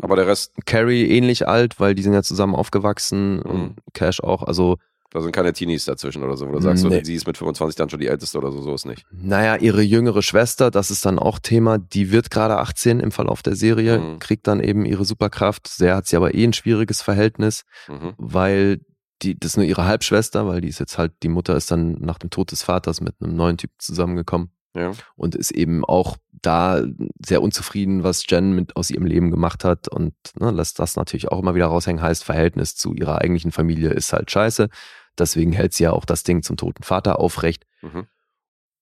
Aber der Rest, Carrie ähnlich alt, weil die sind ja zusammen aufgewachsen Mhm. und Cash auch. Also da sind keine Teenies dazwischen oder so, wo du sagst, Nee. so, sie ist mit 25 dann schon die älteste oder so, so ist nicht. Naja, ihre jüngere Schwester, das ist dann auch Thema, die wird gerade 18 im Verlauf der Serie, Mhm. kriegt dann eben ihre Superkraft. Sehr hat sie aber eh ein schwieriges Verhältnis, Mhm. weil die, das ist nur ihre Halbschwester, weil die ist jetzt halt, die Mutter ist dann nach dem Tod des Vaters mit einem neuen Typ zusammengekommen Ja. und ist eben auch da sehr unzufrieden, was Jen mit aus ihrem Leben gemacht hat und ne, lässt das natürlich auch immer wieder raushängen, heißt Verhältnis zu ihrer eigentlichen Familie ist halt scheiße. Deswegen hält sie ja auch das Ding zum toten Vater aufrecht. Mhm.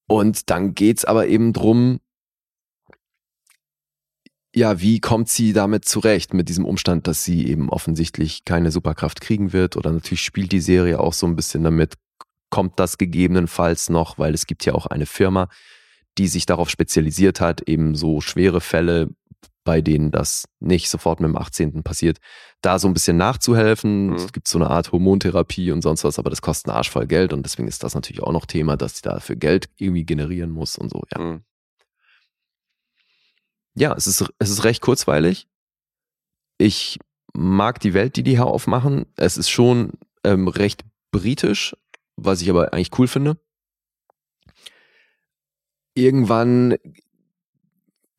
Und dann geht's aber eben drum, ja, wie kommt sie damit zurecht, mit diesem Umstand, dass sie eben offensichtlich keine Superkraft kriegen wird? Oder natürlich spielt die Serie auch so ein bisschen damit, kommt das gegebenenfalls noch, weil es gibt ja auch eine Firma, die sich darauf spezialisiert hat, eben so schwere Fälle, bei denen das nicht sofort mit dem 18. passiert, da so ein bisschen nachzuhelfen. Mhm. Es gibt so eine Art Hormontherapie und sonst was, aber das kostet einen Arsch voll Geld und deswegen ist das natürlich auch noch Thema, dass sie dafür Geld irgendwie generieren muss und so, ja. Mhm. Ja, es ist, es ist recht kurzweilig. Ich mag die Welt, die die hier aufmachen. Es ist schon ähm, recht britisch, was ich aber eigentlich cool finde. Irgendwann,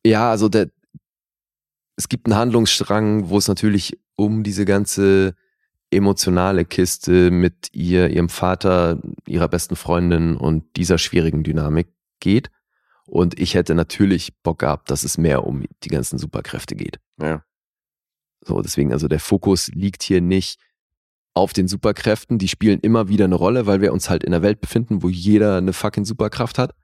ja, also der, es gibt einen Handlungsstrang, wo es natürlich um diese ganze emotionale Kiste mit ihr, ihrem Vater, ihrer besten Freundin und dieser schwierigen Dynamik geht. Und ich hätte natürlich Bock gehabt, dass es mehr um die ganzen Superkräfte geht. Ja. So, deswegen, also der Fokus liegt hier nicht auf den Superkräften. Die spielen immer wieder eine Rolle, weil wir uns halt in einer Welt befinden, wo jeder eine fucking Superkraft hat.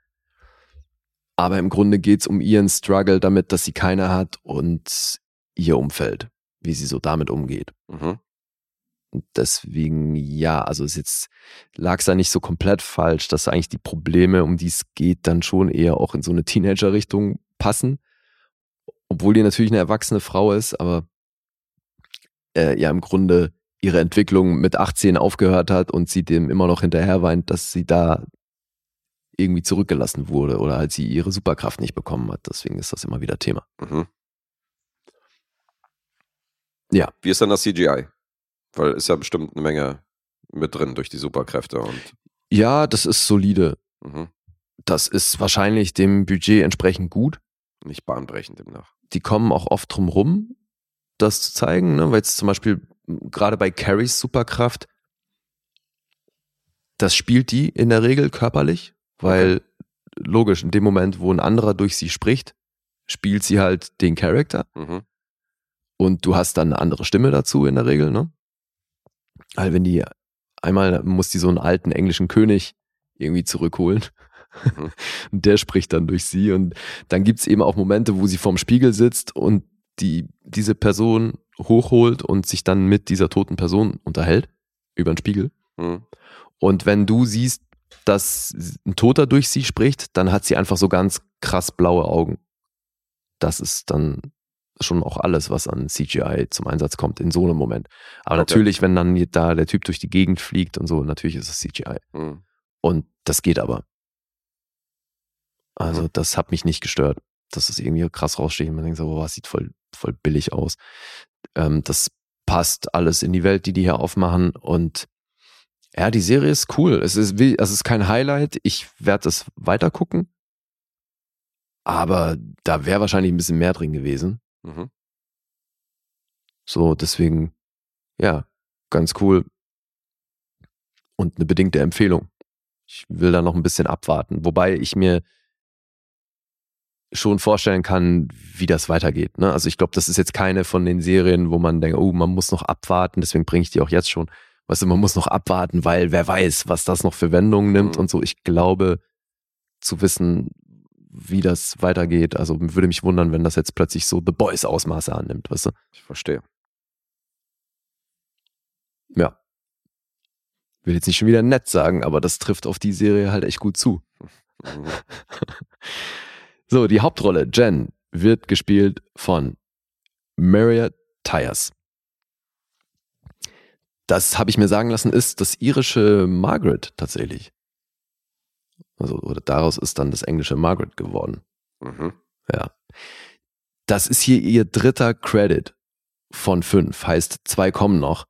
Aber im Grunde geht's um ihren Struggle damit, dass sie keine hat und ihr Umfeld, wie sie so damit umgeht. Mhm. Und deswegen, ja, also ist jetzt, lag es da nicht so komplett falsch, dass eigentlich die Probleme, um die es geht, dann schon eher auch in so eine Teenager-Richtung passen. Obwohl die natürlich eine erwachsene Frau ist, aber äh, ja im Grunde ihre Entwicklung mit 18 aufgehört hat und sie dem immer noch hinterher weint, dass sie da irgendwie zurückgelassen wurde oder halt sie ihre Superkraft nicht bekommen hat. Deswegen ist das immer wieder Thema. Mhm. Ja. Wie ist denn das CGI? Weil ist ja bestimmt eine Menge mit drin durch die Superkräfte und Ja, das ist solide. mhm. Das ist wahrscheinlich dem Budget entsprechend gut. nicht bahnbrechend demnach. die kommen auch oft drum rum, das zu zeigen, ne? weil jetzt zum Beispiel gerade bei Carries Superkraft, das spielt die in der Regel körperlich, weil logisch, in dem Moment, wo ein anderer durch sie spricht, spielt sie halt den Charakter Mhm. und du hast dann eine andere Stimme dazu in der Regel, ne? Weil wenn die einmal muss die so einen alten englischen König irgendwie zurückholen. Mhm. Und der spricht dann durch sie. Und dann gibt's eben auch Momente, wo sie vorm Spiegel sitzt und die, diese Person hochholt und sich dann mit dieser toten Person unterhält über den Spiegel. Mhm. Und wenn du siehst, dass ein Toter durch sie spricht, dann hat sie einfach so ganz krass blaue Augen. Das ist dann schon auch alles, was an CGI zum Einsatz kommt in so einem Moment. Aber Okay. natürlich, wenn dann da der Typ durch die Gegend fliegt und so, natürlich ist es CGI. Mhm. Und das geht aber. Also Mhm. das hat mich nicht gestört. Das ist irgendwie krass rausstechen. Man denkt so, boah, das sieht voll, voll billig aus. Ähm, das passt alles in die Welt, die die hier aufmachen. Und ja, die Serie ist cool. Es ist, wie, es ist kein Highlight. Ich werde es weiter gucken. Aber da wäre wahrscheinlich ein bisschen mehr drin gewesen. Mhm. So, deswegen, ja, ganz cool. Und eine bedingte Empfehlung. Ich will da noch ein bisschen abwarten. Wobei ich mir schon vorstellen kann, wie das weitergeht. Ne? Also ich glaube, das ist jetzt keine von den Serien, wo man denkt, oh, man muss noch abwarten, deswegen bringe ich die auch jetzt schon. Weißt du, man muss noch abwarten, weil wer weiß, was das noch für Wendungen nimmt Mhm. und so. Ich glaube, zu wissen, wie das weitergeht, also würde mich wundern, wenn das jetzt plötzlich so The Boys Ausmaße annimmt, weißt du? Ich verstehe. Ja. Will jetzt nicht schon wieder nett sagen, aber das trifft auf die Serie halt echt gut zu. Mhm. So, die Hauptrolle, Jen, wird gespielt von Marriott Tyers. Das habe ich mir sagen lassen, ist das irische Margaret tatsächlich. Also, oder daraus ist dann das englische Margaret geworden. Mhm. Ja. Das ist hier ihr dritter Credit von fünf, heißt zwei kommen noch.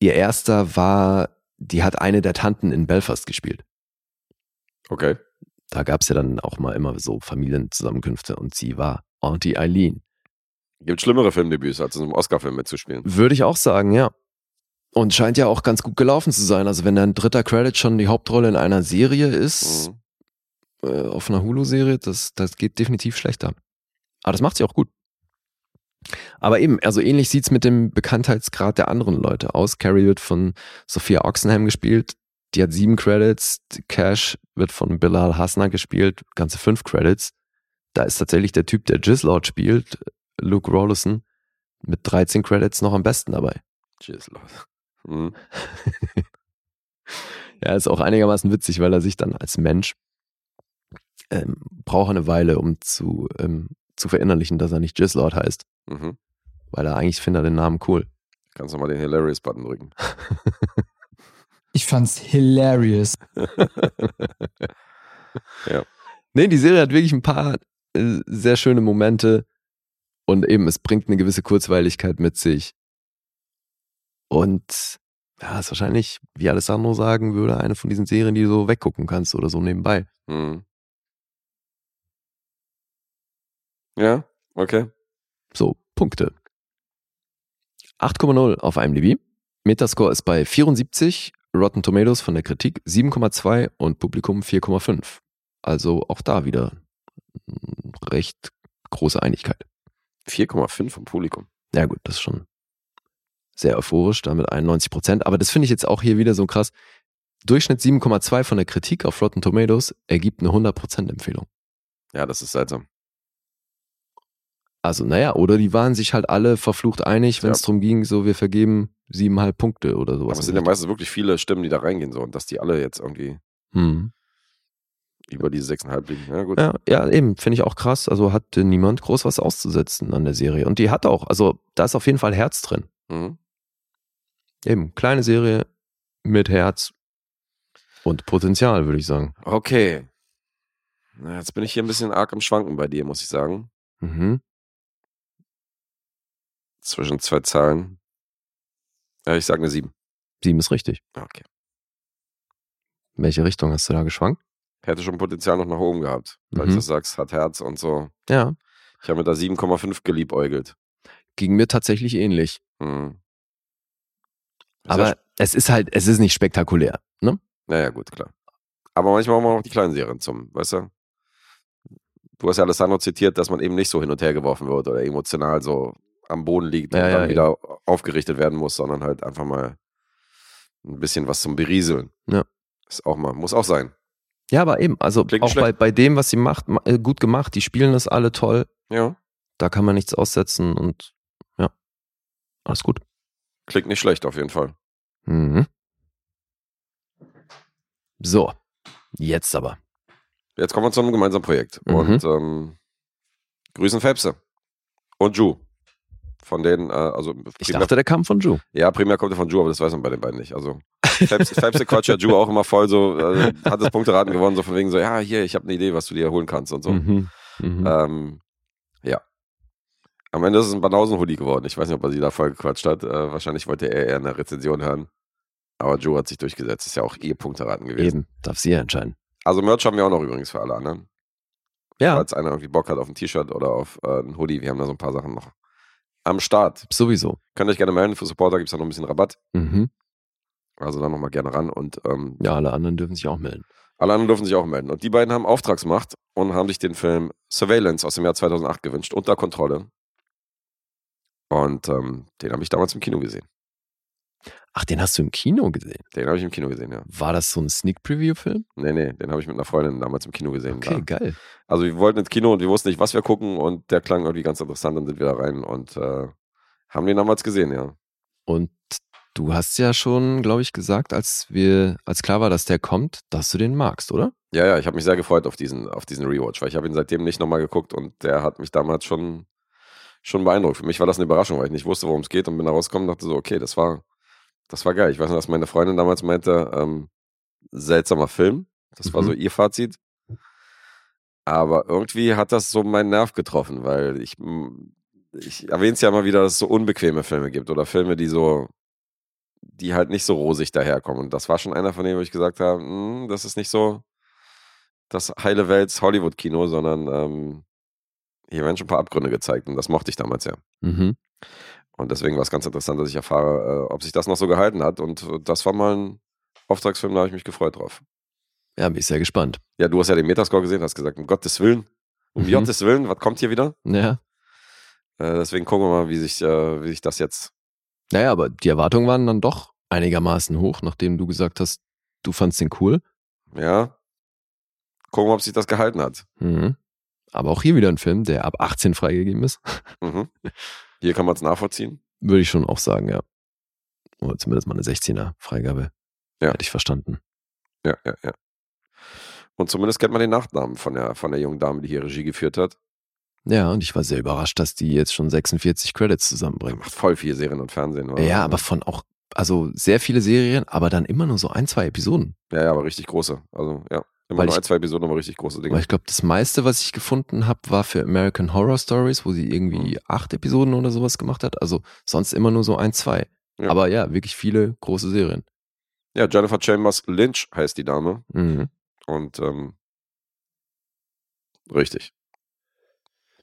Ihr erster war, die hat eine der Tanten in Belfast gespielt. Okay. Da gab es ja dann auch mal immer so Familienzusammenkünfte und sie war Auntie Eileen. Gibt schlimmere Filmdebüts, als in einem Oscar-Film mitzuspielen. Würde ich auch sagen, ja. Und scheint ja auch ganz gut gelaufen zu sein. Also wenn ein dritter Credit schon die Hauptrolle in einer Serie ist, Mhm. äh, auf einer Hulu-Serie, das, das geht definitiv schlechter. Aber das macht sie auch gut. Aber eben, also ähnlich sieht's mit dem Bekanntheitsgrad der anderen Leute aus. Carrie wird von Sophia Oxenham gespielt. Die hat sieben Credits. Cash wird von Bilal Hasner gespielt. Ganze fünf Credits. Da ist tatsächlich der Typ, der Gislord spielt, Luke Rollison, mit 13 Credits noch am besten dabei. Leute. Mhm. Ja, ist auch einigermaßen witzig, weil er sich dann als Mensch ähm, braucht eine Weile, um zu, ähm, zu verinnerlichen, dass er nicht Gislord heißt, Mhm. weil er eigentlich findet er den Namen cool. Kannst du mal den Hilarious-Button drücken. Ich fand's hilarious. Nee, die Serie hat wirklich ein paar äh, sehr schöne Momente und eben es bringt eine gewisse Kurzweiligkeit mit sich. Und ja, ist wahrscheinlich, wie Alessandro sagen würde, eine von diesen Serien, die du so weggucken kannst oder so nebenbei. Mhm. Ja, okay. So, Punkte. 8,0 auf IMDb. Metascore ist bei 74, Rotten Tomatoes von der Kritik 7,2 und Publikum 4,5. Also auch da wieder recht große Einigkeit. 4,5 vom Publikum. Ja gut, das ist schon sehr euphorisch, damit 91 Prozent. Aber das finde ich jetzt auch hier wieder so krass. Durchschnitt 7,2 von der Kritik auf Rotten Tomatoes ergibt eine 100 Prozent Empfehlung. Ja, das ist seltsam. Also naja, oder die waren sich halt alle verflucht einig, wenn es Ja. drum ging, so wir vergeben siebeneinhalb Punkte oder sowas. Aber es sind ja meistens wirklich viele Stimmen, die da reingehen so und dass die alle jetzt irgendwie hm. über diese 6,5 liegen. Ja, gut. Ja, ja, eben, finde ich auch krass. Also hat niemand groß was auszusetzen an der Serie. Und die hat auch, also da ist auf jeden Fall Herz drin. Mhm. Eben, kleine Serie mit Herz und Potenzial, würde ich sagen. Okay. Na, jetzt bin ich hier ein bisschen arg im Schwanken bei dir, muss ich sagen. Mhm. Zwischen zwei Zahlen. Ja, ich sage eine 7. Sieben ist richtig. Okay. In welche Richtung hast du da geschwankt? Hätte schon Potenzial noch nach oben gehabt. Weil Mhm. du sagst, hat Herz und so. Ja, Ich habe mit der 7,5 geliebäugelt. ging mir tatsächlich ähnlich. Mhm. Aber Ja, es ist halt, es ist nicht spektakulär. Ne? naja, gut, klar. Aber manchmal machen wir auch die kleinen Serien zum, weißt du? Du hast ja Alessandro zitiert, dass man eben nicht so hin und her geworfen wird oder emotional so am Boden liegt Ja, und ja, dann wieder aufgerichtet werden muss, sondern halt einfach mal ein bisschen was zum Berieseln. Ja. Ist auch mal, muss auch sein. Ja, aber eben, also Klingt auch bei, bei dem, was sie macht, ma- äh, gut gemacht. Die spielen das alle toll. Ja. Da kann man nichts aussetzen und ja, alles gut. Klingt nicht schlecht auf jeden Fall. Mhm. So, jetzt aber. Jetzt kommen wir zu einem gemeinsamen Projekt. Mhm. Und ähm, grüßen Fepse. Und Ju. Von denen, äh, also Ich dachte, der kam von Ju. ja, primär kommt er von Ju, aber das weiß man bei den beiden nicht. Also Fepse, Fepse quatscht ja Ju auch immer voll so, äh, hat das Punkteraten gewonnen, so von wegen so, ja, hier, ich habe eine Idee, was du dir holen kannst und so. Mhm. Mhm. Ähm. Am Ende ist es ein Banausen-Hoodie geworden. Ich weiß nicht, ob er sie da voll gequatscht hat. Äh, wahrscheinlich wollte er eher eine Rezension hören. Aber Joe hat sich durchgesetzt. Ist ja auch eh Punkteraten gewesen. Eben, darf sie ja entscheiden. Also Merch haben wir auch noch übrigens für alle anderen. Ja, Falls einer irgendwie Bock hat auf ein T-Shirt oder auf äh, ein Hoodie. Wir haben da so ein paar Sachen noch am Start. sowieso. Könnt ihr euch gerne melden. Für Supporter gibt es da noch ein bisschen Rabatt. Mhm. Also dann nochmal gerne ran. Und ähm, Ja, alle anderen dürfen sich auch melden. alle anderen dürfen sich auch melden. Und die beiden haben Auftragsmacht und haben sich den Film Surveillance aus dem Jahr 2008 gewünscht. Unter Kontrolle. Und ähm, den habe ich damals im Kino gesehen. Ach, den hast du im Kino gesehen? Den habe ich im Kino gesehen, ja. War das so ein Sneak Preview Film? Nee, nee, den habe ich mit einer Freundin damals im Kino gesehen. Okay, Da. geil. Also wir wollten ins Kino und wir wussten nicht, was wir gucken und der klang irgendwie ganz interessant, dann sind wir da rein und äh, haben den damals gesehen, ja. Und du hast ja schon, glaube ich, gesagt, als wir, als klar war, dass der kommt, dass du den magst, oder? Ja, ja, ich habe mich sehr gefreut auf diesen, auf diesen Rewatch, weil ich habe ihn seitdem nicht nochmal geguckt und der hat mich damals schon, schon beeindruckt. Für mich war das eine Überraschung, weil ich nicht wusste, worum es geht und bin da rausgekommen und dachte so, okay, das war, das war geil. Ich weiß noch, dass meine Freundin damals meinte, ähm, seltsamer Film. Das war Mhm. so ihr Fazit. Aber irgendwie hat das so meinen Nerv getroffen, weil ich, ich erwähne es ja immer wieder, dass es so unbequeme Filme gibt oder Filme, die so, die halt nicht so rosig daherkommen. Und das war schon einer von denen, wo ich gesagt habe, "Mm, das ist nicht so das heile Welts Hollywood-Kino, sondern ähm, hier werden schon ein paar Abgründe gezeigt und das mochte ich damals ja. Mhm. Und deswegen war es ganz interessant, dass ich erfahre, äh, ob sich das noch so gehalten hat. Und äh, das war mal ein Auftragsfilm, da habe ich mich gefreut drauf. Ja, bin ich sehr gespannt. Ja, du hast ja den Metascore gesehen, hast gesagt, um Gottes Willen, um Mhm. Gottes Willen, was kommt hier wieder? Ja. Äh, deswegen gucken wir mal, wie sich, äh, wie sich das jetzt. Naja, aber die Erwartungen waren dann doch einigermaßen hoch, nachdem du gesagt hast, du fandst den cool. Ja. Gucken, ob sich das gehalten hat. Mhm. Aber auch hier wieder ein Film, der ab 18 freigegeben ist. Mhm. Hier kann man es nachvollziehen. Würde ich schon auch sagen, ja. Oder zumindest mal eine 16er Freigabe. Ja. Hätte ich verstanden. Ja, ja, ja. Und zumindest kennt man den Nachnamen von der, von der jungen Dame, die hier Regie geführt hat. Ja, und ich war sehr überrascht, dass die jetzt schon 46 Credits Die zusammenbringen. macht voll viel Serien und Fernsehen. oder? Ja, aber von auch, also sehr viele Serien, aber dann immer nur so ein, zwei Episoden. Ja, ja, aber richtig große. Also, ja. Immer Weil nur ein, zwei Episoden, aber richtig große Dinge. Weil ich glaube, das meiste, was ich gefunden habe, war für American Horror Stories, wo sie irgendwie Mhm. acht Episoden oder sowas gemacht hat. Also sonst immer nur so ein, zwei. Ja. Aber ja, wirklich viele große Serien. Ja, Jennifer Chambers Lynch heißt die Dame. Mhm. Und ähm, richtig.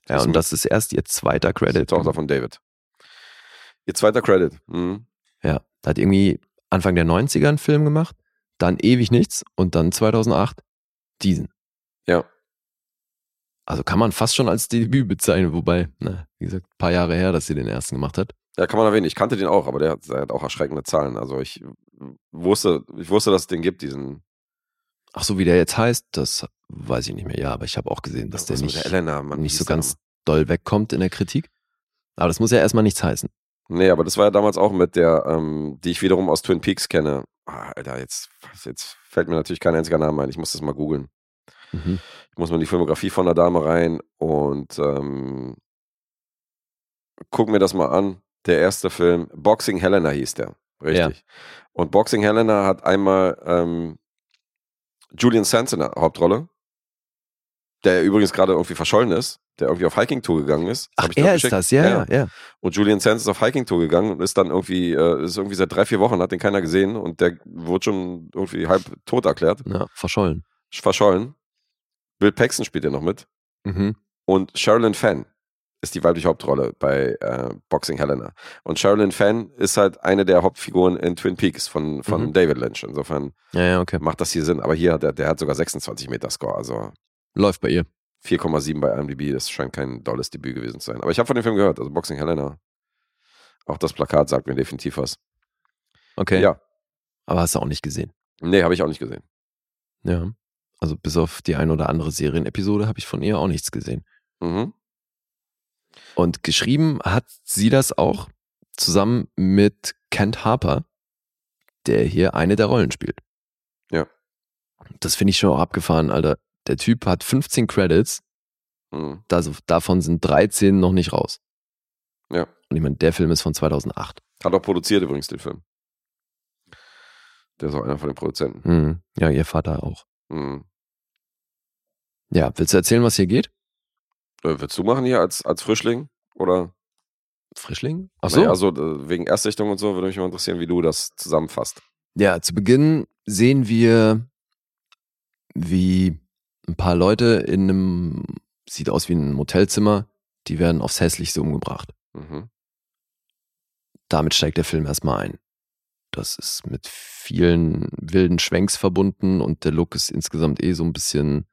Ja, und das ist erst ihr zweiter ist die Credit. Tochter von David. Ihr zweiter Credit. Mhm. Ja, da hat irgendwie Anfang der 90er einen Film gemacht, dann ewig nichts und dann 2008 diesen. Ja. Also kann man fast schon als Debüt bezeichnen, wobei, na, wie gesagt, ein paar Jahre her, dass sie den ersten gemacht hat. Ja, kann man erwähnen. Ich kannte den auch, aber der hat, der hat auch erschreckende Zahlen. Also ich wusste, ich wusste, dass es den gibt, diesen. Ach so, wie der jetzt heißt, das weiß ich nicht mehr. Ja, aber ich habe auch gesehen, dass der was mit nicht, der Elena, Mann, nicht so der ganz doll wegkommt in der Kritik. Aber das muss ja erstmal nichts heißen. Nee, aber das war ja damals auch mit der, ähm, die ich wiederum aus Twin Peaks kenne. Ah, Alter, jetzt, jetzt fällt mir natürlich kein einziger Name ein. Ich muss das mal googeln. Mhm. Ich muss mal in die Filmografie von der Dame rein und ähm, guck mir das mal an. Der erste Film, Boxing Helena hieß der. Richtig. Und Boxing Helena hat einmal ähm, Julian Sands in der Hauptrolle, der übrigens gerade irgendwie verschollen ist, der irgendwie auf Hiking-Tour gegangen ist. Ach, er ist geschickt. das, ja, ja, ja. Und Julian Sands ist auf Hiking-Tour gegangen und ist dann irgendwie, äh, ist irgendwie seit drei, vier Wochen, hat den keiner gesehen und der wurde schon irgendwie halb tot erklärt, Ja, verschollen. verschollen. Bill Paxton spielt ja noch mit. Mhm. Und Sherilyn Fenn ist die weibliche Hauptrolle bei äh, Boxing Helena. Und Sherilyn Fenn ist halt eine der Hauptfiguren in Twin Peaks von, von Mhm. David Lynch. Insofern Ja, ja, okay. macht das hier Sinn. Aber hier, der, der hat sogar 26 Meter Score, also Läuft bei ihr. 4,7 bei IMDb. Das scheint kein dolles Debüt gewesen zu sein. Aber ich habe von dem Film gehört, also Boxing Helena. Auch das Plakat sagt mir definitiv was. Okay. Ja, Aber hast du auch nicht gesehen. nee, habe ich auch nicht gesehen. Ja. Also bis auf die ein oder andere Serienepisode habe ich von ihr auch nichts gesehen. Mhm. Und geschrieben hat sie das auch zusammen mit Kent Harper, der hier eine der Rollen spielt. Ja. Das finde ich schon auch abgefahren, Alter. Der Typ hat 15 Credits, Mhm. also davon sind 13 noch nicht raus. Ja. Und ich meine, der Film ist von 2008. Hat auch produziert übrigens den Film. Der ist auch einer von den Produzenten. Mhm. Ja, ihr Vater auch. Mhm. Ja, willst du erzählen, was hier geht? Äh, willst du machen hier als, als Frischling? Oder? Frischling? Ach Naja, also wegen Erstsichtung und so würde mich mal interessieren, wie du das zusammenfasst. Ja, zu Beginn sehen wir, wie ein paar Leute in einem, sieht aus wie ein Motelzimmer, die werden aufs Hässlichste umgebracht. Mhm. Damit steigt der Film erstmal ein. Das ist mit vielen wilden Schwenks verbunden und der Look ist insgesamt eh so ein bisschen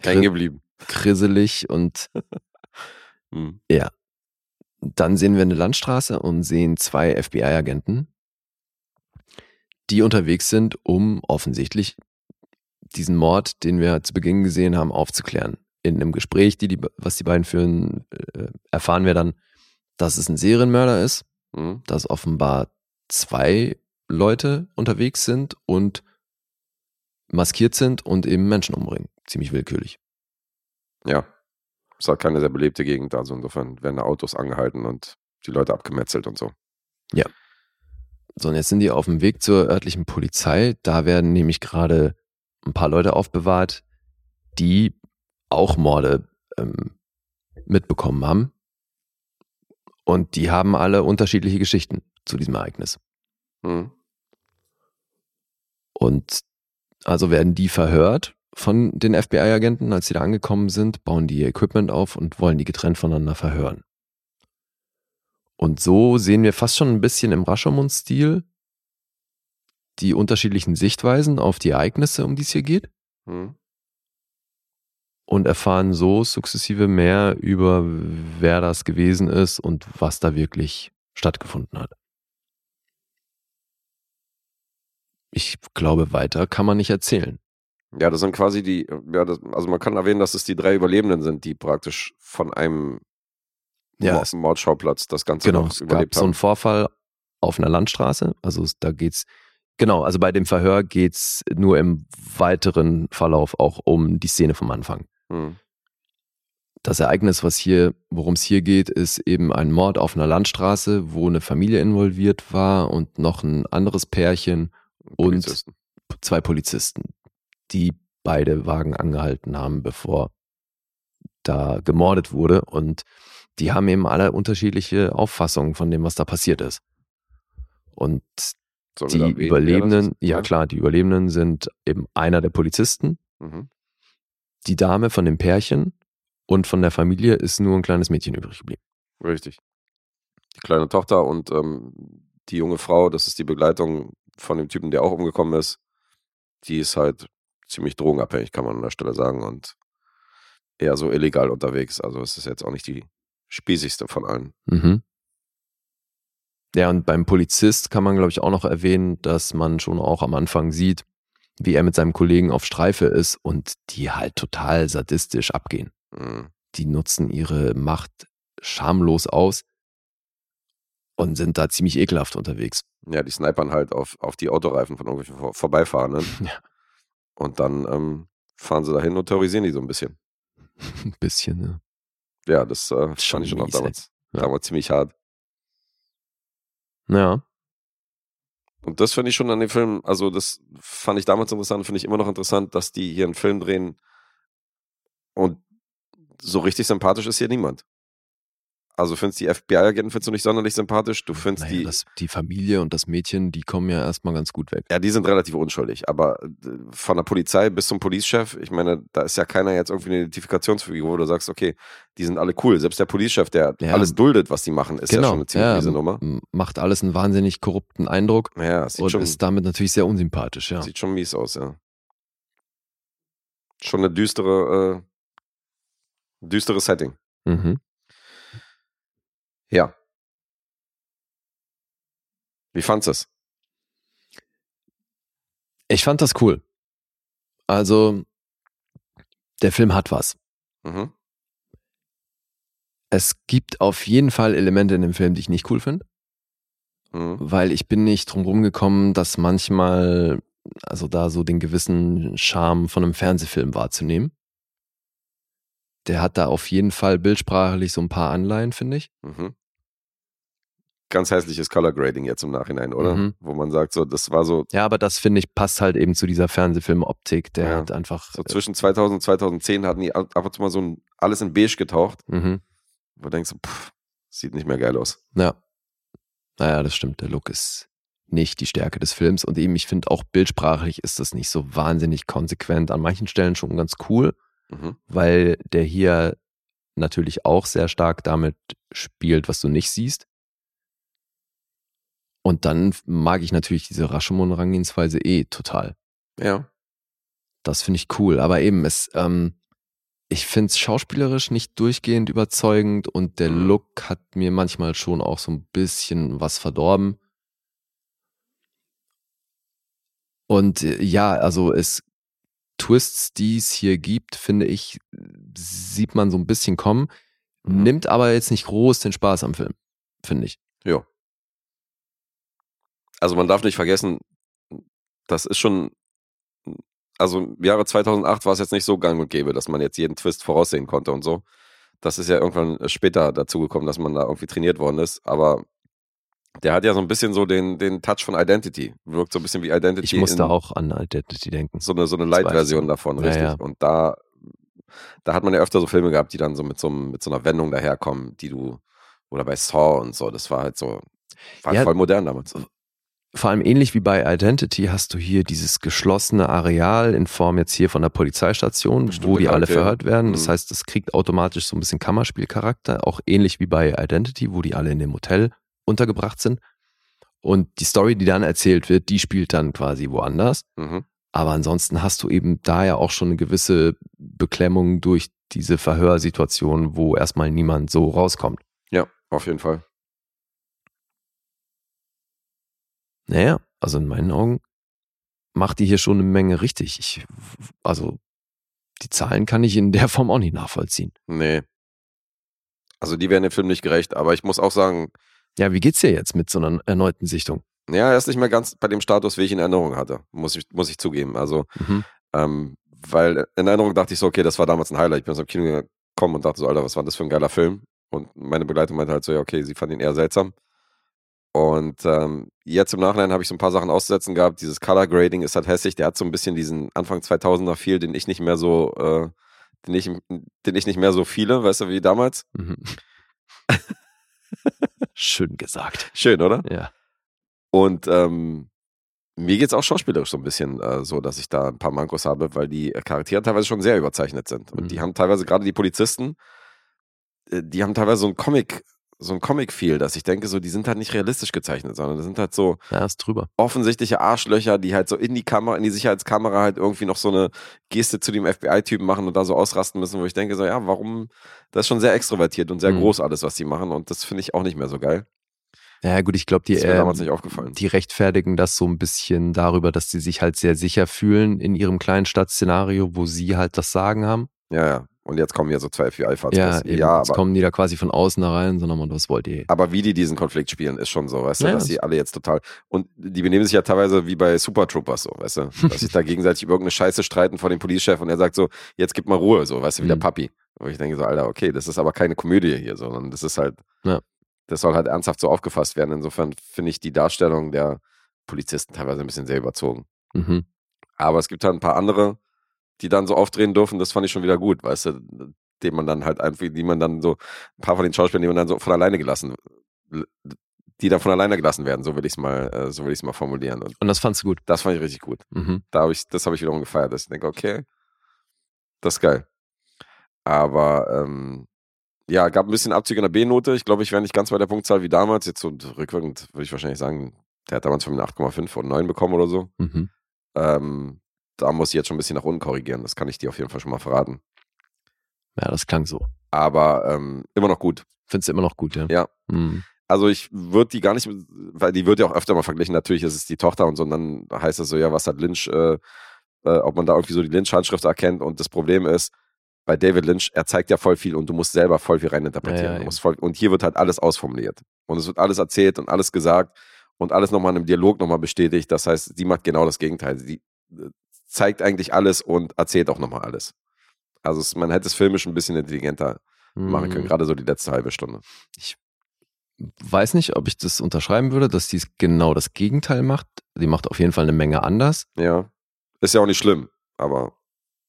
Hängen geblieben. grisselig und Mhm. ja. Dann sehen wir eine Landstraße und sehen zwei FBI-Agenten, die unterwegs sind, um offensichtlich diesen Mord, den wir zu Beginn gesehen haben, aufzuklären. In einem Gespräch, die die, was die beiden führen, äh, erfahren wir dann, dass es ein Serienmörder ist, Mhm. dass offenbar zwei Leute unterwegs sind und maskiert sind und eben Menschen umbringen. Ziemlich willkürlich. Ja. Es ist halt keine sehr belebte Gegend, also insofern werden da Autos angehalten und die Leute abgemetzelt und so. So, und jetzt sind die auf dem Weg zur örtlichen Polizei. Da werden nämlich gerade ein paar Leute aufbewahrt, die auch Morde ähm, mitbekommen haben. Und die haben alle unterschiedliche Geschichten zu diesem Ereignis. Mhm. Und also werden die verhört von den FBI-Agenten, als sie da angekommen sind, bauen die ihr Equipment auf und wollen die getrennt voneinander verhören. Und so sehen wir fast schon ein bisschen im Rashomon-Stil die unterschiedlichen Sichtweisen auf die Ereignisse, um die es hier geht, Mhm. und erfahren so sukzessive mehr über, wer das gewesen ist und was da wirklich stattgefunden hat. Ich glaube, weiter kann man nicht erzählen. Ja, das sind quasi die, ja, das, also man kann erwähnen, dass es die drei Überlebenden sind, die praktisch von einem Ja, Mord- es- Mordschauplatz das Ganze Genau, noch es gab überlebt so einen haben. Vorfall auf einer Landstraße. Also es- da geht's, genau, also bei dem Verhör geht's nur im weiteren Verlauf auch um die Szene vom Anfang. Mhm. Das Ereignis, was hier, worum es hier geht, ist eben ein Mord auf einer Landstraße, wo eine Familie involviert war und noch ein anderes Pärchen und Polizisten. zwei Polizisten, die beide Wagen angehalten haben, bevor da gemordet wurde. Und die haben eben alle unterschiedliche Auffassungen von dem, was da passiert ist. Und Sollen die erwähnen, Überlebenden, ja klar, die Überlebenden sind eben einer der Polizisten, Mhm. die Dame von dem Pärchen und von der Familie ist nur ein kleines Mädchen übrig geblieben. Richtig. Die kleine Tochter und ähm, die junge Frau, das ist die Begleitung von dem Typen, der auch umgekommen ist. Die ist halt ziemlich drogenabhängig, kann man an der Stelle sagen, und eher so illegal unterwegs. Also es ist jetzt auch nicht die spießigste von allen. Mhm. Ja, und beim Polizist kann man, glaube ich, auch noch erwähnen, dass man schon auch am Anfang sieht, wie er mit seinem Kollegen auf Streife ist und die halt total sadistisch abgehen. Mhm. Die nutzen ihre Macht schamlos aus und sind da ziemlich ekelhaft unterwegs. Ja, die snipern halt auf, auf die Autoreifen von irgendwelchen Vor Vorbeifahrenden. Ja. Und dann ähm, fahren sie dahin und terrorisieren die so ein bisschen. Ein bisschen, ne? Ja, das äh, fand ich schon auch damals, Ja. damals ziemlich hart. Ja. Und das finde ich schon an dem Film, also das fand ich damals interessant, finde ich immer noch interessant, dass die hier einen Film drehen und so richtig sympathisch ist hier niemand. Also findest die FBI-Agenten findest du nicht sonderlich sympathisch, du findest Naja, die, das, die Familie und das Mädchen, die kommen ja erstmal ganz gut weg. ja, die sind relativ unschuldig, aber äh, von der Polizei bis zum Police-Chef, ich meine, da ist ja keiner jetzt irgendwie eine Identifikationsfigur, wo du sagst, okay, die sind alle cool. Selbst der Police-Chef, der Ja. alles duldet, was die machen, ist ja schon eine ziemlich miese Nummer. m- Macht alles einen wahnsinnig korrupten Eindruck Ja, sieht und schon, ist damit natürlich sehr unsympathisch, ja. Sieht schon mies aus, ja. Schon eine düstere, äh, düstere Setting. Mhm. Ja. Wie fandst du es? Ich fand das cool. Also, der Film hat was. Mhm. Es gibt auf jeden Fall Elemente in dem Film, die ich nicht cool finde, Mhm. weil ich bin nicht drum rumgekommen, dass manchmal, also da so den gewissen Charme von einem Fernsehfilm wahrzunehmen. Der hat da auf jeden Fall bildsprachlich so ein paar Anleihen, finde ich. Mhm. Ganz hässliches Color Grading jetzt im Nachhinein, oder? Mhm. Wo man sagt, so, das war so, Ja, aber das finde ich passt halt eben zu dieser Fernsehfilm-Optik. Der Ja. hat einfach. so zwischen 2000 und 2010 hatten die ab und zu mal so ein, alles in beige getaucht, Mhm. wo du denkst, pff, sieht nicht mehr geil aus. Ja. Naja, das stimmt. Der Look ist nicht die Stärke des Films. Und eben, ich finde auch bildsprachlich ist das nicht so wahnsinnig konsequent. An manchen Stellen schon ganz cool, Mhm. weil der hier natürlich auch sehr stark damit spielt, was du nicht siehst. Und dann mag ich natürlich diese Rashomon-Herangehensweise eh total. Ja. Das finde ich cool. Aber eben, es, ähm, ich finde es schauspielerisch nicht durchgehend überzeugend und der Mhm. Look hat mir manchmal schon auch so ein bisschen was verdorben. Und äh, ja, also es Twists, die es hier gibt, finde ich, sieht man so ein bisschen kommen, Mhm. nimmt aber jetzt nicht groß den Spaß am Film, finde ich. Ja. Also man darf nicht vergessen, das ist schon, also im Jahre 2008 war es jetzt nicht so gang und gäbe, dass man jetzt jeden Twist voraussehen konnte und so. Das ist ja irgendwann später dazu gekommen, dass man da irgendwie trainiert worden ist, aber der hat ja so ein bisschen so den, den Touch von Identity. Wirkt so ein bisschen wie Identity. Ich musste in auch an Identity denken. so eine, so eine Light-Version davon, Ja, richtig. ja. Und da, da hat man ja öfter so Filme gehabt, die dann so mit so, einem- mit so einer Wendung daherkommen, die du, oder bei Saw und so, das war halt so, war Ja. voll modern damals. Vor allem ähnlich wie bei Identity hast du hier dieses geschlossene Areal in Form jetzt hier von der Polizeistation, Bestimmte wo die alle verhört werden. Das Mhm. heißt, es kriegt automatisch so ein bisschen Kammerspielcharakter, auch ähnlich wie bei Identity, wo die alle in dem Hotel untergebracht sind. Und die Story, die dann erzählt wird, die spielt dann quasi woanders. Mhm. Aber ansonsten hast du eben da ja auch schon eine gewisse Beklemmung durch diese Verhörsituation, wo erstmal niemand so rauskommt. Ja, auf jeden Fall. Naja, also in meinen Augen macht die hier schon eine Menge richtig. Ich, also die Zahlen kann ich in der Form auch nicht nachvollziehen. Nee. Also die werden dem Film nicht gerecht, aber ich muss auch sagen, Ja, wie geht's dir jetzt mit so einer erneuten Sichtung? ja, er ist nicht mehr ganz bei dem Status, wie ich ihn in Erinnerung hatte, muss ich, muss ich zugeben. Also, Mhm. ähm, weil in Erinnerung dachte ich so, okay, das war damals ein Highlight. Ich bin so im Kino gekommen und dachte so, Alter, was war das für ein geiler Film? Und meine Begleitung meinte halt so, ja, okay, sie fand ihn eher seltsam. Und ähm, jetzt im Nachhinein habe ich so ein paar Sachen auszusetzen gehabt. Dieses Color Grading ist halt hässlich. Der hat so ein bisschen diesen Anfang 2000er Feel, den ich nicht mehr so, äh, den ich, den ich nicht mehr so viele, weißt du, wie damals. Mhm. Schön gesagt. Schön, oder? Ja. Und ähm, mir geht's auch schauspielerisch so ein bisschen äh, so, dass ich da ein paar Mankos habe, weil die Charaktere teilweise schon sehr überzeichnet sind. Und die Mhm. haben teilweise, gerade die Polizisten, äh, die haben teilweise so ein Comic, so ein Comic-Feel, dass ich denke, so, die sind halt nicht realistisch gezeichnet, sondern das sind halt so Ja, ist drüber. offensichtliche Arschlöcher, die halt so in die Kamera, in die Sicherheitskamera halt irgendwie noch so eine Geste zu dem FBI-Typen machen und da so ausrasten müssen, wo ich denke, so, ja, warum, das ist schon sehr extrovertiert und sehr Mhm. groß alles, was die machen und das finde ich auch nicht mehr so geil. Ja, gut, ich glaube, die, ähm, damals nicht aufgefallen. die rechtfertigen das so ein bisschen darüber, dass sie sich halt sehr sicher fühlen in ihrem kleinen Stadtszenario, wo sie halt das Sagen haben. Ja, ja. Und jetzt kommen hier so zwei FBI-Fahrzeuge. Ja, eben. ja jetzt aber, kommen die da quasi von außen da rein, sondern man, was wollt ihr? aber wie die diesen Konflikt spielen, ist schon so, weißt du, Ja, dass das- die alle jetzt total. Und die benehmen sich ja teilweise wie bei Super Troopers so, weißt du, dass sich da gegenseitig über irgendeine Scheiße streiten vor dem Police-Chef und er sagt so, jetzt gib mal Ruhe, so, weißt du, wie der Mhm. Papi. Wo ich denke so, Alter, okay, das ist aber keine Komödie hier, sondern das ist halt, Ja. das soll halt ernsthaft so aufgefasst werden. Insofern finde ich die Darstellung der Polizisten teilweise ein bisschen sehr überzogen. Mhm. Aber es gibt halt ein paar andere, die dann so aufdrehen dürfen, das fand ich schon wieder gut, weißt du, dem man dann halt einfach, die man dann so, ein paar von den Schauspielern, die man dann so von alleine gelassen, die dann von alleine gelassen werden, so will ich es mal, äh, so will ich es mal formulieren. Und Und das fandst du gut. das fand ich richtig gut. Mhm. Da habe ich, das habe ich wiederum gefeiert, dass ich denke, okay, das ist geil. Aber ähm, ja, gab ein bisschen Abzüge in der B-Note. Ich glaube, ich wäre nicht ganz bei der Punktzahl wie damals. Jetzt so rückwirkend würde ich wahrscheinlich sagen, der hat damals von mir eine 8,5 und 9 bekommen oder so. Mhm. Ähm, da muss ich jetzt schon ein bisschen nach unten korrigieren. Das kann ich dir auf jeden Fall schon mal verraten. Ja, das klang so. Aber ähm, immer noch gut. Findest du immer noch gut, ja? Ja. Mhm. Also ich würde die gar nicht, weil die wird ja auch öfter mal verglichen. Natürlich ist es die Tochter und so. Und dann heißt es so, ja, was hat Lynch äh, äh, ob man da irgendwie so die Lynch-Handschrift erkennt. Und das Problem ist, bei David Lynch, er zeigt ja voll viel und du musst selber voll viel reininterpretieren. Ja, ja, voll, und hier wird halt alles ausformuliert. Und es wird alles erzählt und alles gesagt und alles nochmal in einem Dialog nochmal bestätigt. Das heißt, sie macht genau das Gegenteil. Sie äh, zeigt eigentlich alles und erzählt auch nochmal alles. Also es, man hätte es filmisch ein bisschen intelligenter machen können, Hm, gerade so die letzte halbe Stunde. Weiß nicht, ob ich das unterschreiben würde, dass die genau das Gegenteil macht. Die macht auf jeden Fall eine Menge anders. Ja. Ist ja auch nicht schlimm, aber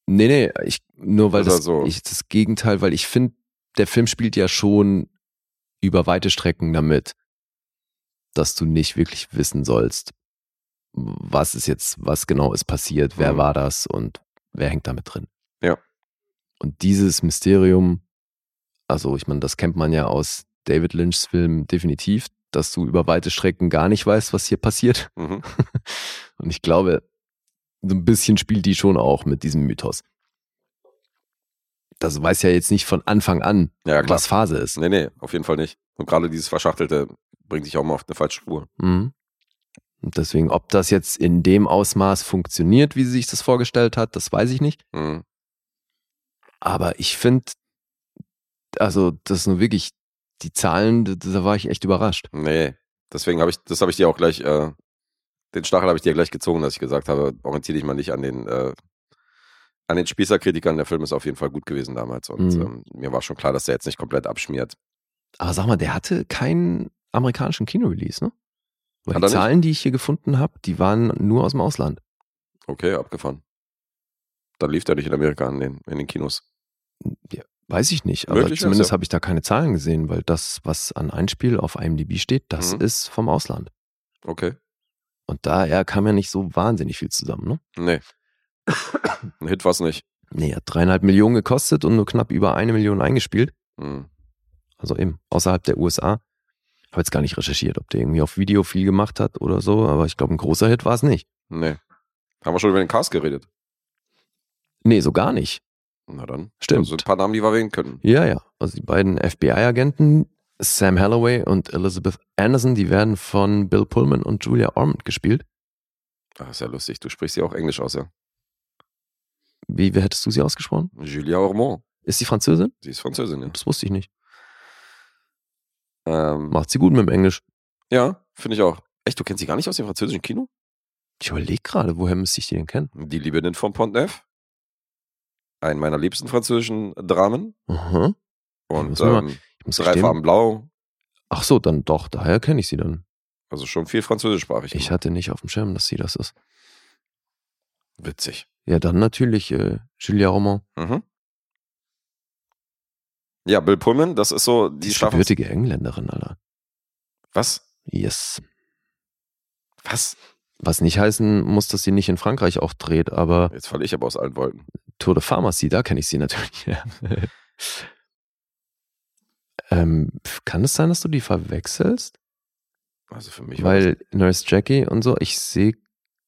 Nee, nee, ich, nur weil Das so. ich, das Gegenteil, weil ich finde, der Film spielt ja schon über weite Strecken damit, dass du nicht wirklich wissen sollst, was ist jetzt, was genau ist passiert, wer Mhm. war das und wer hängt damit drin. Ja. Und dieses Mysterium, also ich meine, das kennt man ja aus David Lynchs Film definitiv, dass du über weite Strecken gar nicht weißt, was hier passiert. mhm. Und ich glaube, so ein bisschen spielt die schon auch mit diesem Mythos. Das weiß ja jetzt nicht von Anfang an, ja was Phase ist. Nee, nee, auf jeden Fall nicht. Und gerade dieses Verschachtelte bringt dich auch mal auf eine falsche Spur. Mhm. Und deswegen, ob das jetzt in dem Ausmaß funktioniert, wie sie sich das vorgestellt hat, das weiß ich nicht. Mhm. Aber ich finde, also das ist nur wirklich die Zahlen, da, da war ich echt überrascht. Nee, deswegen habe ich, das habe ich dir auch gleich, äh, den Stachel habe ich dir gleich gezogen, dass ich gesagt habe, orientiere dich mal nicht an den, äh, an den Spießerkritikern. Der Film ist auf jeden Fall gut gewesen damals und Mhm. ähm, mir war schon klar, dass der jetzt nicht komplett abschmiert. Aber sag mal, der hatte keinen amerikanischen Kinorelease, ne? Weil Hat die er nicht? Zahlen, die ich hier gefunden habe, die waren nur aus dem Ausland. Okay, abgefahren. Dann lief der nicht in Amerika in den, in den Kinos. Ja, weiß ich nicht, aber Möglich zumindest ja. habe ich da keine Zahlen gesehen, weil das, was an Einspiel auf IMDb steht, das Mhm. ist vom Ausland. Okay. Und daher kam ja nicht so wahnsinnig viel zusammen, ne? Nee. Ein Hit war es nicht. Nee, hat dreieinhalb Millionen gekostet und nur knapp über eine Million eingespielt. Mhm. Also eben außerhalb der USA. Habe jetzt gar nicht recherchiert, ob der irgendwie auf Video viel gemacht hat oder so, aber ich glaube, ein großer Hit war es nicht. Nee. Haben wir schon über den Cast geredet? Nee, so gar nicht. Na dann. Stimmt. Also ein paar Namen, die wir wählen können. Ja, ja. Also die beiden FBI-Agenten, Sam Holloway und Elizabeth Anderson, die werden von Bill Pullman und Julia Ormond gespielt. Ach, ist ja lustig. Du sprichst ja auch Englisch aus, ja. Wie, wie hättest du sie ausgesprochen? Julia Ormond. Ist sie Französin? Sie ist Französin, ja. Das wusste ich nicht. Ähm, Macht sie gut mit dem Englisch. ja, finde ich auch. Echt, du kennst sie gar nicht aus dem französischen Kino? Ich überlege gerade, woher müsste ich die denn kennen? Die Liebenden von Pont-Neuf. Ein meiner liebsten französischen Dramen. Aha. Und ähm, Ich muss drei gestehen, Farben blau. Ach so, dann doch, daher kenne ich sie dann. Also schon viel französischsprachig. Ich hatte nicht auf dem Schirm, dass sie das ist. Witzig. Ja, dann natürlich äh, Julia Roman. Mhm. Ja, Bill Pullman, das ist so, Die die gebürtige Engländerin, Alter. Was? Yes. Was? Was nicht heißen muss, dass sie nicht in Frankreich auch dreht, aber Jetzt falle ich aber aus allen Wolken. Tour de Pharmacy, da kenne ich sie natürlich. Ähm, kann es sein, dass du die verwechselst? Also für mich Weil Nurse Jackie und so, ich sehe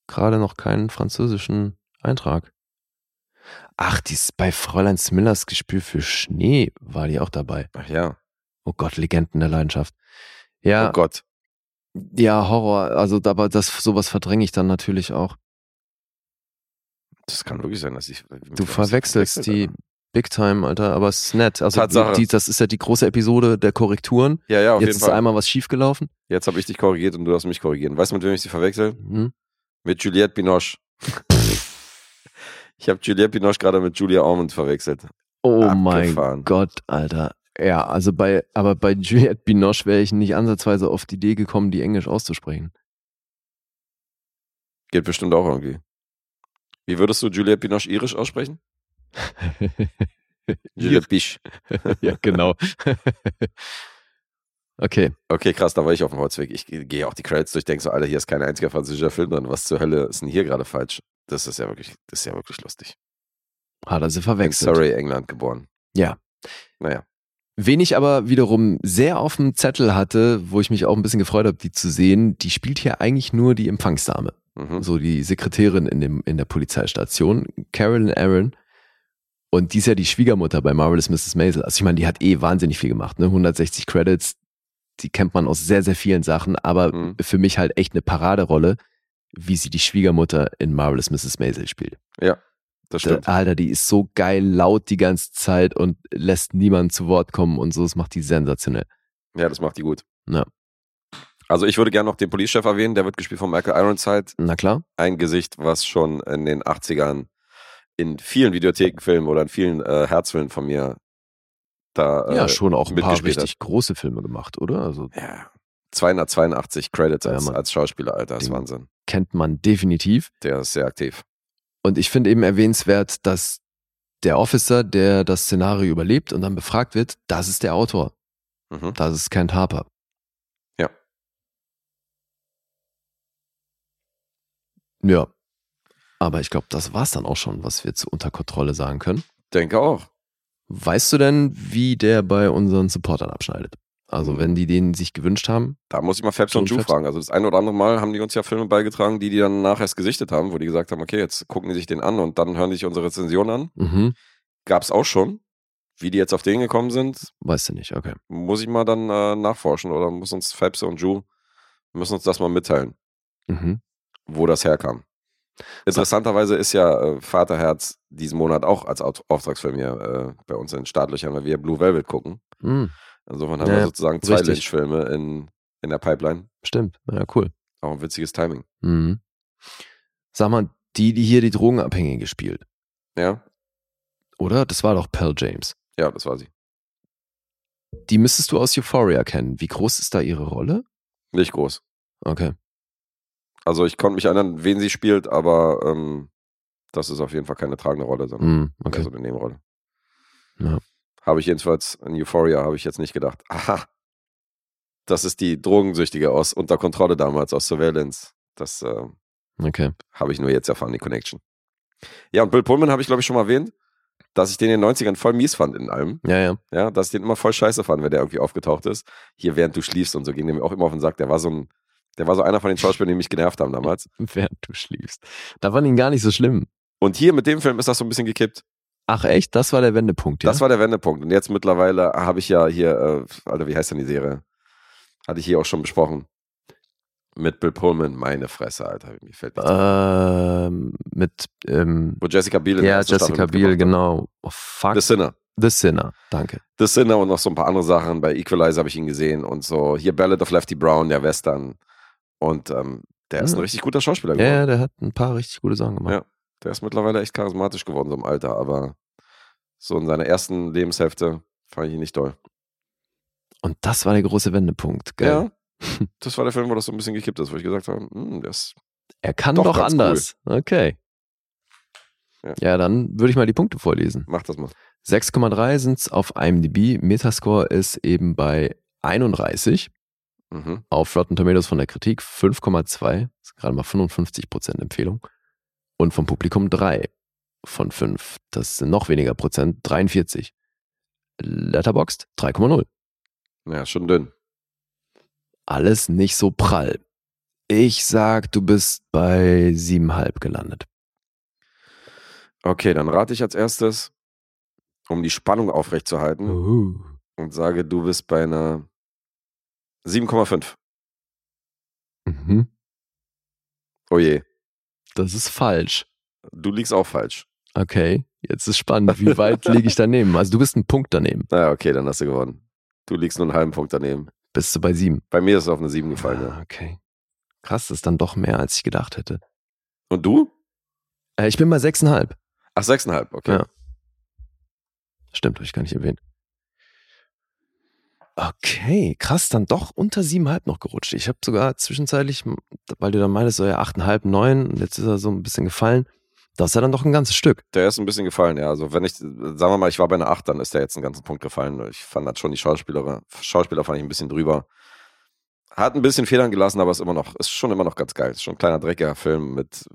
gerade noch keinen französischen Eintrag. Ach, die ist bei Fräulein Smillers Gespür für Schnee war die auch dabei. Ach ja. Oh Gott, Legenden der Leidenschaft. Ja, Oh Gott. ja, Horror. Also, aber das sowas verdränge ich dann natürlich auch. Das kann wirklich sein, dass ich. Du verwechselst die Big Time, Alter, aber es ist nett. Also, Tatsache. die, das ist ja die große Episode der Korrekturen. Ja, ja, auf Jetzt jeden ist Fall. einmal was schiefgelaufen. Jetzt habe ich dich korrigiert und du hast mich korrigiert. Weißt du, mit wem ich sie verwechsel? Hm? Mit Juliette Binoche. ich habe Juliette Binoche gerade mit Julia Ormond verwechselt. Oh Abgefahren. mein Gott, Alter. Ja, also bei, aber bei Juliette Binoche wäre ich nicht ansatzweise auf die Idee gekommen, die Englisch auszusprechen. Geht bestimmt auch irgendwie. Wie würdest du Juliette Binoche irisch aussprechen? Juliette Bisch. ja, genau. okay. Okay, krass, da war ich auf dem Holzweg. Ich gehe auch die Credits durch, denke so, Alter, hier ist kein einziger französischer Film drin. Was zur Hölle ist denn hier gerade falsch? Das ist ja wirklich, das ist ja wirklich lustig. Hat er sie In verwechselt. Surrey, England geboren. Ja. Naja. Wen ich aber wiederum sehr auf dem Zettel hatte, wo ich mich auch ein bisschen gefreut habe, die zu sehen, die spielt hier eigentlich nur die Empfangsdame. Mhm. So die Sekretärin in, dem, in der Polizeistation, Carolyn Aaron. Und die ist ja die Schwiegermutter bei Marvelous Mrs. Maisel. Also ich meine, die hat eh wahnsinnig viel gemacht, ne? 160 Credits, die kennt man aus sehr, sehr vielen Sachen, aber Mhm. für mich halt echt eine Paraderolle. Wie sie die Schwiegermutter in Marvelous Mrs. Maisel spielt. Das stimmt. Alter, die ist so geil laut die ganze Zeit und lässt niemanden zu Wort kommen und so. Das macht die sensationell. Ja, das macht die gut. Ja. Also ich würde gerne noch den Police-Chef erwähnen, der wird gespielt von Michael Ironside. Na klar. Ein Gesicht, was schon in den 80ern in vielen Videothekenfilmen oder in vielen äh, Herzfilmen von mir da äh, Ja, schon auch ein paar mitgespielt hat. richtig große Filme gemacht, oder? Also Ja. 282 Credits Ja, als, Schauspieler, Alter, das ist Wahnsinn. Kennt man definitiv. Der ist sehr aktiv. Und ich finde eben erwähnenswert, dass der Officer, der das Szenario überlebt und dann befragt wird, das ist der Autor. Mhm. Das ist Kent Harper. Ja. Ja. Aber ich glaube, das war's dann auch schon, was wir zu Unter Kontrolle sagen können. Denke auch. Weißt du denn, wie der bei unseren Supportern abschneidet? Also, wenn die den sich gewünscht haben, Da muss ich mal Fabs und Ju fragen. Also das ein oder andere Mal haben die uns ja Filme beigetragen, die die dann nachher erst gesichtet haben, wo die gesagt haben, okay, jetzt gucken die sich den an und dann hören die sich unsere Rezension an. mhm, Gab's auch schon. Wie die jetzt auf den gekommen sind, weißt du nicht, okay. muss ich mal dann äh, nachforschen oder muss uns Fabs und Ju müssen uns das mal mitteilen, Mhm. wo das herkam. Interessanterweise ist ja äh, Vaterherz diesen Monat auch als Auftragsfilm hier äh, bei uns in den Startlöchern, weil wir Blue Velvet gucken. Mhm. Insofern haben Ja, wir sozusagen zwei. Lynch-Filme in, in der Pipeline. Stimmt, ja, cool. Auch ein witziges Timing. Mhm. Sag mal, die, die hier die Drogenabhängige spielt, Ja, oder? Das war doch Pearl James. ja, das war sie. Die müsstest du aus Euphoria kennen. Wie groß ist da ihre Rolle? Nicht groß. Okay. Also ich konnte mich erinnern, wen sie spielt, aber ähm, das ist auf jeden Fall keine tragende Rolle, sondern mehr okay. so eine Nebenrolle. Ja. Habe ich jedenfalls in Euphoria habe ich jetzt nicht gedacht. Aha, das ist die Drogensüchtige aus unter Kontrolle damals aus Surveillance. Das äh, Okay. habe ich nur jetzt erfahren, die Connection. Ja, und Bill Pullman habe ich glaube ich schon mal erwähnt, dass ich den in den 90ern voll mies fand in allem. Ja, ja. Ja, dass ich den immer voll scheiße fand, wenn der irgendwie aufgetaucht ist. Hier, während du schliefst und so, ging der mir auch immer auf den Sack. Der war so ein, der war so einer von den Schauspielern, die mich genervt haben damals. Während du schliefst. Da fand ihn gar nicht so schlimm. Und hier mit dem Film ist das so ein bisschen gekippt. Ach echt? Das war der Wendepunkt, ja? Das war der Wendepunkt. Und jetzt mittlerweile habe ich ja hier, äh, Alter, wie heißt denn die Serie? Hatte ich hier auch schon besprochen. Mit Bill Pullman, meine Fresse, Alter. Mir fällt nichts ähm, mit, ähm, Wo Jessica Biel in der ja, Jessica Biel, genau. Oh, fuck. The Sinner. The Sinner, danke. The Sinner und noch so ein paar andere Sachen. Bei Equalizer habe ich ihn gesehen und so. Hier Ballad of Lefty Brown, der Western. Und ähm, der ist ein richtig guter Schauspieler geworden. ja, der hat ein paar richtig gute Sachen gemacht. Ja. Der ist mittlerweile echt charismatisch geworden, so im Alter, aber so in seiner ersten Lebenshälfte fand ich ihn nicht toll. Und das war der große Wendepunkt. Geil. Ja. Das war der Film, wo das so ein bisschen gekippt ist, wo ich gesagt habe, hm, ist Er kann Doch doch, anders. Okay. Ja. Ja. dann würde ich mal die Punkte vorlesen. Mach das mal. 6,3 sind's auf IMDb. Metascore ist eben bei 31. Mhm. Auf Rotten Tomatoes von der Kritik 5,2. Das ist gerade mal 55% Empfehlung. Und vom Publikum 3 von 5. Das sind noch weniger Prozent, 43. Letterboxd 3,0. Ja, schon dünn. Alles nicht so prall. Ich sag, du bist bei 7,5 gelandet. Okay, dann rate ich als erstes, um die Spannung aufrechtzuerhalten Uh. und sage, du bist bei einer 7,5. Mhm. Oh je, Das ist falsch. du liegst auch falsch. Okay, jetzt ist spannend. Wie weit liege ich daneben? Also du bist ein Punkt daneben. Naja, okay, dann hast du gewonnen. Du liegst nur einen halben Punkt daneben. Bist du bei sieben? Bei mir ist es auf eine 7 gefallen. Ah, Ja. okay. Krass, das ist dann doch mehr, als ich gedacht hätte. Und du? Äh, ich bin bei sechseinhalb. Ach, 6,5, okay. Ja. Stimmt, habe ich gar nicht erwähnt. Okay, krass, dann doch unter siebeneinhalb noch gerutscht. Ich habe sogar zwischenzeitlich, weil du dann meinst, so ja achteinhalb, neun und jetzt ist er so ein bisschen gefallen. Das ist ja dann doch ein ganzes Stück. Der ist ein bisschen gefallen, ja. Also wenn ich, sagen wir mal, ich war bei einer 8, dann ist der jetzt einen ganzen Punkt gefallen. Ich fand das schon die Schauspieler, Schauspieler fand ich ein bisschen drüber. Hat ein bisschen Federn gelassen, aber ist immer noch, ist schon immer noch ganz geil. Ist schon ein kleiner dreckiger Film mit,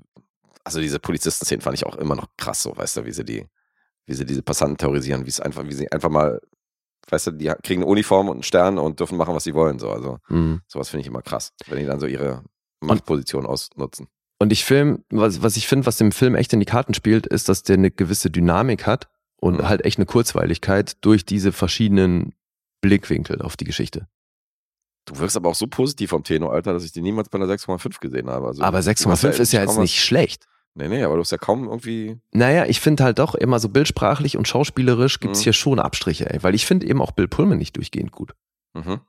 also diese Polizistenszenen fand ich auch immer noch krass, so, weißt du, wie sie die, wie sie diese Passanten terrorisieren, wie es einfach, wie sie einfach mal, weißt du, die kriegen eine Uniform und einen Stern und dürfen machen, was sie wollen, so. Also Mhm. sowas finde ich immer krass, wenn die dann so ihre Machtposition ausnutzen. Und ich Film, was, was ich finde, was dem Film echt in die Karten spielt, ist, dass der eine gewisse Dynamik hat und Mhm. halt echt eine Kurzweiligkeit durch diese verschiedenen Blickwinkel auf die Geschichte. Du wirkst aber auch so positiv vom Tenor, Alter, dass ich die niemals bei einer 6,5 gesehen habe. Also, Aber du hast 6,5 ist ja jetzt nicht schlecht. Nee, nee, aber du hast ja kaum irgendwie. Naja, ich finde halt doch immer so bildsprachlich und schauspielerisch gibt's Mhm. hier schon Abstriche, ey. Weil ich finde eben auch Bill Pullman nicht durchgehend gut. Mhm.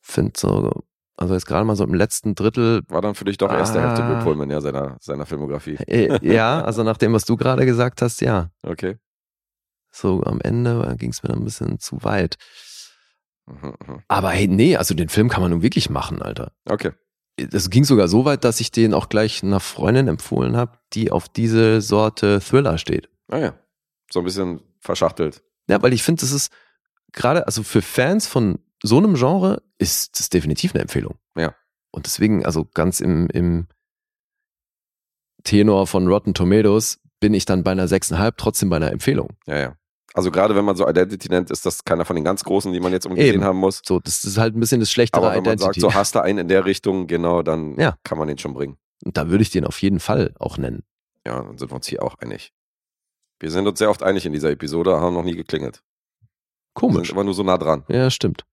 Find so, also jetzt gerade mal so im letzten Drittel, War dann für dich doch erste Hälfte Ah. Bill Pullman, ja, seiner, seiner Filmografie. äh, ja, also nach dem, was du gerade gesagt hast, ja. Okay. So am Ende ging's mir dann ein bisschen zu weit. Mhm, mhm. Aber hey, nee, also den Film kann man nun wirklich machen, Alter. Okay. Es ging sogar so weit, dass ich den auch gleich einer Freundin empfohlen habe, die auf diese Sorte Thriller steht. Ah ja. So ein bisschen verschachtelt. Ja, weil ich finde, das ist gerade, also für Fans von so einem Genre ist das definitiv eine Empfehlung. Ja. Und deswegen, also ganz im, im Tenor von Rotten Tomatoes bin ich dann bei einer 6,5 trotzdem bei einer Empfehlung. Ja, ja. Also gerade wenn man so Identity nennt, ist das keiner von den ganz großen, die man jetzt unbedingt Eben. haben muss. So, das ist halt ein bisschen das schlechtere Aber wenn man sagt, Identity. so hast du einen in der Richtung, genau, dann Ja. kann man den schon bringen. Und da würde ich den auf jeden Fall auch nennen. Ja, dann sind wir uns hier auch einig. Wir sind uns sehr oft einig in dieser Episode, haben noch nie geklingelt. Wir Komisch. sind immer nur so nah dran. Ja, stimmt.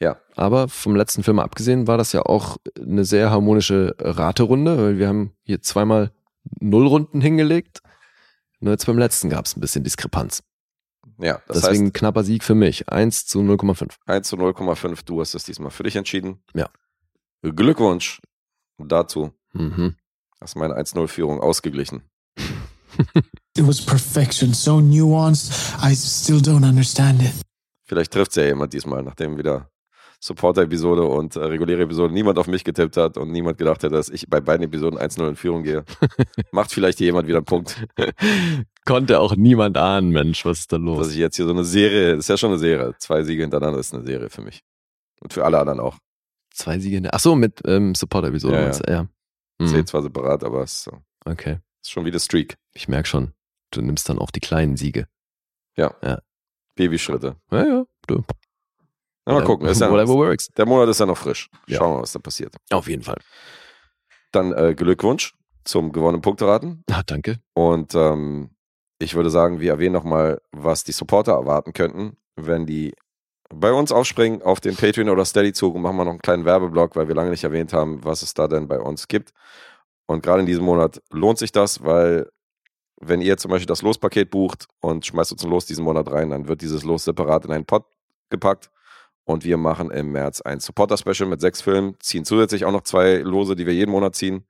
Ja. Aber vom letzten Film abgesehen war das ja auch eine sehr harmonische Raterunde, weil wir haben hier zweimal Nullrunden hingelegt. Nur jetzt beim letzten gab es ein bisschen Diskrepanz. Ja, das Deswegen heißt, knapper Sieg für mich. 1 zu 0,5. 1 zu 0,5, du hast es diesmal für dich entschieden. Ja. Glückwunsch dazu. Mhm. Hast meine 1-0-Führung ausgeglichen. It was perfection, so nuanced, I still don't understand it. Vielleicht trifft es ja jemand diesmal, nachdem wieder Supporter-Episode und äh, reguläre Episode niemand auf mich getippt hat und niemand gedacht hat, dass ich bei beiden Episoden 1-0 in Führung gehe. Macht vielleicht hier jemand wieder einen Punkt, Konnte auch niemand ahnen, Mensch, was ist da dass los? ich jetzt hier so eine Serie, das ist ja schon eine Serie, zwei Siege hintereinander ist eine Serie für mich. Und für alle anderen auch. Zwei Siege. in der- Ach so, mit ähm, Support-Episode. Ja, ja. ja. Mhm. Zählt zwar separat, aber es ist, so. Okay. ist schon wie der Streak. Ich merk schon. Du nimmst dann auch die kleinen Siege. Babyschritte. Ja, ja. Du. Mal gucken. Ist ja, Whatever works. der Monat ist ja noch frisch. Ja. Schauen wir mal, was da passiert. Auf jeden Fall. Dann äh, Glückwunsch zum gewonnenen Punkteraten. Ah, danke. Und ähm, ich würde sagen, wir erwähnen nochmal, was die Supporter erwarten könnten, wenn die bei uns aufspringen auf den Patreon oder Steady-Zug und machen wir noch einen kleinen Werbeblock, weil wir lange nicht erwähnt haben, was es da denn bei uns gibt. Und gerade in diesem Monat lohnt sich das, weil wenn ihr zum Beispiel das Lospaket bucht und schmeißt uns ein Los diesen Monat rein, dann wird dieses Los separat in einen Pot gepackt und wir machen im März ein Supporter-Special mit sechs Filmen, ziehen zusätzlich auch noch zwei Lose, die wir jeden Monat ziehen.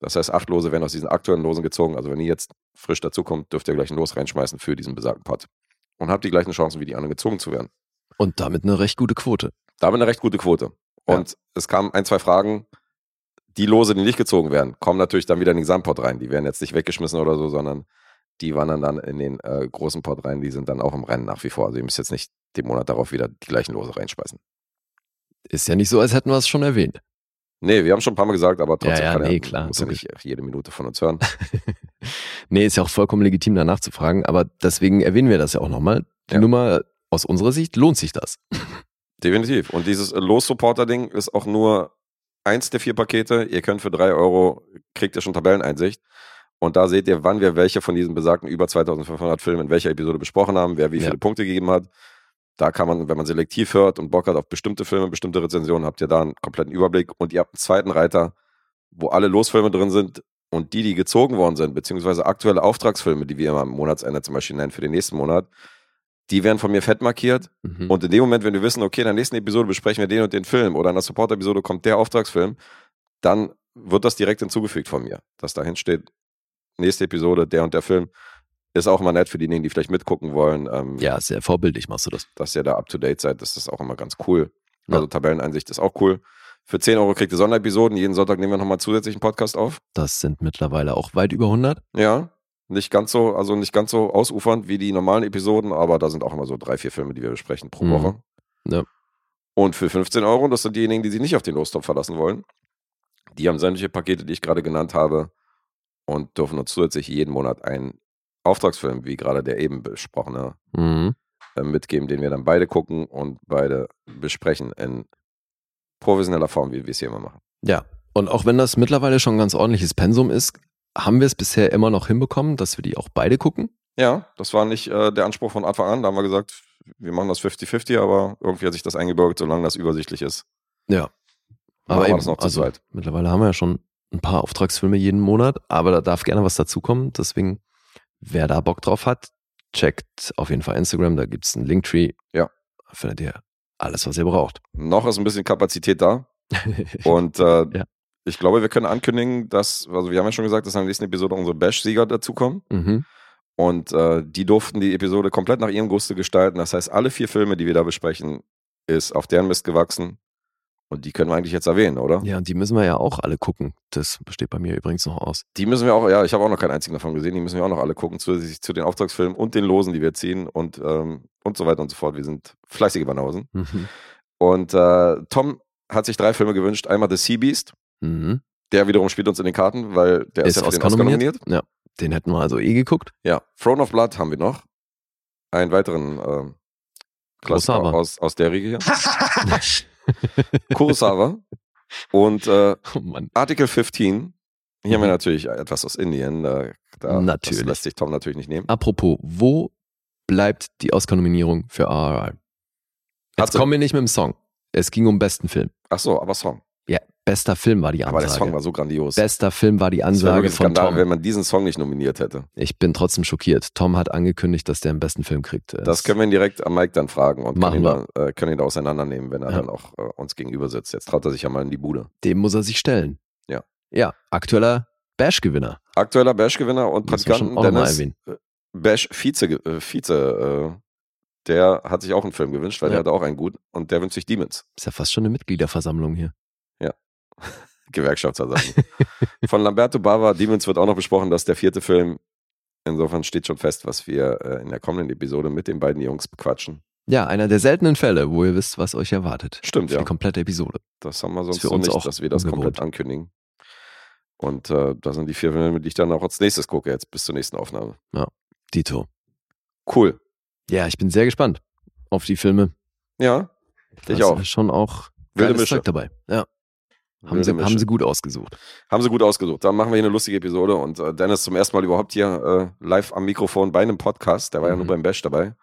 Das heißt, acht Lose werden aus diesen aktuellen Losen gezogen. Also wenn ihr jetzt frisch dazukommt, dürft ihr gleich ein Los reinschmeißen für diesen besagten Pot. Und habt die gleichen Chancen wie die anderen gezogen zu werden. Und damit eine recht gute Quote. Damit eine recht gute Quote. Und es kamen ein, zwei Fragen. Die Lose, die nicht gezogen werden, kommen natürlich dann wieder in den Gesamtpot rein. Die werden jetzt nicht weggeschmissen oder so, sondern die wandern dann in den äh, großen Pot rein. Die sind dann auch im Rennen nach wie vor. Also ihr müsst jetzt nicht den Monat darauf wieder die gleichen Lose reinschmeißen. Ist ja nicht so, als hätten wir es schon erwähnt. Nee, wir haben schon ein paar Mal gesagt, aber trotzdem Ja, ja, kann nee, er, klar, muss ja logisch. nicht jede Minute von uns hören. nee, ist ja auch vollkommen legitim, danach zu fragen, aber deswegen erwähnen wir das ja auch nochmal. Die Ja. Nummer aus unserer Sicht lohnt sich das. Definitiv. Und dieses äh, Los-Supporter-Ding ist auch nur eins der vier Pakete. Ihr könnt für drei Euro, kriegt ihr schon Tabelleneinsicht. Und da seht ihr, wann wir welche von diesen besagten über 2500 Filmen in welcher Episode besprochen haben, wer wie Ja. viele Punkte gegeben hat. Da kann man, wenn man selektiv hört und Bock hat auf bestimmte Filme, bestimmte Rezensionen, habt ihr da einen kompletten Überblick. Und ihr habt einen zweiten Reiter, wo alle Losfilme drin sind und die, die gezogen worden sind, beziehungsweise aktuelle Auftragsfilme, die wir immer am Monatsende zum Beispiel nennen für den nächsten Monat, die werden von mir fett markiert. Mhm. Und in dem Moment, wenn wir wissen, okay, in der nächsten Episode besprechen wir den und den Film oder in der Support-Episode kommt der Auftragsfilm, dann wird das direkt hinzugefügt von mir, dass dahin steht, nächste Episode, der und der Film. Ist auch immer nett für diejenigen, die vielleicht mitgucken wollen, ähm, ja, sehr vorbildlich machst du das. dass ihr da up to date seid. Das ist auch immer ganz cool. Ja. Also Tabelleneinsicht ist auch cool. Für 10 Euro kriegt ihr Sonderepisoden. Jeden Sonntag nehmen wir nochmal zusätzlichen Podcast auf. Das sind mittlerweile auch weit über 100. Ja, nicht ganz so, also nicht ganz so ausufernd wie die normalen Episoden, aber da sind auch immer so drei, vier Filme, die wir besprechen pro Mhm. Woche. Ja. Und für 15 Euro, das sind diejenigen, die sich nicht auf den Lostopf verlassen wollen. Die haben sämtliche Pakete, die ich gerade genannt habe und dürfen uns zusätzlich jeden Monat einen Auftragsfilm, wie gerade der eben besprochene, Mhm. äh, mitgeben, den wir dann beide gucken und beide besprechen in professioneller Form, wie wir es hier immer machen. Ja. Und auch wenn das mittlerweile schon ein ganz ordentliches Pensum ist, haben wir es bisher immer noch hinbekommen, dass wir die auch beide gucken. Ja, das war nicht äh, der Anspruch von Anfang an. Da haben wir gesagt, wir machen das 50-50, aber irgendwie hat sich das eingebürgert, solange das übersichtlich ist. Ja. Aber eben, noch zu also, mittlerweile haben wir ja schon ein paar Auftragsfilme jeden Monat, aber da darf gerne was dazukommen. Deswegen, wer da Bock drauf hat, checkt auf jeden Fall Instagram, da gibt's einen Linktree. Ja. Da findet ihr alles, was ihr braucht. Noch ist ein bisschen Kapazität da. Und äh, Ja. ich glaube, wir können ankündigen, dass, also wir haben ja schon gesagt, dass in der nächsten Episode unsere Bash-Sieger dazukommen. mhm. Und äh, die durften die Episode komplett nach ihrem Guste gestalten. Das heißt, alle vier Filme, die wir da besprechen, ist auf deren Mist gewachsen. Und die können wir eigentlich jetzt erwähnen, oder? Ja, und die müssen wir ja auch alle gucken. Das besteht bei mir übrigens noch aus. Die müssen wir auch, ja, ich habe auch noch keinen einzigen davon gesehen, die müssen wir auch noch alle gucken, zusätzlich zu den Auftragsfilmen und den Losen, die wir ziehen und, ähm, und so weiter und so fort. Wir sind fleißige Banausen. Mhm. Und äh, Tom hat sich drei Filme gewünscht. Einmal The Sea Beast, Mhm. der wiederum spielt uns in den Karten, weil der ist, ja für den Oscar nominiert. Ja, den hätten wir also eh geguckt. Ja, Throne of Blood haben wir noch. Einen weiteren ähm, Klassiker aus, aus der Riege hier. Kurosawa. Und äh, Oh. Article 15. Hier haben wir Mhm. natürlich etwas aus Indien. Da, da, Natürlich. Das lässt sich Tom natürlich nicht nehmen. Apropos, wo bleibt die Oscar-Nominierung für RRR? Jetzt Hatte- kommen wir nicht mit dem Song. Es ging um besten Film. Ach so, aber Song. Bester Film war die Aber Ansage. der Song war so grandios. bester Film war die Ansage von Skandal, Tom. wenn man diesen Song nicht nominiert hätte. Ich bin trotzdem schockiert. Tom hat angekündigt, dass der den besten Film kriegt. Das können wir ihn direkt am Mike dann fragen und können ihn, da, äh, können ihn da auseinandernehmen, wenn er Ja. dann auch äh, uns gegenüber sitzt. Jetzt traut er sich ja mal in die Bude. Dem muss er sich stellen. Ja. Ja, aktueller Bash-Gewinner. Aktueller Bash-Gewinner und Praktikanten Dennis erwähnen. Bash Vize, äh, Vize äh, der hat sich auch einen Film gewünscht, weil Ja. der hatte auch einen guten und der wünscht sich Demons. Ist ja fast schon eine Mitgliederversammlung hier. Gewerkschaftsversammlung. Von Lamberto Bava, Demons wird auch noch besprochen, das ist der vierte Film. Insofern steht schon fest, was wir äh, in der kommenden Episode mit den beiden Jungs bequatschen. Ja, einer der seltenen Fälle, wo ihr wisst, was euch erwartet. Stimmt, Für ja. die komplette Episode. Das haben wir sonst für so uns nicht, auch dass wir das ungewohnt. komplett ankündigen. Und äh, das sind die vier Filme, die ich dann auch als nächstes gucke, jetzt bis zur nächsten Aufnahme. Dito. Cool. Ja, ich bin sehr gespannt auf die Filme. Ja, ich Da ist auch. schon auch Wilde Mische. Zeug dabei. Ja. Haben sie, haben sie gut ausgesucht. Haben sie gut ausgesucht. Dann machen wir hier eine lustige Episode und äh, Dennis zum ersten Mal überhaupt hier äh, live am Mikrofon bei einem Podcast. Der war ja Mhm. nur beim Bash dabei.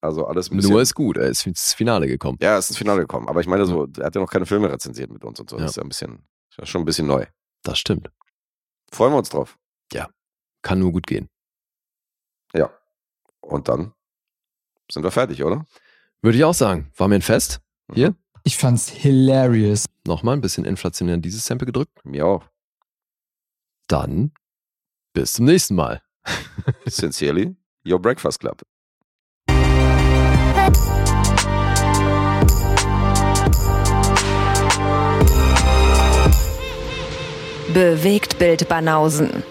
Also alles ein bisschen. Nur ist gut, er ist ins Finale gekommen. ja, er ist ins Finale gekommen. Aber ich meine so, er hat ja noch keine Filme rezensiert mit uns und so. Ja. Das ist ja ein bisschen, ja schon ein bisschen neu. Das stimmt. Freuen wir uns drauf. Kann nur gut gehen. Ja. Und dann sind wir fertig, oder? Würde ich auch sagen. War mir ein Fest. Hier. Ich fand's hilarious. Nochmal ein bisschen inflationär in dieses Sample gedrückt. Mir auch. Dann bis zum nächsten Mal. Sincerely, Your Breakfast Club. Bewegt Bild Banausen.